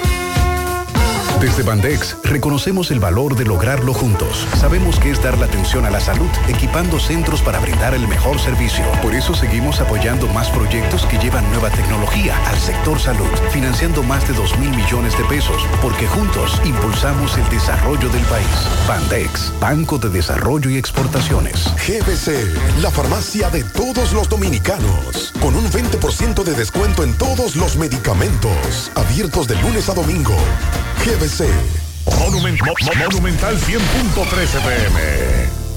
Desde Bandex reconocemos el valor de lograrlo juntos. Sabemos que es dar la atención a la salud, equipando centros para brindar el mejor servicio. Por eso seguimos apoyando más proyectos que llevan nueva tecnología al sector salud, financiando más de 2 mil millones de pesos, porque juntos impulsamos el desarrollo del país. Bandex, Banco de Desarrollo y Exportaciones. GBC, la farmacia de todos los dominicanos, con un 20% de descuento en todos los medicamentos, abiertos de lunes a domingo. GBC. Monument- Mo- Mo- Monumental 100.13 pm.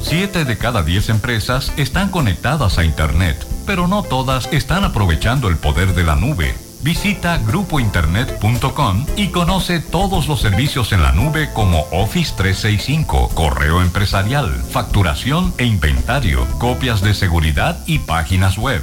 Siete de cada diez empresas están conectadas a Internet, pero no todas están aprovechando el poder de la nube. Visita grupointernet.com y conoce todos los servicios en la nube como Office 365, correo empresarial, facturación e inventario, copias de seguridad y páginas web.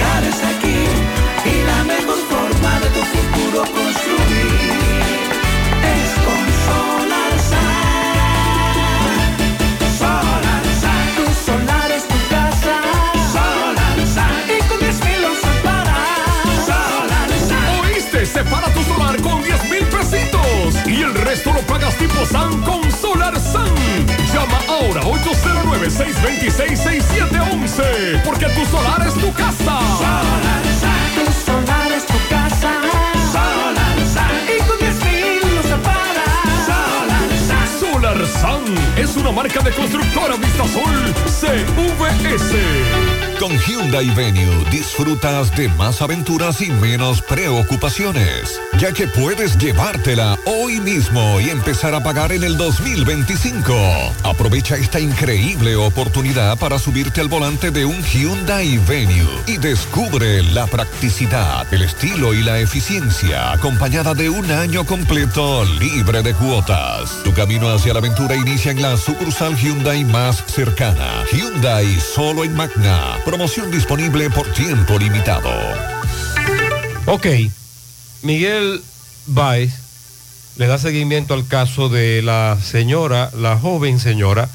es aquí y la mejor forma de tu futuro construir es con Solar Solar tu solar es tu casa. Solar y con 10 mil Solar ¿Oíste? Separa tu solar con 10 mil pesitos y el resto lo pagas tipo SAN con Solar San. Llama ahora 809-626-6711 porque tu solar es tu casa. Solar tu solar es tu casa. Solar y con 10 mil Solar San es una marca de constructora Vistasol CVS. Con Hyundai Venue disfrutas de más aventuras y menos preocupaciones, ya que puedes llevártela hoy mismo y empezar a pagar en el 2025. Aprovecha esta increíble oportunidad para subirte al volante de un Hyundai Venue y descubre la practicidad, el estilo y la eficiencia acompañada de un año completo libre de cuotas. Tu camino hacia la aventura inicia en la sucursal Hyundai más cercana. Hyundai solo en Magna. Promoción disponible por tiempo limitado. Ok, Miguel Baez le da seguimiento al caso de la señora, la joven señora,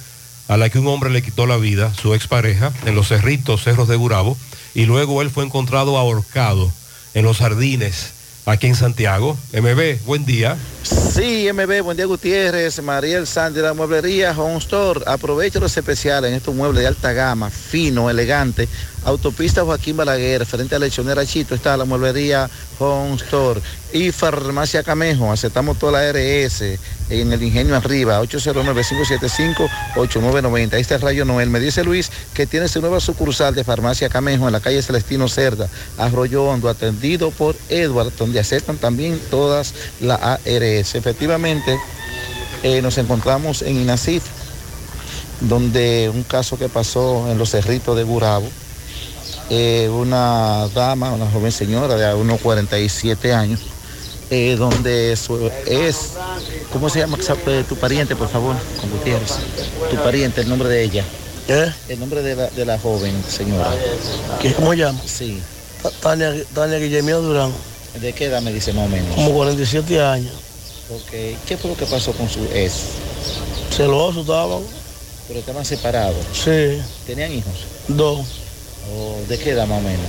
a la que un hombre le quitó la vida, su expareja, en los cerritos, cerros de Gurabo, y luego él fue encontrado ahorcado en los jardines, aquí en Santiago. MB, buen día. Sí, MB, buen día Gutiérrez, Mariel Sandy, la mueblería Home Store. Aprovecha los especiales en estos muebles de alta gama, fino, elegante. Autopista Joaquín Balaguer, frente a Lechonera Chito, está la mueblería Home Store. Y Farmacia Camejo, aceptamos toda la RS en el Ingenio Arriba, 809-575-8990. Ahí está el Rayo Noel. Me dice Luis que tiene su nueva sucursal de Farmacia Camejo en la calle Celestino Cerda, Arroyo Hondo, atendido por Edward, donde aceptan también todas las ARS. Efectivamente, eh, nos encontramos en Inacif, donde un caso que pasó en los cerritos de Gurabo, eh, una dama, una joven señora de unos 47 años, eh, donde su- es, ¿cómo se llama eh, tu pariente, por favor, con Gutiérrez? Tu pariente, el nombre de ella. El nombre de la, de la joven señora. ¿Qué, ¿Cómo se llama? Sí. Ta- Tania, Tania Guillermina Durán, ¿De qué edad me dice más o menos? como 47 años. Ok. ¿Qué fue lo que pasó con su ex? Celoso estaban. Pero estaban separados. Sí, ¿Tenían hijos? dos, ¿O ¿De qué edad más o menos?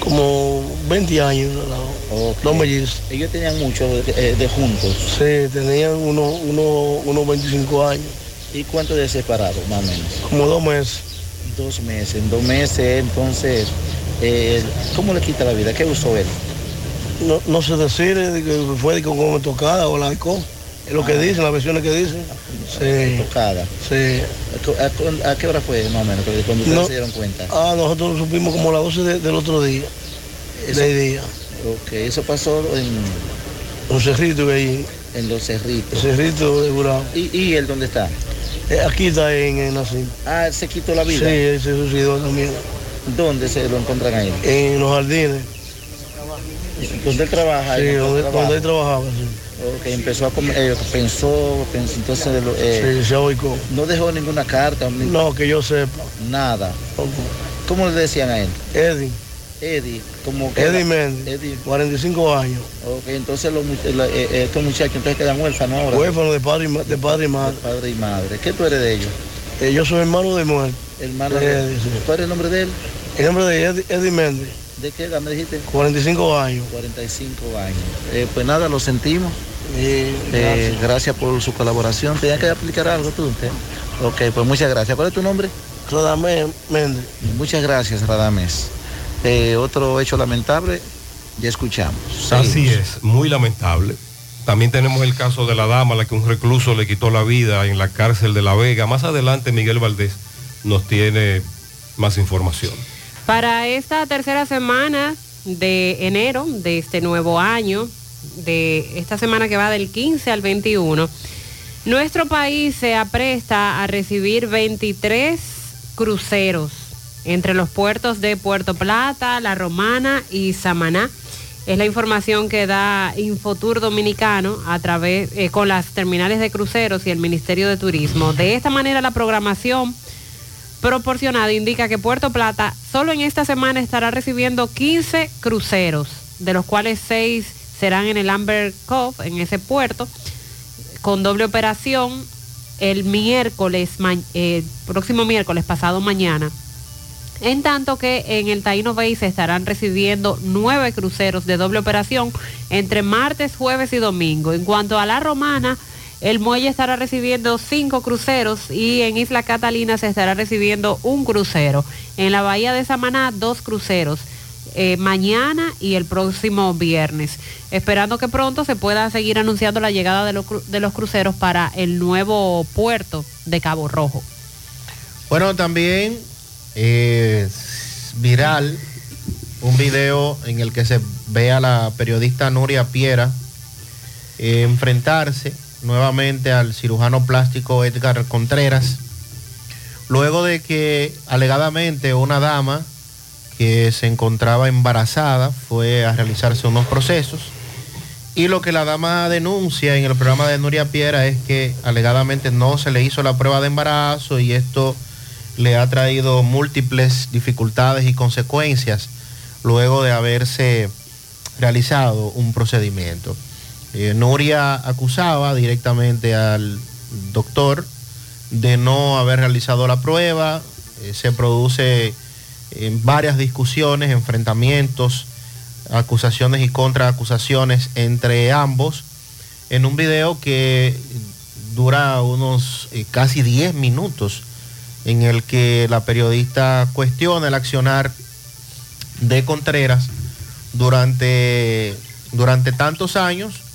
como 20 años. ¿no? Ok. Dos mellizos. Ellos tenían mucho de, eh, de juntos. Sí, tenían unos uno, unos 25 años, ¿Y cuánto de separados, más o menos? como dos meses. Dos meses. En dos meses, entonces, eh, ¿cómo le quita la vida? ¿Qué usó él? No, no sé decir eh, de que fue de que como tocada o la alcohol. Es lo que Ah. dicen, las versiones que dicen. Sí. Tocada. Sí. ¿A, a qué hora fue más o menos? Cuando ustedes No. se dieron cuenta. Ah, nosotros supimos como a las 12 de- del otro día. Eso- De día. Ok, eso pasó en, Un cerrito que hay. en los cerritos. Cerrito de Burao. ¿Y, y él dónde está? Eh, Aquí está en, en así. Ah, se quitó la vida. Sí, él se suicidó también. ¿Dónde se lo encuentran a él? En los jardines. ¿Dónde él trabaja? Sí, ¿En donde, donde él trabajaba. Sí. Ok, empezó a comer, eh, pensó, pensó, entonces lo- eh, Sí, no dejó ninguna carta, ni- No, que yo sepa. nada. ¿Cómo le decían a él? Eddie. Eddie, como que Eddie Méndez. Eddie. 45 años. Ok, entonces los, la- eh, eh, estos muchachos entonces quedan huérfanos ahora. Huérfano de padre y, de padre y madre. Padre y madre. ¿Qué tú eres de ellos? Eh, yo soy hermano de muerte. Hermano de de Eddie, sí. ¿Cuál es el nombre de él? El nombre de Eddie, Eddie Méndez. ¿De qué edad me dijiste? 45 años. 45 años. Eh, pues nada, lo sentimos. Eh, Eh, gracias. gracias por su colaboración. ¿Tenía que aplicar algo tú? Ok, pues muchas gracias. ¿Cuál es tu nombre? Radamés Méndez. Muchas gracias, Radames. Eh, otro hecho lamentable, ya escuchamos. Así es, muy lamentable. También tenemos el caso de la dama a la que un recluso le quitó la vida en la cárcel de La Vega. Más adelante Miguel Valdés nos tiene más información. Para esta tercera semana de enero de este nuevo año, de esta semana que va del 15 al 21, nuestro país se apresta a recibir 23 cruceros entre los puertos de Puerto Plata, La Romana y Samaná. Es la información que da Infotur Dominicano a través eh, con las terminales de cruceros y el Ministerio de Turismo. De esta manera la programación proporcionada indica que Puerto Plata solo en esta semana estará recibiendo 15 cruceros, de los cuales 6 serán en el Amber Cove, en ese puerto, con doble operación el miércoles, eh, próximo miércoles, pasado mañana. En tanto que en el Taino Bay se estarán recibiendo nueve cruceros de doble operación entre martes, jueves y domingo. En cuanto a la romana, el muelle estará recibiendo cinco cruceros y en Isla Catalina se estará recibiendo un crucero. En la bahía de Samaná, dos cruceros. eh, mañana y el próximo viernes, esperando que pronto se pueda seguir anunciando la llegada de los, de los cruceros para el nuevo puerto de Cabo Rojo. Bueno, también eh, viral un video en el que se ve a la periodista Nuria Piera eh, enfrentarse nuevamente al cirujano plástico Edgar Contreras, luego de que alegadamente una dama que se encontraba embarazada fue a realizarse unos procesos y lo que la dama denuncia en el programa de Nuria Piera es que alegadamente no se le hizo la prueba de embarazo y esto le ha traído múltiples dificultades y consecuencias luego de haberse realizado un procedimiento. Eh, Nuria acusaba directamente al doctor de no haber realizado la prueba, eh, se produce eh, varias discusiones, enfrentamientos, acusaciones y contraacusaciones entre ambos. En un video que dura unos casi 10 minutos en el que la periodista cuestiona el accionar de Contreras durante, durante tantos años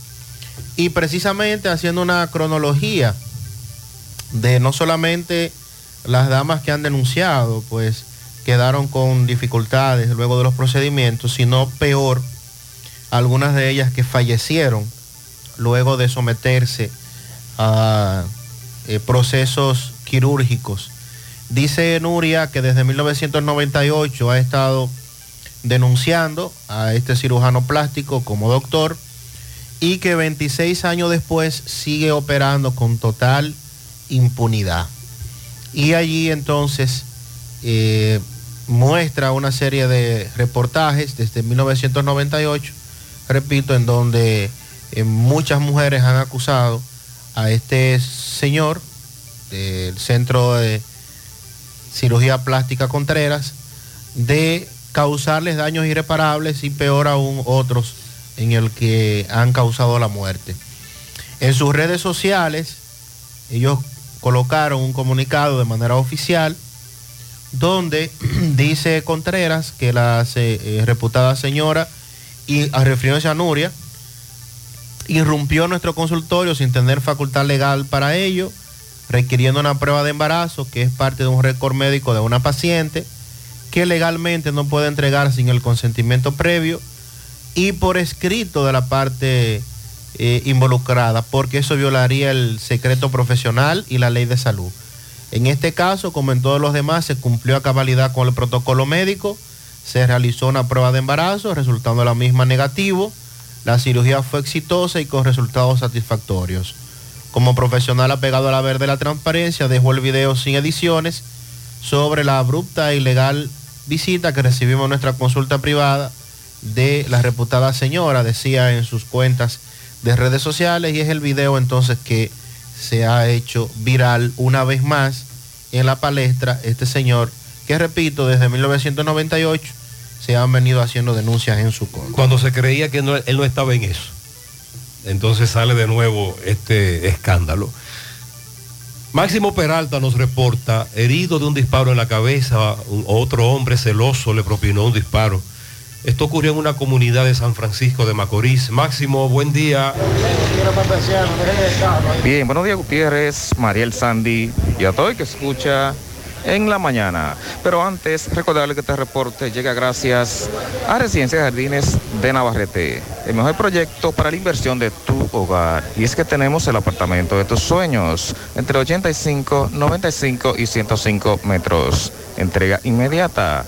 y precisamente haciendo una cronología de no solamente las damas que han denunciado, pues quedaron con dificultades luego de los procedimientos, sino peor, algunas de ellas que fallecieron luego de someterse a eh, procesos quirúrgicos. Dice Nuria que desde 1998 ha estado denunciando a este cirujano plástico como doctor y que 26 años después sigue operando con total impunidad. Y allí entonces eh, muestra una serie de reportajes desde 1998, repito, en donde eh, muchas mujeres han acusado a este señor del Centro de Cirugía Plástica Contreras de causarles daños irreparables y peor aún otros en el que han causado la muerte. En sus redes sociales, ellos colocaron un comunicado de manera oficial donde (clears throat) dice Contreras que la eh, reputada señora, y a a Nuria, irrumpió nuestro consultorio sin tener facultad legal para ello, requiriendo una prueba de embarazo, que es parte de un récord médico de una paciente, que legalmente no puede entregar sin el consentimiento previo y por escrito de la parte eh, involucrada, porque eso violaría el secreto profesional y la ley de salud. En este caso, como en todos los demás, se cumplió a cabalidad con el protocolo médico, se realizó una prueba de embarazo, resultando la misma negativo, la cirugía fue exitosa y con resultados satisfactorios. Como profesional apegado a la verde de la transparencia, dejó el video sin ediciones sobre la abrupta e ilegal visita que recibimos en nuestra consulta privada de la reputada señora, decía en sus cuentas de redes sociales, y es el video entonces que se ha hecho viral una vez más en la palestra este señor, que repito, desde 1998 se han venido haciendo denuncias en su contra. Cuando se creía que no- él no estaba en eso. Entonces sale de nuevo este escándalo. Máximo Peralta nos reporta, herido de un disparo en la cabeza, otro hombre celoso le propinó un disparo. Esto ocurrió en una comunidad de San Francisco de Macorís. Máximo, buen día. Bien, buenos días Gutiérrez, Mariel Sandy y a todo el que escucha en la mañana. Pero antes, recordarle que este reporte llega gracias a Residencia de Jardines de Navarrete, el mejor proyecto para la inversión de tu hogar. Y es que tenemos el apartamento de tus sueños, entre 85, 95 y 105 metros. Entrega inmediata.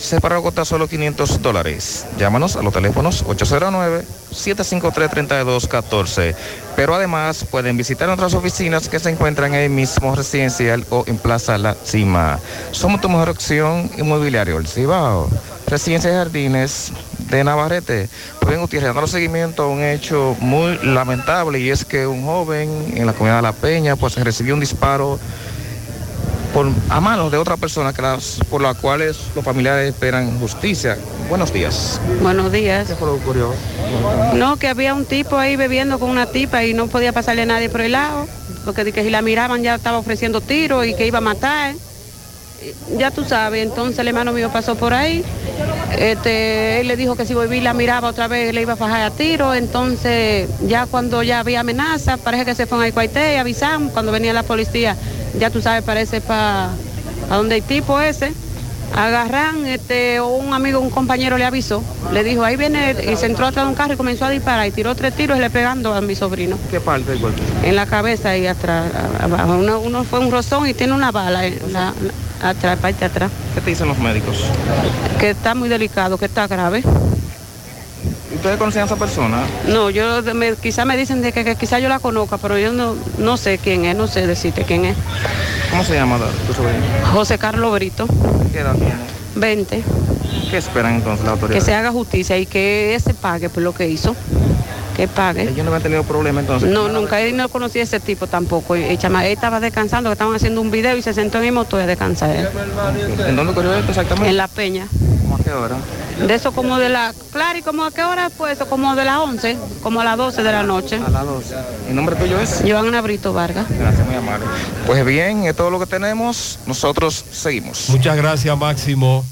Separado cuesta solo 500 dólares. Llámanos a los teléfonos 809-753-3214. Pero además pueden visitar nuestras oficinas que se encuentran en el mismo residencial o en Plaza La Cima. Somos tu mejor opción inmobiliario, el Cibao. Residencia de Jardines de Navarrete. Pues bien, Gutiérrez, dando seguimiento a un hecho muy lamentable y es que un joven en la comunidad de La Peña pues recibió un disparo por, a manos de otra persona que las, por las cuales los familiares esperan justicia. Buenos días. Buenos días. ¿Qué fue lo que ocurrió? No, que había un tipo ahí bebiendo con una tipa y no podía pasarle a nadie por el lado, porque que si la miraban ya estaba ofreciendo tiros y que iba a matar. Ya tú sabes, entonces el hermano mío pasó por ahí. Este, él le dijo que si volví la miraba otra vez le iba a fajar a tiro. Entonces, ya cuando ya había amenaza, parece que se fue al cuartel y avisamos. Cuando venía la policía, ya tú sabes, parece para donde el tipo ese. Agarran, este, un amigo, un compañero le avisó, le dijo, ahí viene, y se entró atrás de un carro y comenzó a disparar y tiró tres tiros y le pegando a mi sobrino. ¿Qué parte del cuerpo? En la cabeza y atrás, abajo. Uno, uno fue un rozón y tiene una bala en la- atrás, parte de atrás. ¿Qué te dicen los médicos? Que está muy delicado, que está grave. ¿Ustedes conocían a esa persona? No, yo me, quizá me dicen de que, que quizá yo la conozca, pero yo no, no sé quién es, no sé decirte quién es. ¿Cómo se llama tu sobrino? José Carlos Brito, ¿Qué edad tiene? 20. ¿Qué esperan entonces las Que autoridades? se haga justicia y que ese pague por lo que hizo. Que pague. Ellos no habían tenido problema entonces. No, nunca, él no conocía a ese tipo tampoco. Él estaba descansando, que estaban haciendo un video y se sentó en el motor a descansar. ¿En dónde ocurrió esto exactamente? En La Peña. ¿Cómo a qué hora? De eso como de la... Claro, ¿y como a qué hora fue eso? Como de las 11, como a las 12 de la noche. A las 12. ¿El nombre tuyo es? Joana Brito Vargas. Gracias, muy amable. Pues bien, es todo lo que tenemos. Nosotros seguimos. Muchas gracias, Máximo.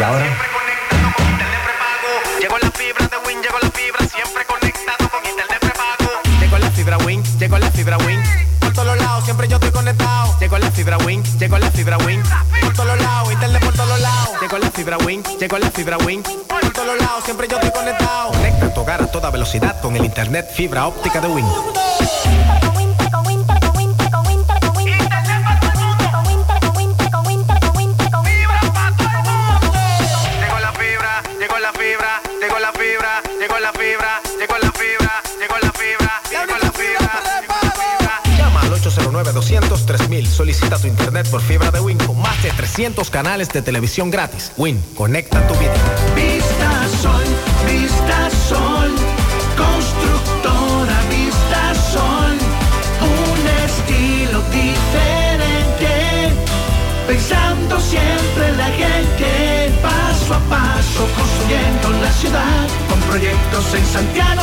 ¿Y ahora? Llegó la fibra de Win, llegó la fibra, siempre conectado con internet prepago. Llegó la fibra Win, llegó la fibra Win. Por todos lados, siempre yo estoy conectado. Llegó la fibra Win, llegó la fibra Win. Por todos lados, internet por todos lados. Llegó la fibra Win, llegó la fibra Win. Por todos lados, siempre yo estoy conectado. Conecta tu hogar a toda velocidad con el internet fibra óptica de Win. 809-200-3000. Solicita tu internet por fibra de Win con más de 300 canales de televisión gratis. Win, conecta tu vida. Vista Sol, Vista Sol, constructora Vista Sol, un estilo diferente, pensando siempre en la gente, paso a paso construyendo la ciudad, con proyectos en Santiago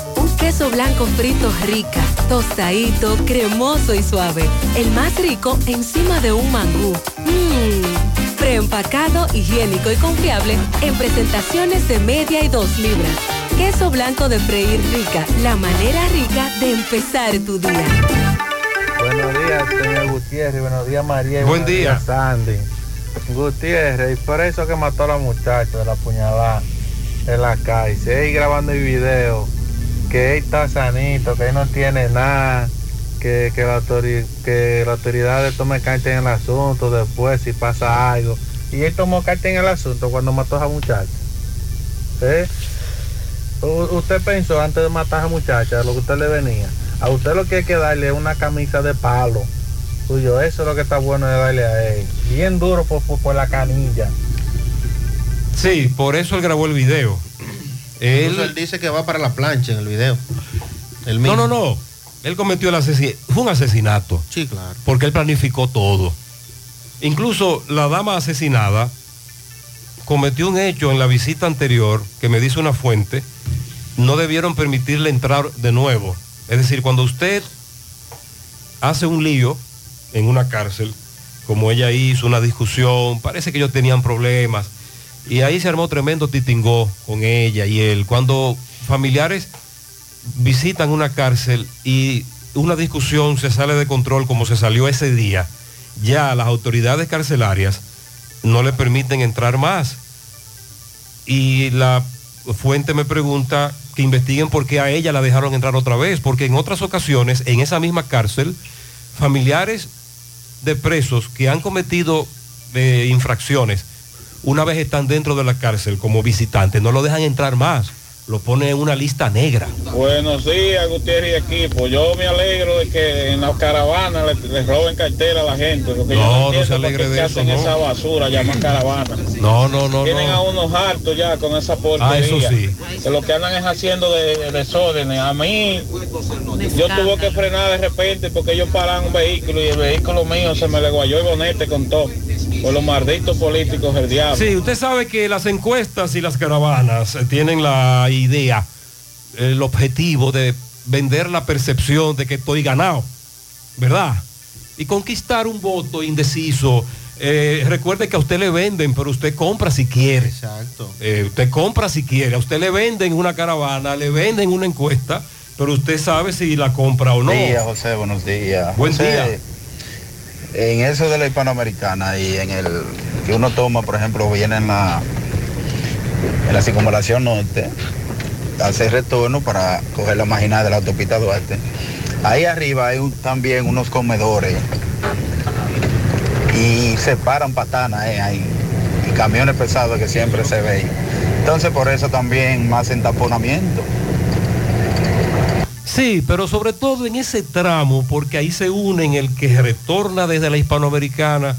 Queso blanco frito rica, tostadito, cremoso y suave. El más rico encima de un mangú. Mmm. Preempacado, higiénico y confiable en presentaciones de media y dos libras. Queso blanco de freír rica, la manera rica de empezar tu día. Buenos días, señor Gutiérrez. Buenos días, María. y Buen buenos día. días, Sandy. Gutiérrez, y por eso que mató a la muchacha de la puñalada en la calle. Sigue grabando el video. Que él está sanito, que él no tiene nada. Que, que, la, autori- que la autoridad tome carta en el asunto después si pasa algo. Y él tomó carta en el asunto cuando mató a esa muchacha. ¿Eh? Usted pensó antes de matar a esa muchacha lo que usted le venía. A usted lo que hay que darle es una camisa de palo. Suyo, eso es lo que está bueno de darle a él. Bien duro por, por, por la canilla. Sí, por eso él grabó el video. Incluso él dice que va para la plancha en el video. El No, mismo. no, no. Él cometió el asesinato. Fue un asesinato. Sí, claro. Porque él planificó todo. Incluso la dama asesinada cometió un hecho en la visita anterior que me dice una fuente. No debieron permitirle entrar de nuevo. Es decir, cuando usted hace un lío en una cárcel, como ella hizo una discusión, parece que ellos tenían problemas. Y ahí se armó tremendo titingó con ella y él. Cuando familiares visitan una cárcel y una discusión se sale de control como se salió ese día, ya las autoridades carcelarias no le permiten entrar más. Y la fuente me pregunta que investiguen por qué a ella la dejaron entrar otra vez, porque en otras ocasiones, en esa misma cárcel, familiares de presos que han cometido eh, infracciones, una vez están dentro de la cárcel como visitantes, no lo dejan entrar más, lo ponen en una lista negra. Buenos días, Gutiérrez y equipo. Yo me alegro de que en las caravanas le, le roben cartera a la gente. Porque yo No, no entiendo se alegre de eso, hacen no. esa basura, llaman caravana. No, no, no, Tienen no. a unos hartos ya con esa porquería. Ah, eso sí. Que lo que andan es haciendo de, de desórdenes. A mí, yo tuve que frenar de repente porque ellos paran un vehículo y el vehículo mío se me le guayó el bonete con todo. Por los malditos políticos del diablo. Sí, usted sabe que las encuestas y las caravanas eh, tienen la idea, el objetivo de vender la percepción de que estoy ganado, ¿verdad? Y conquistar un voto indeciso. Eh, recuerde que a usted le venden, pero usted compra si quiere. Exacto. Eh, usted compra si quiere. A usted le venden una caravana, le venden una encuesta pero usted sabe si la compra o no. Buenos días, José, buenos días. Buen José, día. En eso de la hispanoamericana y en el que uno toma, por ejemplo, viene en la, en la circunvalación norte, hace retorno para coger la marginal de la autopista Duarte. Ahí arriba hay también unos comedores y se paran patanas eh, ahí, y camiones pesados que siempre se ven. Entonces por eso también más entaponamiento. Sí, pero sobre todo en ese tramo, porque ahí se unen el que retorna desde la hispanoamericana,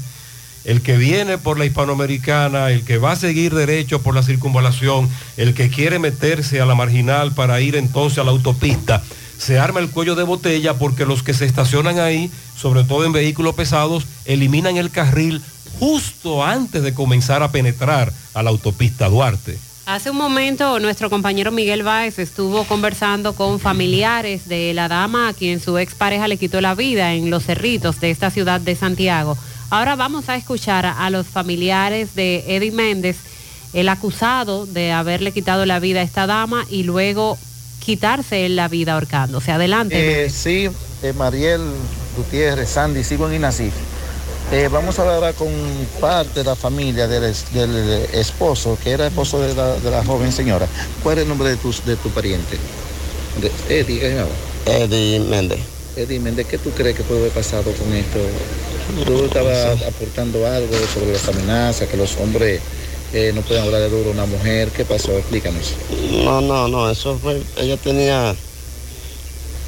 el que viene por la hispanoamericana, el que va a seguir derecho por la circunvalación, el que quiere meterse a la marginal para ir entonces a la autopista. Se arma el cuello de botella porque los que se estacionan ahí, sobre todo en vehículos pesados, eliminan el carril justo antes de comenzar a penetrar a la autopista Duarte. Hace un momento nuestro compañero Miguel Báez estuvo conversando con familiares de la dama a quien su expareja le quitó la vida en los cerritos de esta ciudad de Santiago. Ahora vamos a escuchar a, los familiares de Eddie Méndez, el acusado de haberle quitado la vida a esta dama y luego quitarse la vida ahorcándose. Adelante. Eh, sí, eh, Mariel Gutiérrez, Sandy, sigo en Inacif. Eh, vamos a hablar con parte de la familia del, del esposo, que era esposo de la, de la joven señora. ¿Cuál es el nombre de tu, de tu pariente? De, Eddie, ¿qué se llama? Eddie Méndez. Eddie Méndez, ¿qué tú crees que puede haber pasado con esto? Tú estabas aportando algo sobre las amenazas, que los hombres eh, no pueden hablar de duro a una mujer. ¿Qué pasó? Explícanos. No, no, no, eso fue, ella tenía,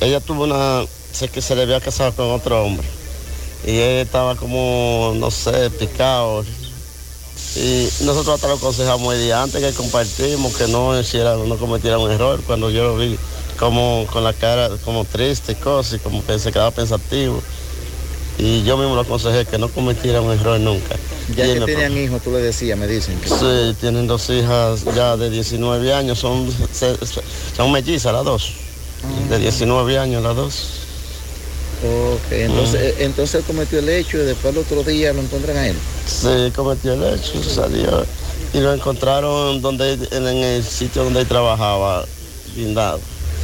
ella tuvo una, sé que se le había casado con otro hombre. Y él estaba como, no sé, picado. Y nosotros hasta lo aconsejamos el día antes que compartimos, que no hiciera, no cometiera un error. Cuando yo lo vi como con la cara como triste y cosas, y como que se quedaba pensativo. Y yo mismo lo aconsejé que no cometiera un error nunca. Ya Y que tenían hijos, tú le decías, me dicen. Que... Sí, tienen dos hijas ya de 19 años, son, son mellizas las dos. De 19 años las dos. Ok, entonces, eh, entonces él cometió el hecho y después el otro día lo encuentran a él. Sí, cometió el hecho, salió y lo encontraron donde en, el sitio donde él trabajaba, blindado.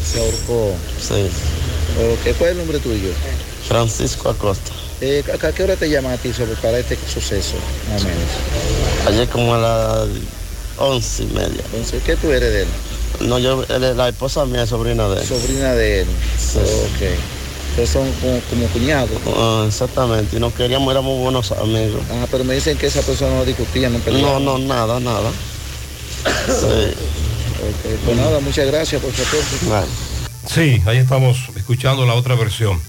Se ahorcó. Sí, Ok, ¿cuál es el nombre tuyo? Francisco Acosta. Eh, ¿a, qué hora te llama a ti sobre para este suceso, más o menos? Ayer como a las once y media. Entonces, ¿qué tú eres de él? No, yo, él la esposa mía es sobrina de él. Sobrina de él. Sí. Ok. Entonces son como, como cuñados. Ah, exactamente, y nos queríamos, éramos buenos amigos. Ah, pero me dicen que esa persona no discutía, no No, peleaba. no, nada, nada. (coughs) Sí. Ok, Pues nada, muchas gracias por su aporte. Sí, ahí estamos escuchando la otra versión.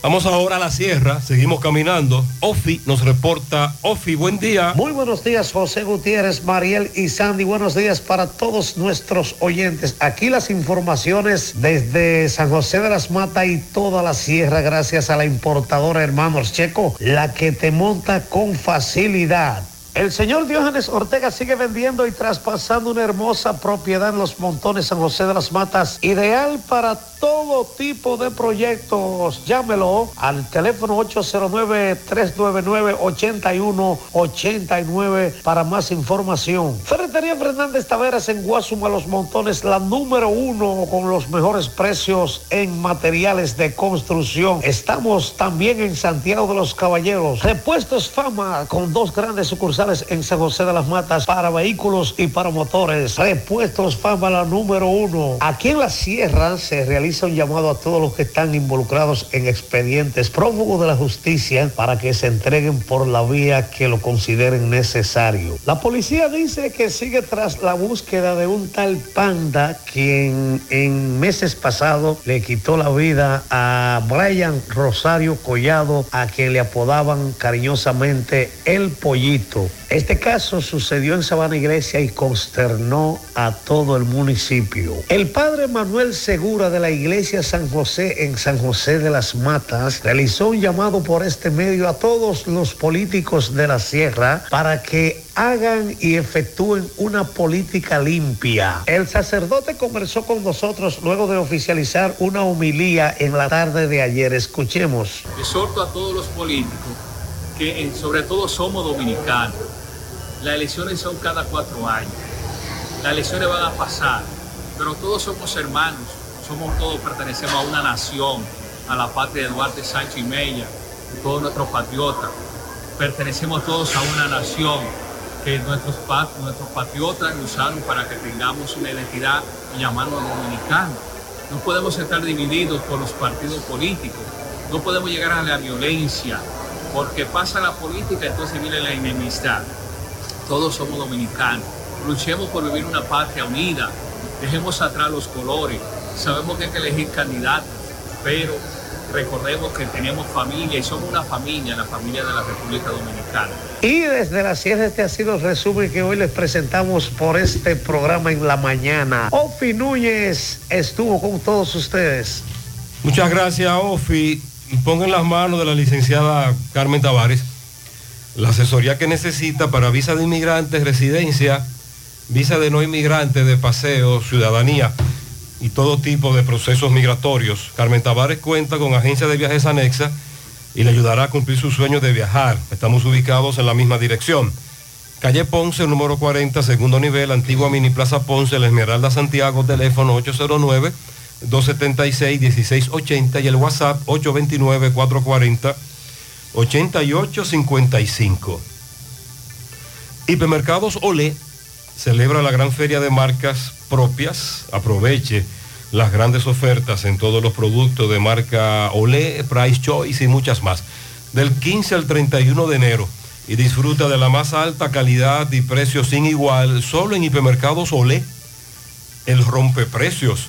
Vamos ahora a la sierra, seguimos caminando. Ofi nos reporta. Ofi, buen día. Muy buenos días, José Gutiérrez, Mariel y Sandy. Buenos días para todos nuestros oyentes. Aquí las informaciones desde San José de las Matas y toda la sierra, gracias a la importadora Hermanos Checo, la que te monta con facilidad. El señor Diógenes Ortega sigue vendiendo y traspasando una hermosa propiedad en los montones San José de las Matas, ideal para todo tipo de proyectos. Llámelo al teléfono 809-399-8189 para más información. Ferretería Fernández Taveras en Guasuma Los Montones, la número uno con los mejores precios en materiales de construcción. Estamos también en Santiago de los Caballeros. Repuestos Fama con dos grandes sucursales en San José de las Matas para vehículos y para motores. Repuestos Fama la número uno. Aquí en la sierra se realiza un llamado a todos los que están involucrados en expedientes prófugos de la justicia para que se entreguen por la vía que lo consideren necesario. La policía dice que sigue tras la búsqueda de un tal panda quien en meses pasados le quitó la vida a Brian Rosario Collado, a quien le apodaban cariñosamente el pollito. Este caso sucedió en Sabana Iglesia y consternó a todo el municipio. El padre Manuel Segura de la Iglesia San José en San José de las Matas realizó un llamado por este medio a todos los políticos de la sierra para que hagan y efectúen una política limpia. El sacerdote conversó con nosotros luego de oficializar una homilía en la tarde de ayer. Escuchemos. Exhorto a todos los políticos que eh, sobre todo somos dominicanos. Las elecciones son cada cuatro años. Las elecciones van a pasar, pero todos somos hermanos, somos todos, pertenecemos a una nación, a la patria de Duarte, Sánchez y Mella, todos nuestros patriotas. Pertenecemos todos a una nación que nuestros, nuestros patriotas usaron para que tengamos una identidad y llamarnos dominicanos. No podemos estar divididos por los partidos políticos, no podemos llegar a la violencia, porque pasa la política, entonces viene la enemistad. Todos somos dominicanos. Luchemos por vivir una patria unida. Dejemos atrás los colores. Sabemos que hay que elegir candidatos, pero recordemos que tenemos familia y somos una familia, la familia de la República Dominicana. Y desde la sierra este ha sido el resumen que hoy les presentamos por este programa en la mañana. Ofi Núñez estuvo con todos ustedes. Muchas gracias, Ofi. Ponga en las manos de la licenciada Carmen Tavares la asesoría que necesita para visa de inmigrantes, residencia, visa de no inmigrante, de paseo, ciudadanía y todo tipo de procesos migratorios. Carmen Tavares cuenta con agencia de viajes anexa y le ayudará a cumplir su sueño de viajar. Estamos ubicados en la misma dirección. Calle Ponce, número 40, segundo nivel, antigua Mini Plaza Ponce, La Esmeralda, Santiago, teléfono 809. 276-1680 y el WhatsApp 829-440-8855. Hipermercados Olé celebra la gran feria de marcas propias. Aproveche las grandes ofertas en todos los productos de marca Olé, Price Choice y muchas más. Del 15 al 31 de enero y disfruta de la más alta calidad y precio sin igual solo en Hipermercados Olé. El rompeprecios.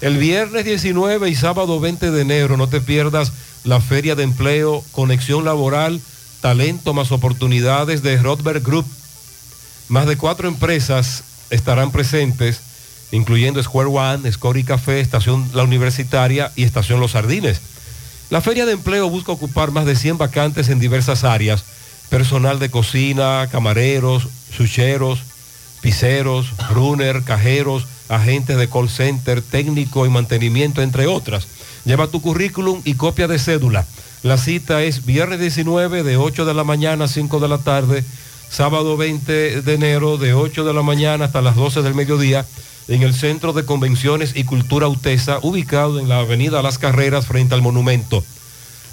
El viernes 19 y sábado 20 de enero no te pierdas la feria de empleo, conexión laboral, talento más oportunidades de Rodberg Group. Más de cuatro empresas estarán presentes, incluyendo Square One, Scory Café, Estación La Universitaria y Estación Los Sardines. La feria de empleo busca ocupar más de 100 vacantes en diversas áreas, personal de cocina, camareros, sucheros, pizzeros, runner, cajeros, agentes de call center, técnico y mantenimiento, entre otras. Lleva tu currículum y copia de cédula. La cita es viernes 19 de 8 de la mañana a 5 de la tarde, sábado 20 de enero de 8 de la mañana hasta las 12 del mediodía en el Centro de Convenciones y Cultura UTESA, ubicado en la Avenida Las Carreras frente al monumento.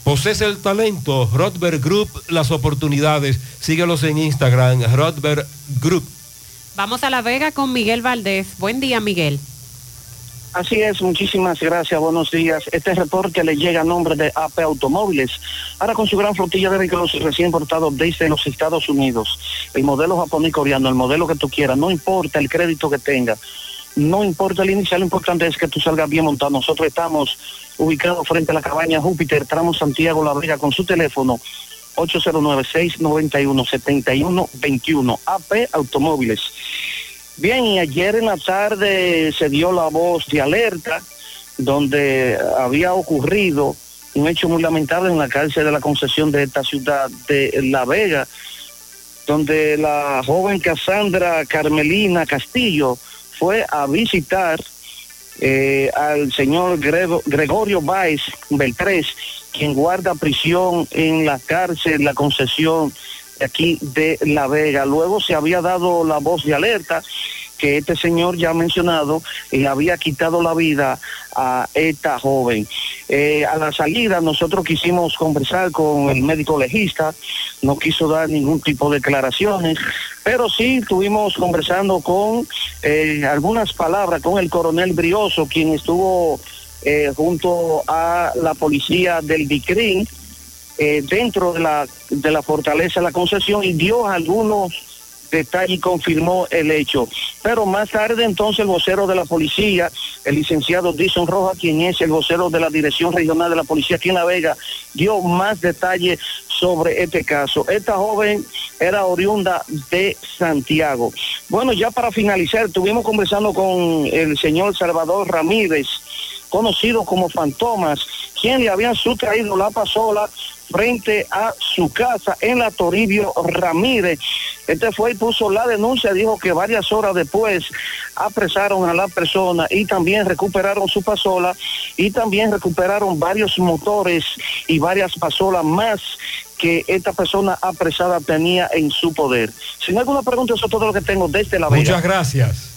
Posees el talento, Rodberg Group, las oportunidades. Síguelos en Instagram, Rodberg Group. Vamos a La Vega con Miguel Valdés. Buen día, Miguel. Así es, muchísimas gracias, buenos días. Este reporte le llega a nombre de AP Automóviles, ahora con su gran flotilla de vehículos recién importados desde los Estados Unidos. El modelo japonés coreano, el modelo que tú quieras, no importa el crédito que tenga, no importa el inicial, lo importante es que tú salgas bien montado. Nosotros estamos ubicados frente a la cabaña Júpiter, tramo Santiago La Vega, con su teléfono 809-691-7121, AP Automóviles. Bien, y ayer en la tarde se dio la voz de alerta donde había ocurrido un hecho muy lamentable en la cárcel de la concesión de esta ciudad de La Vega, donde la joven Cassandra Carmelina Castillo fue a visitar eh, al señor Grego- Gregorio Báez Beltrés, quien guarda prisión en la cárcel, la concesión de aquí de La Vega. Luego se había dado la voz de alerta que este señor ya mencionado le había quitado la vida a esta joven. Eh, a la salida nosotros quisimos conversar con el médico legista, no quiso dar ningún tipo de declaraciones, pero sí estuvimos conversando con eh, algunas palabras con el coronel Brioso, quien estuvo eh, junto a la policía del DICRIN eh, dentro de la, de la fortaleza de la concesión y dio algunos detalles y confirmó el hecho. Pero más tarde entonces el vocero de la policía, el licenciado Dison Rojas, quien es el vocero de la Dirección Regional de la Policía aquí en La Vega, dio más detalles sobre este caso. Esta joven era oriunda de Santiago. Bueno, ya para finalizar, estuvimos conversando con el señor Salvador Ramírez, conocidos como fantomas, quien le habían sustraído la pasola frente a su casa en la Toribio Ramírez. Este fue y puso la denuncia, dijo que varias horas después apresaron a la persona y también recuperaron su pasola y también recuperaron varios motores y varias pasolas más que esta persona apresada tenía en su poder. Si no hay alguna pregunta, eso es todo lo que tengo desde la Vega. Muchas gracias.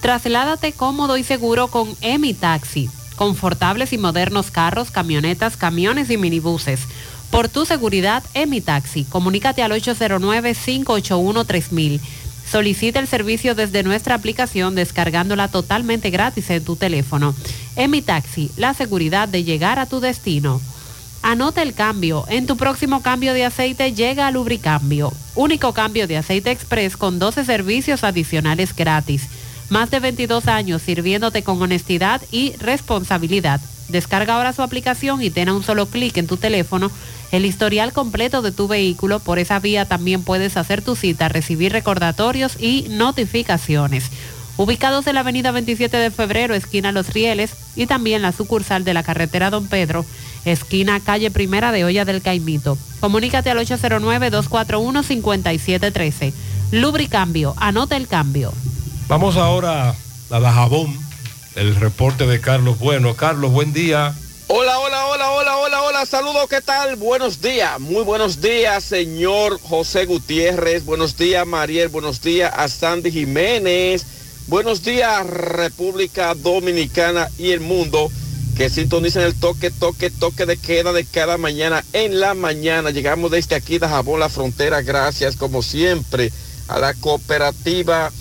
Trasládate cómodo y seguro con Emi Taxi. Confortables y modernos carros, camionetas, camiones y minibuses. Por tu seguridad, Emi Taxi. Comunícate al 809-581-3000. Solicita el servicio desde nuestra aplicación descargándola totalmente gratis en tu teléfono. Emi Taxi, la seguridad de llegar a tu destino. Anota el cambio. En tu próximo cambio de aceite llega a Lubricambio. Único cambio de aceite express con 12 servicios adicionales gratis. Más de 22 años sirviéndote con honestidad y responsabilidad. Descarga ahora su aplicación y ten a un solo clic en tu teléfono el historial completo de tu vehículo. Por esa vía también puedes hacer tu cita, recibir recordatorios y notificaciones. Ubicados en la avenida 27 de febrero, esquina Los Rieles, y también la sucursal de la carretera Don Pedro, esquina calle Primera de Olla del Caimito. Comunícate al 809-241-5713. Lubricambio, anota el cambio. Vamos ahora a Dajabón, el reporte de Carlos Bueno. Carlos, buen día. Hola, hola, hola, hola, hola, hola, saludos, ¿qué tal? Buenos días, muy buenos días, señor José Gutiérrez, buenos días, Mariel, buenos días a Sandy Jiménez, buenos días, República Dominicana y el mundo, que sintonicen el toque, toque, toque de queda de cada mañana en la mañana. Llegamos desde aquí, de Jabón, la frontera, gracias como siempre a la cooperativa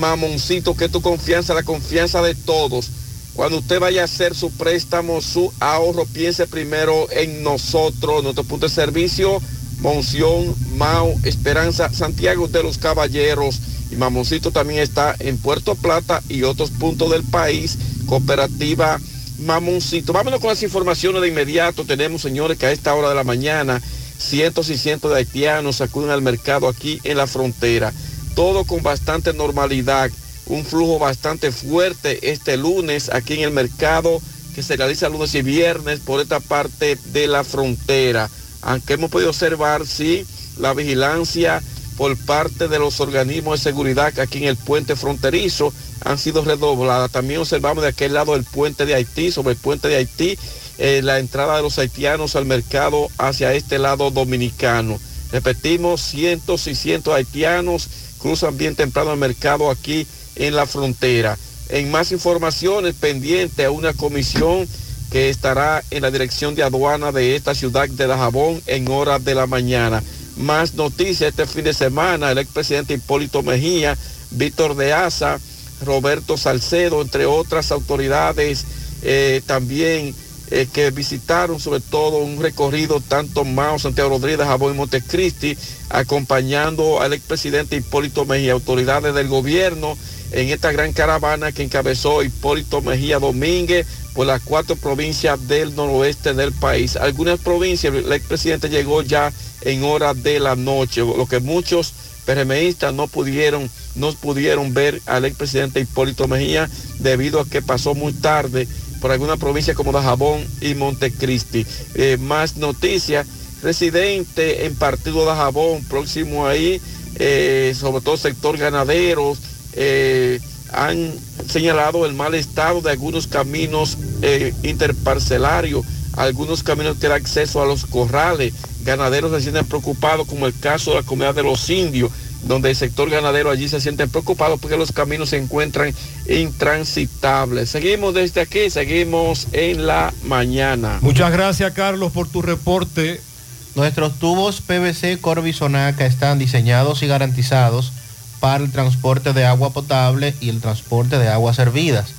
Mamoncito, que tu confianza, la confianza de todos. Cuando usted vaya a hacer su préstamo, su ahorro, piense primero en nosotros, nuestro punto de servicio, Monción, Mao, Esperanza, Santiago de los Caballeros. Y Mamoncito también está en Puerto Plata y otros puntos del país. Cooperativa Mamoncito. Vámonos con las informaciones de inmediato. Tenemos, señores, que a esta hora de la mañana, cientos y cientos de haitianos acuden al mercado aquí en la frontera. Todo con bastante normalidad un flujo bastante fuerte este lunes aquí en el mercado que se realiza lunes y viernes por esta parte de la frontera. Aunque hemos podido observar, sí, la vigilancia por parte de los organismos de seguridad aquí en el puente fronterizo han sido redobladas. También observamos de aquel lado el puente de Haití, sobre el puente de Haití, eh, la entrada de los haitianos al mercado hacia este lado dominicano. Repetimos, cientos y cientos de haitianos cruzan bien temprano el mercado aquí en la frontera. En más informaciones, pendiente a una comisión que estará en la dirección de aduana de esta ciudad de Dajabón en horas de la mañana. Más noticias este fin de semana, el expresidente Hipólito Mejía, Víctor de Asa, Roberto Salcedo, entre otras autoridades eh, también eh, que visitaron sobre todo un recorrido tanto Mao, Santiago Rodríguez, Jabón y Montecristi, acompañando al expresidente Hipólito Mejía, autoridades del gobierno en esta gran caravana que encabezó Hipólito Mejía Domínguez por las cuatro provincias del noroeste del país. Algunas provincias, el expresidente llegó ya en horas de la noche, lo que muchos PRMistas no pudieron, no pudieron ver al expresidente Hipólito Mejía debido a que pasó muy tarde por algunas provincias como Dajabón y Montecristi. Eh, más noticias, residente en Partido Dajabón, próximo ahí, eh, sobre todo sector ganaderos, eh, han señalado el mal estado de algunos caminos interparcelarios, algunos caminos que dan acceso a los corrales, ganaderos se sienten preocupados, como el caso de la comunidad de los indios, donde el sector ganadero allí se siente preocupado porque los caminos se encuentran intransitables. Seguimos desde aquí, seguimos en la mañana. Muchas gracias, Carlos, por tu reporte. Nuestros tubos PVC Corbisonaca están diseñados y garantizados para el transporte de agua potable y el transporte de aguas servidas,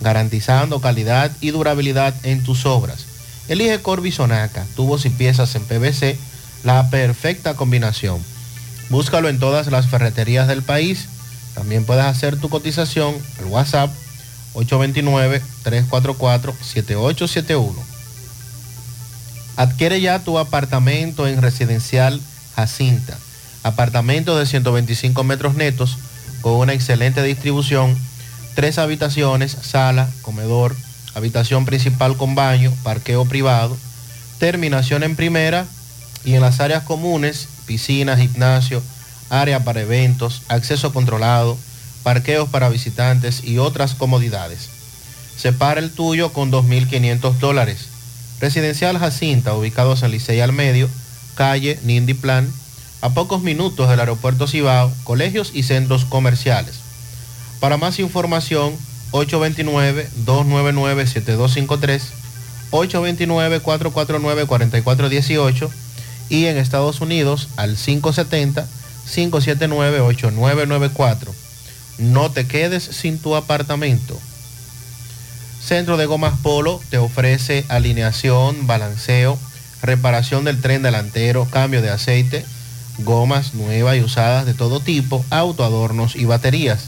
garantizando calidad y durabilidad en tus obras. Elige Corbisonaca, tubos y piezas en PVC, la perfecta combinación. Búscalo en todas las ferreterías del país. También puedes hacer tu cotización al WhatsApp 829-344-7871. Adquiere ya tu apartamento en residencial Jacinta. Apartamento de 125 metros netos con una excelente distribución, tres habitaciones, sala, comedor, habitación principal con baño, parqueo privado, terminación en primera y en las áreas comunes, piscina, gimnasio, área para eventos, acceso controlado, parqueos para visitantes y otras comodidades. Separa el tuyo con 2.500 dólares. Residencial Jacinta, ubicados en Licey al Medio, calle Nindy Plan, a pocos minutos del aeropuerto Cibao, colegios y centros comerciales. Para más información, 829-299-7253, 829-449-4418 y en Estados Unidos al 570-579-8994. No te quedes sin tu apartamento. Centro de Gomas Polo te ofrece alineación, balanceo, reparación del tren delantero, cambio de aceite, gomas nuevas y usadas de todo tipo, autoadornos y baterías.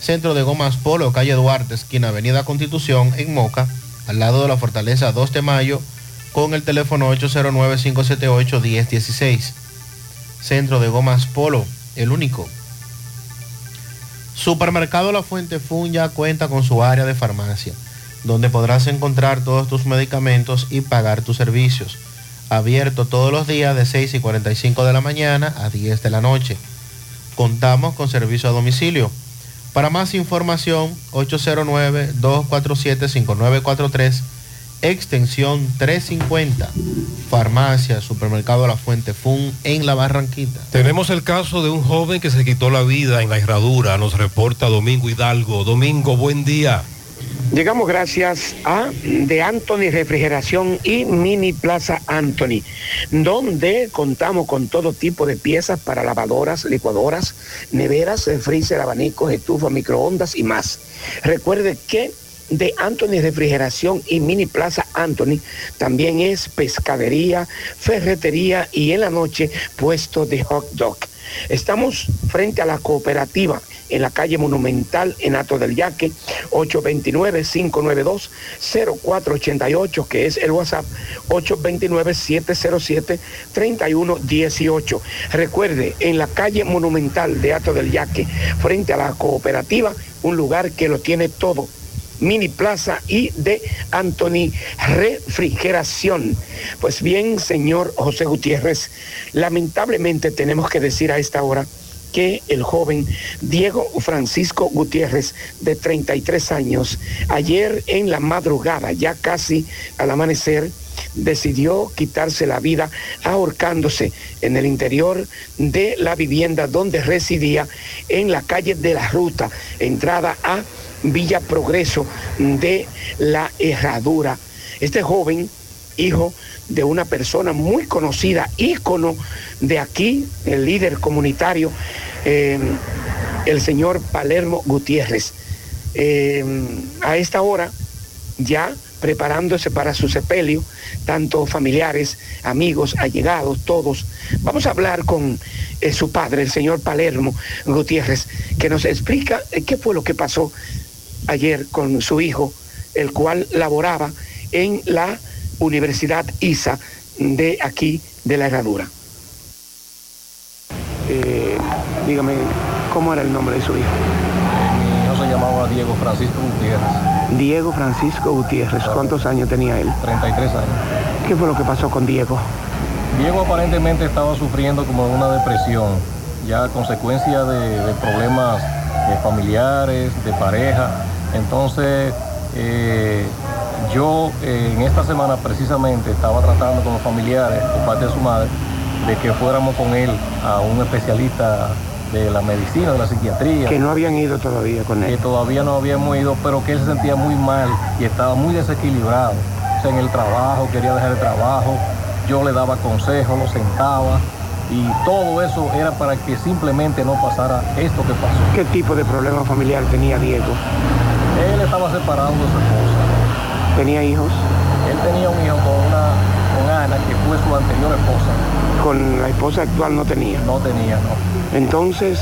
Centro de Gomas Polo, calle Duarte, esquina Avenida Constitución, en Moca, al lado de la Fortaleza 2 de Mayo, con el teléfono 809-578-1016. Centro de Gomas Polo, el único. Supermercado La Fuente Fun ya cuenta con su área de farmacia, donde podrás encontrar todos tus medicamentos y pagar tus servicios. Abierto todos los días de 6 y 45 de la mañana a 10 de la noche. Contamos con servicio a domicilio. Para más información, 809-247-5943, extensión 350, farmacia, supermercado La Fuente Fun en La Barranquita. Tenemos el caso de un joven que se quitó la vida en la herradura, nos reporta Domingo Hidalgo. Domingo, buen día. Llegamos gracias a De Anthony Refrigeración y Mini Plaza Anthony, donde contamos con todo tipo de piezas para lavadoras, licuadoras, neveras, freezer, abanicos, estufas, microondas y más. Recuerde que de Anthony Refrigeración y Mini Plaza Anthony también es pescadería, ferretería y en la noche puesto de hot dog. Estamos frente a la cooperativa en la calle Monumental en Ato del Yaque, 829-592-0488, que es el WhatsApp 829-707-3118. Recuerde, en la calle Monumental de Ato del Yaque, frente a la cooperativa, un lugar que lo tiene todo. Mini Plaza y de Anthony Refrigeración. Pues bien, señor José Gutiérrez, lamentablemente tenemos que decir a esta hora que el joven Diego Francisco Gutiérrez, de 33 años, ayer en la madrugada, ya casi al amanecer, decidió quitarse la vida ahorcándose en el interior de la vivienda donde residía en la calle de la Ruta, entrada a Villa Progreso de la Herradura. Este joven, hijo de una persona muy conocida, ícono de aquí, el líder comunitario, eh, el señor Palermo Gutiérrez. Eh, a esta hora, ya preparándose para su sepelio, tanto familiares, amigos, allegados, todos. Vamos a hablar con eh, su padre, el señor Palermo Gutiérrez, que nos explica qué fue lo que pasó ayer con su hijo, el cual laboraba en la Universidad ISA de aquí de la Herradura. Eh, dígame, ¿cómo era el nombre de su hijo? Mi hijo se llamaba Diego Francisco Gutiérrez. Diego Francisco Gutiérrez. ¿Cuántos años tenía él? 33 años. ¿Qué fue lo que pasó con Diego? Diego aparentemente estaba sufriendo como una depresión, ya a consecuencia de, de problemas eh, familiares, de pareja. Entonces, eh, Yo eh, en esta semana precisamente estaba tratando con los familiares, por parte de su madre, de que fuéramos con él a un especialista de la medicina, de la psiquiatría. Que no habían ido todavía con que él. todavía no habíamos ido, pero que él se sentía muy mal y estaba muy desequilibrado. O sea, en el trabajo, quería dejar el trabajo, yo le daba consejos, lo sentaba y todo eso era para que simplemente no pasara esto que pasó. ¿Qué tipo de problema familiar tenía Diego? Él estaba separado de su esposa. ¿Tenía hijos? Él tenía un hijo con una con Ana, que fue su anterior esposa. Con la esposa actual no tenía. No tenía, no. Entonces,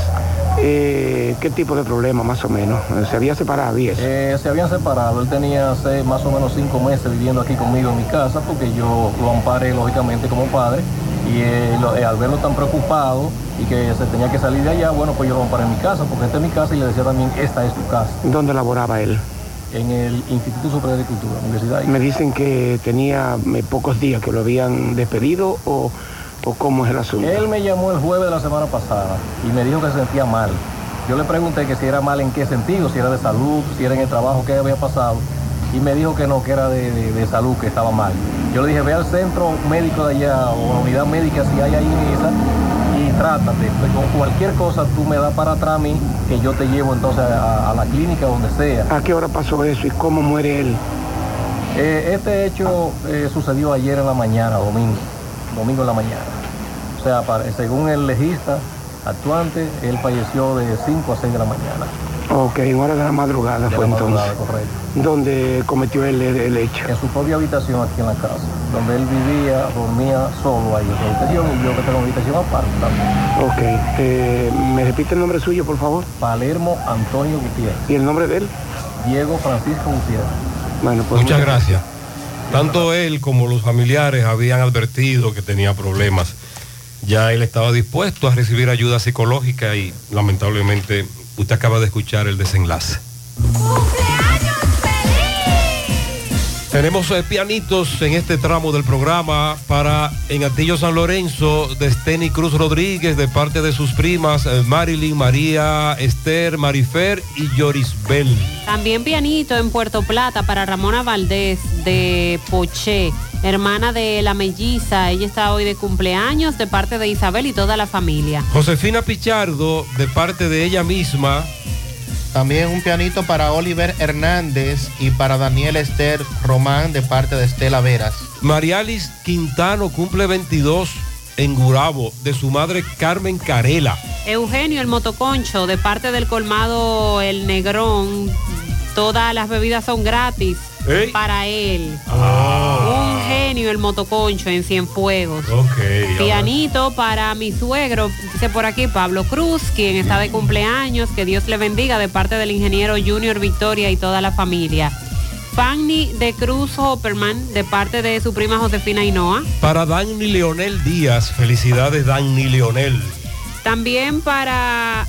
eh, ¿qué tipo de problema más o menos? ¿Se había separado y eso? Eh, se habían separado, él tenía seis, más o menos cinco meses viviendo aquí conmigo en mi casa porque yo lo amparé lógicamente como padre y eh, lo- eh, al verlo tan preocupado y que se tenía que salir de allá, bueno pues yo lo amparé en mi casa porque esta es mi casa y le decía también esta es tu casa. ¿Dónde laboraba él? En el Instituto Superior de Agricultura, Universidad. Me dicen que tenía eh, pocos días que lo habían despedido o, o cómo es el asunto. Él me llamó el jueves de la semana pasada y me dijo que se sentía mal. Yo le pregunté que si era mal en qué sentido, si era de salud, si era en el trabajo, qué había pasado. Y me dijo que no, que era de, de- de salud, que estaba mal. Yo le dije, ve al centro médico de allá o a la unidad médica si hay ahí esa y trátate. Pues, con cualquier cosa tú me das para atrás a mí, que yo te llevo entonces a, a la clínica donde sea. ¿A qué hora pasó eso y cómo muere él? Eh, este hecho eh, sucedió ayer en la mañana, domingo, domingo en la mañana. O sea, para- según el legista actuante, él falleció de 5 a 6 de la mañana. Ok, en hora de la madrugada De fue la entonces. correcto. ¿Dónde cometió el, el hecho? En su propia habitación aquí en la casa, donde él vivía, dormía solo ahí en su habitación y yo que tengo habitación aparte también. Ok, eh, ¿me repite el nombre suyo, por favor? Palermo Antonio Gutiérrez. ¿Y el nombre de él? Diego Francisco Gutiérrez. Bueno, pues Muchas gracias. Tanto él como los familiares habían advertido que tenía problemas. Ya él estaba dispuesto a recibir ayuda psicológica y lamentablemente usted acaba de escuchar el desenlace. Tenemos eh, pianitos en este tramo del programa para en Antillo San Lorenzo de Steny Cruz Rodríguez de parte de sus primas eh, Marilyn, María, Esther, Marifer y Yorisbel. También pianito en Puerto Plata para Ramona Valdés de Poché, hermana de la melliza. Ella está hoy de cumpleaños de parte de Isabel y toda la familia. Josefina Pichardo de parte de ella misma. También un pianito para Oliver Hernández y para Daniel Esther Román de parte de Estela Veras. Marialis Quintano cumple 22 en Gurabo de su madre Carmen Carela. Eugenio el motoconcho de parte del colmado El Negrón. Todas las bebidas son gratis Ey. para él. Un genio el motoconcho en Cienfuegos. Ok. Pianito para mi suegro, dice por aquí Pablo Cruz, quien está de cumpleaños, que Dios le bendiga de parte del ingeniero Junior Victoria y toda la familia. Fanny de Cruz Hopperman, de parte de su prima Josefina Hinoa. Para Dani Leonel Díaz, felicidades Dani Leonel. También para,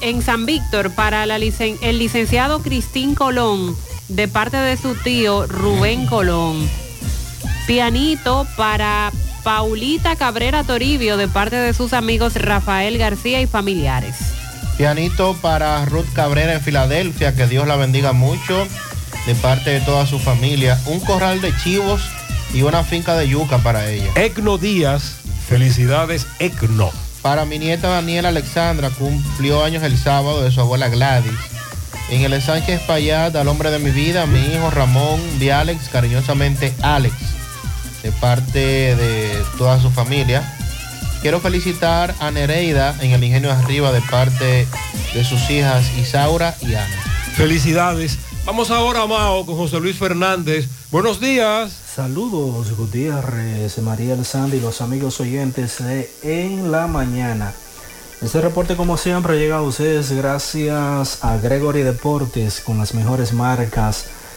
en San Víctor, para la licen- el licenciado Cristín Colón, de parte de su tío Rubén Colón. Pianito para Paulita Cabrera Toribio, de parte de sus amigos Rafael García y familiares. Pianito para Ruth Cabrera en Filadelfia, que Dios la bendiga mucho, de parte de toda su familia. Un corral de chivos y una finca de yuca para ella. Ecno Díaz, felicidades Ecno. Para mi nieta Daniela Alexandra, cumplió años el sábado de su abuela Gladys. En el Sánchez Payat, al hombre de mi vida, mi hijo Ramón Vialex, cariñosamente Alex, de parte de toda su familia. Quiero felicitar a Nereida en el Ingenio Arriba de parte de sus hijas Isaura y Ana. Felicidades. Vamos ahora, Mao, con José Luis Fernández. Buenos días. Saludos Gutiérrez, María El Sandy y los amigos oyentes de En la Mañana. Este reporte como siempre llega a ustedes gracias a Gregory Deportes con las mejores marcas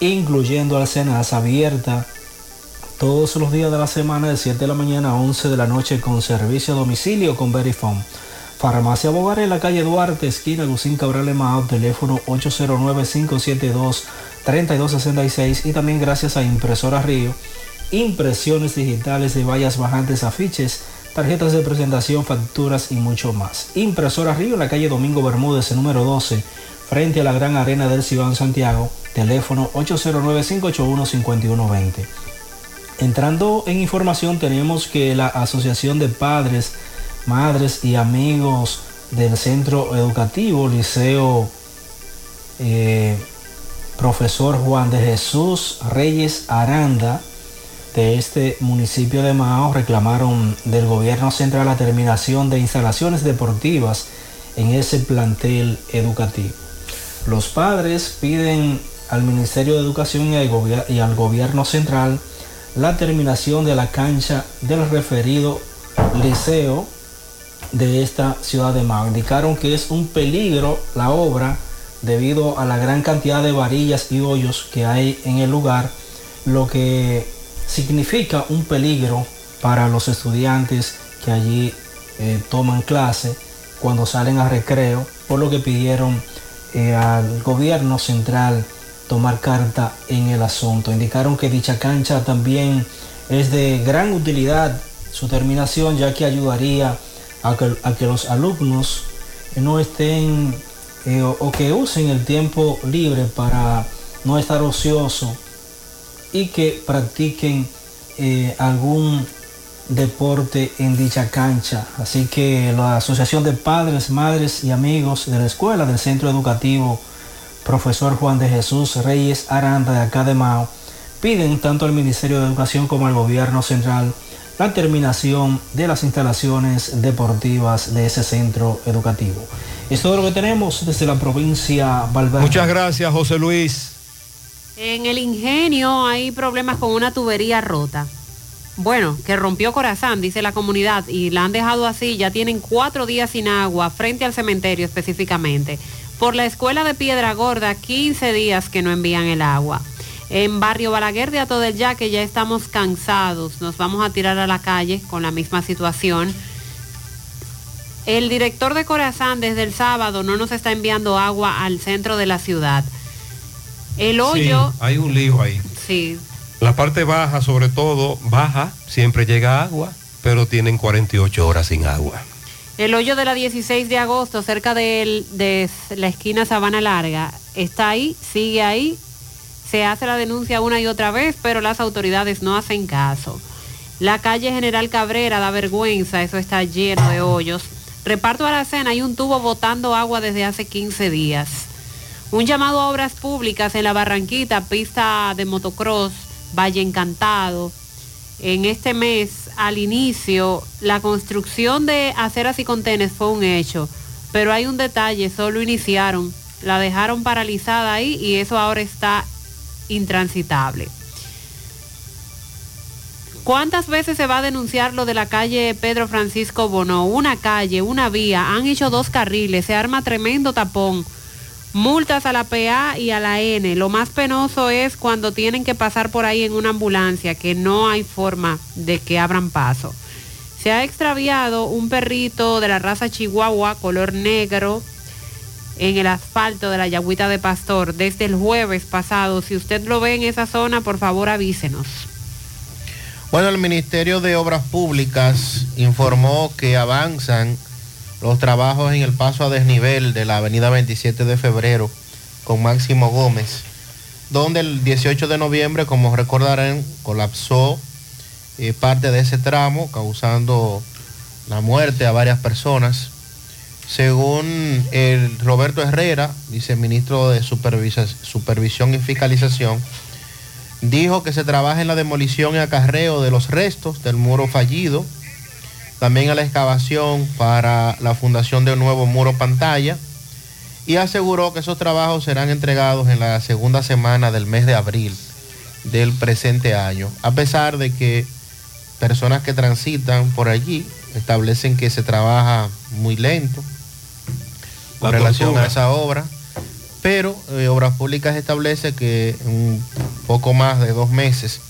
incluyendo Alcenas, abierta todos los días de la semana de 7 de la mañana a 11 de la noche con servicio a domicilio con Verifone. Farmacia Bogar en la calle Duarte, esquina Gusín Cabral Mao, teléfono 809-572-3266 y también gracias a Impresora Río, impresiones digitales de vallas bajantes, afiches, tarjetas de presentación, facturas y mucho más. Impresora Río en la calle Domingo Bermúdez, número 12, frente a la Gran Arena del Cibán Santiago, teléfono 809-581-5120. Entrando en información tenemos que la Asociación de Padres, Madres y Amigos del Centro Educativo Liceo eh, Profesor Juan de Jesús Reyes Aranda de este municipio de Mao reclamaron del gobierno central la terminación de instalaciones deportivas en ese plantel educativo. Los padres piden al Ministerio de Educación y al, gobierno central la terminación de la cancha del referido liceo de esta ciudad de Mao. Indicaron que es un peligro la obra debido a la gran cantidad de varillas y hoyos que hay en el lugar, lo que significa un peligro para los estudiantes que allí eh, toman clase cuando salen a recreo, por lo que pidieron eh, al gobierno central tomar carta en el asunto. Indicaron que dicha cancha también es de gran utilidad su terminación, ya que ayudaría a que, a que los alumnos no estén eh, o, que usen el tiempo libre para no estar ocioso y que practiquen eh, algún deporte en dicha cancha. Así que la Asociación de Padres, Madres y Amigos de la Escuela del Centro Educativo Profesor Juan de Jesús Reyes Aranda de acá de Mao piden tanto al Ministerio de Educación como al Gobierno Central la terminación de las instalaciones deportivas de ese centro educativo. Es todo lo que tenemos desde la provincia Valverde. Muchas gracias, José Luis. En el ingenio hay problemas con una tubería rota. Bueno, que rompió Corazán, dice la comunidad, y la han dejado así. Ya tienen cuatro días sin agua, frente al cementerio específicamente. Por la escuela de Piedra Gorda, 15 días que no envían el agua. En Barrio Balaguer de Ato del Yaque ya estamos cansados. Nos vamos a tirar a la calle con la misma situación. El director de Corazán desde el sábado no nos está enviando agua al centro de la ciudad. El hoyo, Sí, hay un lío ahí. sí, La parte baja, sobre todo, baja, siempre llega agua, pero tienen 48 horas sin agua. El hoyo de la 16 de agosto, cerca de la esquina Sabana Larga, está ahí, sigue ahí. Se hace la denuncia una y otra vez, pero las autoridades no hacen caso. La calle General Cabrera da vergüenza, eso está lleno de hoyos. Reparto a la cena, hay un tubo botando agua desde hace 15 días. Un llamado a obras públicas en la Barranquita, pista de motocross, Valle Encantado. En este mes, al inicio, la construcción de aceras y contenes fue un hecho, pero hay un detalle, solo iniciaron, la dejaron paralizada ahí y eso ahora está intransitable. ¿Cuántas veces se va a denunciar lo de la calle Pedro Francisco Bono? Una calle, una vía, han hecho dos carriles, se arma tremendo tapón. Multas a la PA y a la N. Lo más penoso es cuando tienen que pasar por ahí en una ambulancia, que no hay forma de que abran paso. Se ha extraviado un perrito de la raza Chihuahua, color negro, en el asfalto de la Yagüita de Pastor desde el jueves pasado. Si usted lo ve en esa zona, por favor avísenos. Bueno, el Ministerio de Obras Públicas informó que avanzan los trabajos en el paso a desnivel de la avenida 27 de febrero con Máximo Gómez, donde el 18 de noviembre, como recordarán, colapsó eh, parte de ese tramo, causando la muerte a varias personas. Según el Roberto Herrera, viceministro de Supervisión y Fiscalización, dijo que se trabaja en la demolición y acarreo de los restos del muro fallido, también a la excavación para la fundación de un nuevo muro pantalla y aseguró que esos trabajos serán entregados en la segunda semana del mes de abril del presente año, a pesar de que personas que transitan por allí establecen que se trabaja muy lento con La relación a esa obra, pero eh, Obras Públicas establece que en un poco más de dos meses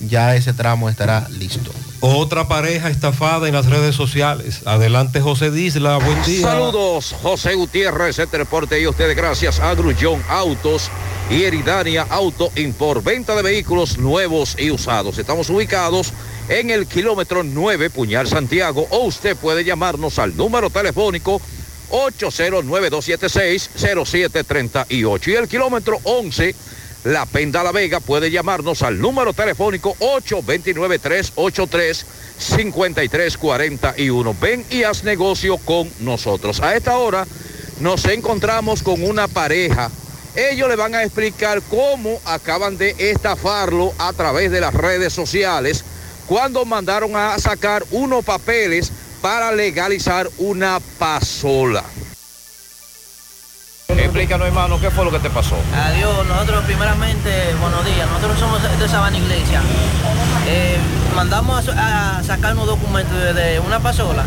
ya ese tramo estará listo. Otra pareja estafada en las redes sociales. Adelante José Disla, buen día. Saludos, José Gutiérrez, este reporte y ustedes gracias a Grullón Autos y Eridania Auto Import, venta de vehículos nuevos y usados. Estamos ubicados en el kilómetro 9, Puñal Santiago, o usted puede llamarnos al número telefónico 809-276-0738 y el kilómetro 11, La Penda La Vega, puede llamarnos al número telefónico 829-383-5341. Ven y haz negocio con nosotros. A esta hora nos encontramos con una pareja. Ellos le van a explicar cómo acaban de estafarlo a través de las redes sociales cuando mandaron a sacar unos papeles para legalizar una pasola. Explícanos, hermano, ¿qué fue lo que te pasó? Adiós, nosotros primeramente, buenos días, nosotros somos de Sabana Iglesia. Eh, mandamos a, a sacar unos documentos de, de una pasola.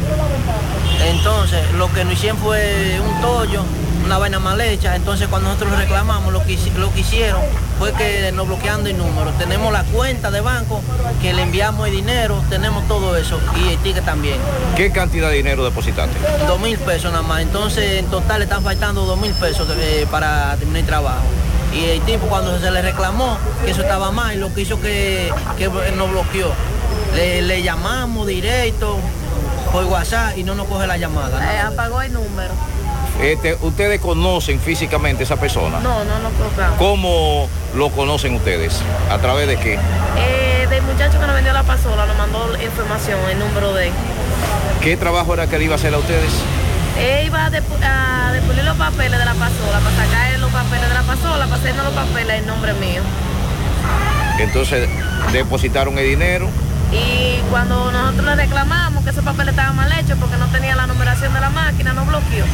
Entonces, lo que nos hicieron fue un tollo, una vaina mal hecha. Entonces, cuando nosotros reclamamos, lo que, lo que hicieron fue que nos bloqueando el número. Tenemos la cuenta de banco, que le enviamos el dinero, tenemos todo eso y el ticket también. ¿Qué cantidad de dinero depositaste? Dos mil pesos nada más. Entonces, en total le están faltando dos mil pesos eh, para terminar el trabajo. Y el tipo cuando se le reclamó que eso estaba mal, lo que hizo que, que nos bloqueó. Le, le llamamos directo por WhatsApp y no nos coge la llamada. Eh, apagó el número. Este, ¿Ustedes conocen físicamente a esa persona? No, no nos colocamos. ¿Cómo lo conocen ustedes? ¿A través de qué? Eh, del muchacho que nos vendió la pasola, nos mandó información, el número de. ¿Qué trabajo era que le iba a hacer a ustedes? Él iba a depulir los papeles de la pasola, para sacar los papeles de la pasola, para hacernos los papeles en nombre mío. Entonces depositaron el dinero. Y cuando nosotros le reclamamos que esos papeles estaban mal hechos porque no tenía la numeración de la máquina, nos bloqueó.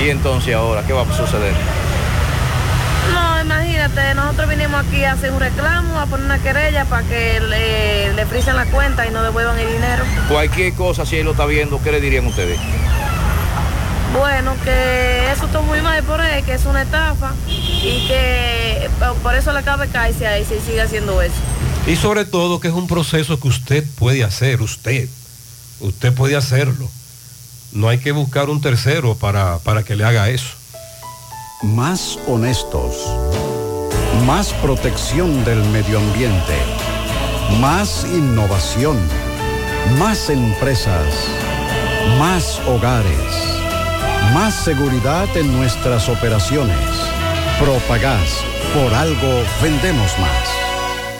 ¿Y entonces ahora qué va a suceder? No, imagínate, nosotros vinimos aquí a hacer un reclamo, a poner una querella para que le, le frisen la cuenta y nos devuelvan el dinero. Cualquier cosa, si él lo está viendo, ¿qué le dirían ustedes? Bueno, que eso está muy mal por él, que es una estafa y que por eso le cabe caerse ahí si sigue haciendo eso. Y sobre todo que es un proceso que usted puede hacer, usted. Usted puede hacerlo. No hay que buscar un tercero para, para que le haga eso. Más honestos. Más protección del medio ambiente. Más innovación. Más empresas. Más hogares. Más seguridad en nuestras operaciones. Propagás. Por algo vendemos más.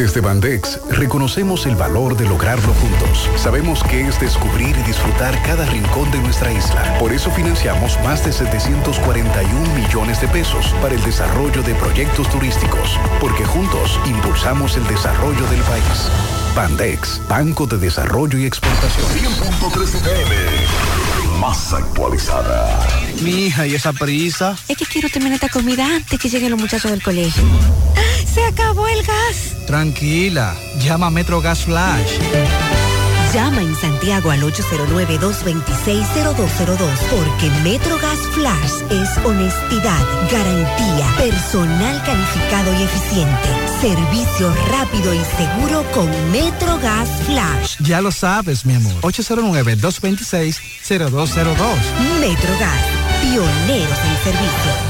Desde Bandex reconocemos el valor de lograrlo juntos. Sabemos que es descubrir y disfrutar cada rincón de nuestra isla. Por eso financiamos más de 741 millones de pesos para el desarrollo de proyectos turísticos, porque juntos impulsamos el desarrollo del país. Bandex, Banco de Desarrollo y Exportación. 100.3 más actualizada. Mi hija, ¿y esa prisa? Es que quiero terminar esta comida antes que lleguen los muchachos del colegio. ¡Se acabó el gas! Tranquila, llama a Metro Gas Flash. Llama en Santiago al 809-226-0202 porque MetroGas Flash es honestidad, garantía, personal calificado y eficiente, servicio rápido y seguro con MetroGas Flash. Ya lo sabes, mi amor. 809-226-0202. MetroGas, pioneros en servicio.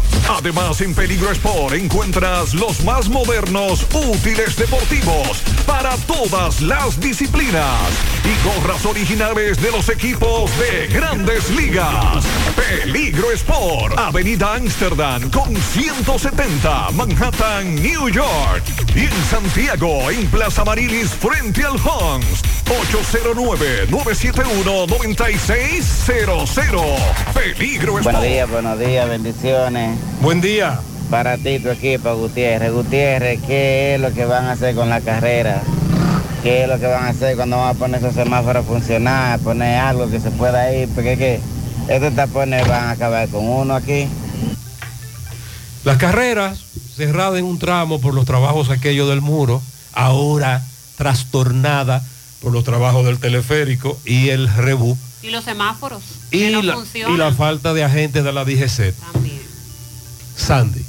Además, en Peligro Sport encuentras los más modernos útiles deportivos para todas las disciplinas y gorras originales de los equipos de grandes ligas. Peligro Sport, Avenida Amsterdam con 170, Manhattan, New York. Y en Santiago, en Plaza Marilis, frente al Hans, 809-971-9600. Peligro Sport. Buenos días, buenos días, bendiciones. Buen día. Para ti, tu equipo, Gutiérrez. Gutiérrez, ¿qué es lo que van a hacer con la carrera? ¿Qué es lo que van a hacer cuando van a poner esos semáforos a funcionar? Poner algo que se pueda ir, porque es que estos tapones van a acabar con uno aquí. Las carreras cerradas en un tramo por los trabajos aquellos del muro, ahora trastornada por los trabajos del teleférico y el rebú Y los semáforos. y, que no la, funcionan. y la falta de agentes de la DGC. Sandy,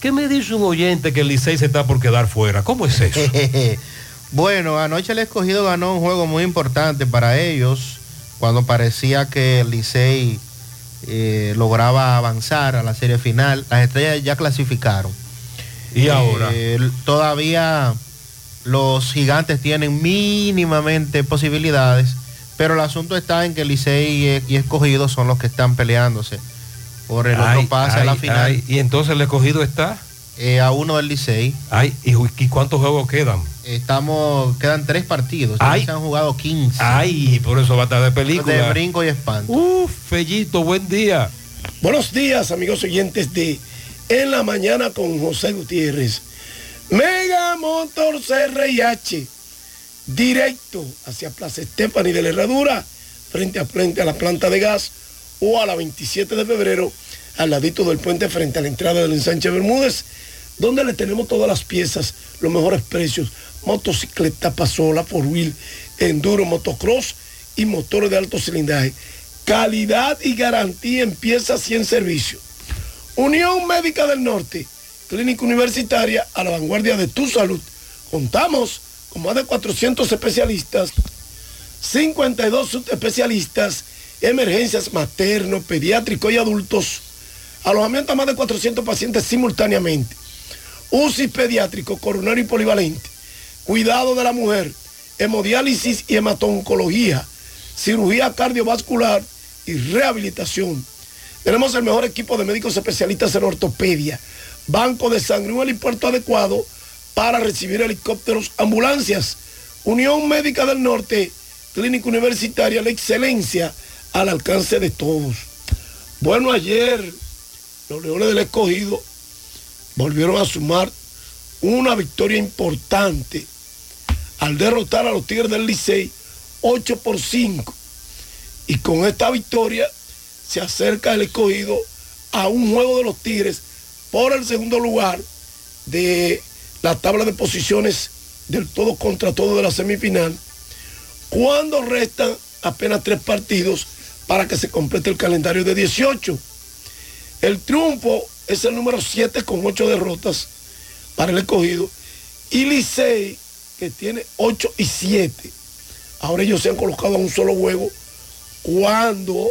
¿qué me dice un oyente que el Licey se está por quedar fuera? ¿Cómo es eso? (laughs) Bueno, anoche el escogido ganó un juego muy importante para ellos, cuando parecía que el Licey eh, lograba avanzar a la serie final. Las estrellas ya clasificaron. ¿Y ahora? Eh, todavía los gigantes tienen mínimamente posibilidades, pero el asunto está en que Licey y escogido son los que están peleándose por el Ay, otro pase a la final. ay, y entonces el escogido está. Eh, a uno del Licey. Ay, ¿y, ju- y cuántos juegos quedan? Estamos, quedan tres partidos. ya Ay. se han jugado 15. Ay, por eso va a estar de película. De brinco y espanto. Uf, Fellito, buen día. Buenos días, amigos oyentes de En la Mañana con José Gutiérrez. Mega Motor CRIH, directo hacia Plaza Estefani de la Herradura, frente a frente a la planta de gas, o a la 27 de febrero, al ladito del puente frente a la entrada del ensanche Bermúdez, donde le tenemos todas las piezas, los mejores precios, motocicleta, pasola, four wheel, enduro, motocross y motores de alto cilindraje. Calidad y garantía en piezas y en servicio. Unión Médica del Norte, clínica universitaria a la vanguardia de tu salud. Contamos con más de 400 especialistas, 52 subespecialistas, emergencias materno, pediátrico y adultos, alojamiento a más de 400 pacientes simultáneamente, UCI pediátrico, coronario y polivalente, cuidado de la mujer, hemodiálisis y hematoncología, cirugía cardiovascular y rehabilitación. Tenemos el mejor equipo de médicos especialistas en ortopedia, banco de sangre, un helipuerto adecuado para recibir helicópteros, ambulancias, Unión Médica del Norte, Clínica Universitaria, la excelencia al alcance de todos. Bueno, ayer los Leones del Escogido volvieron a sumar una victoria importante al derrotar a los Tigres del Licey 8 por 5. Y con esta victoria se acerca el escogido a un juego de los Tigres por el segundo lugar de la tabla de posiciones del todo contra todo de la semifinal, cuando restan apenas tres partidos para que se complete el calendario de 18. El triunfo es el número 7 con 8 derrotas para el escogido y Licey que tiene 8 y 7. Ahora ellos se han colocado a un solo juego cuando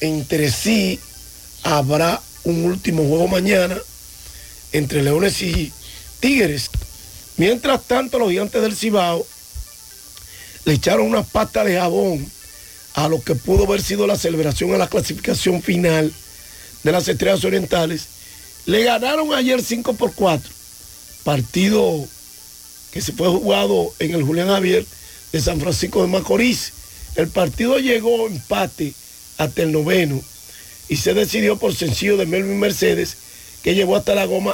entre sí habrá un último juego mañana entre Leones y Tigres. Mientras tanto, los gigantes del Cibao le echaron una pata de jabón a lo que pudo haber sido la celebración a la clasificación final de las Estrellas Orientales. Le ganaron ayer 5 por 4, partido que se fue jugado en el Julián Javier de San Francisco de Macorís. El partido llegó empate hasta el noveno y se decidió por sencillo de Melvin Mercedes que llevó hasta la goma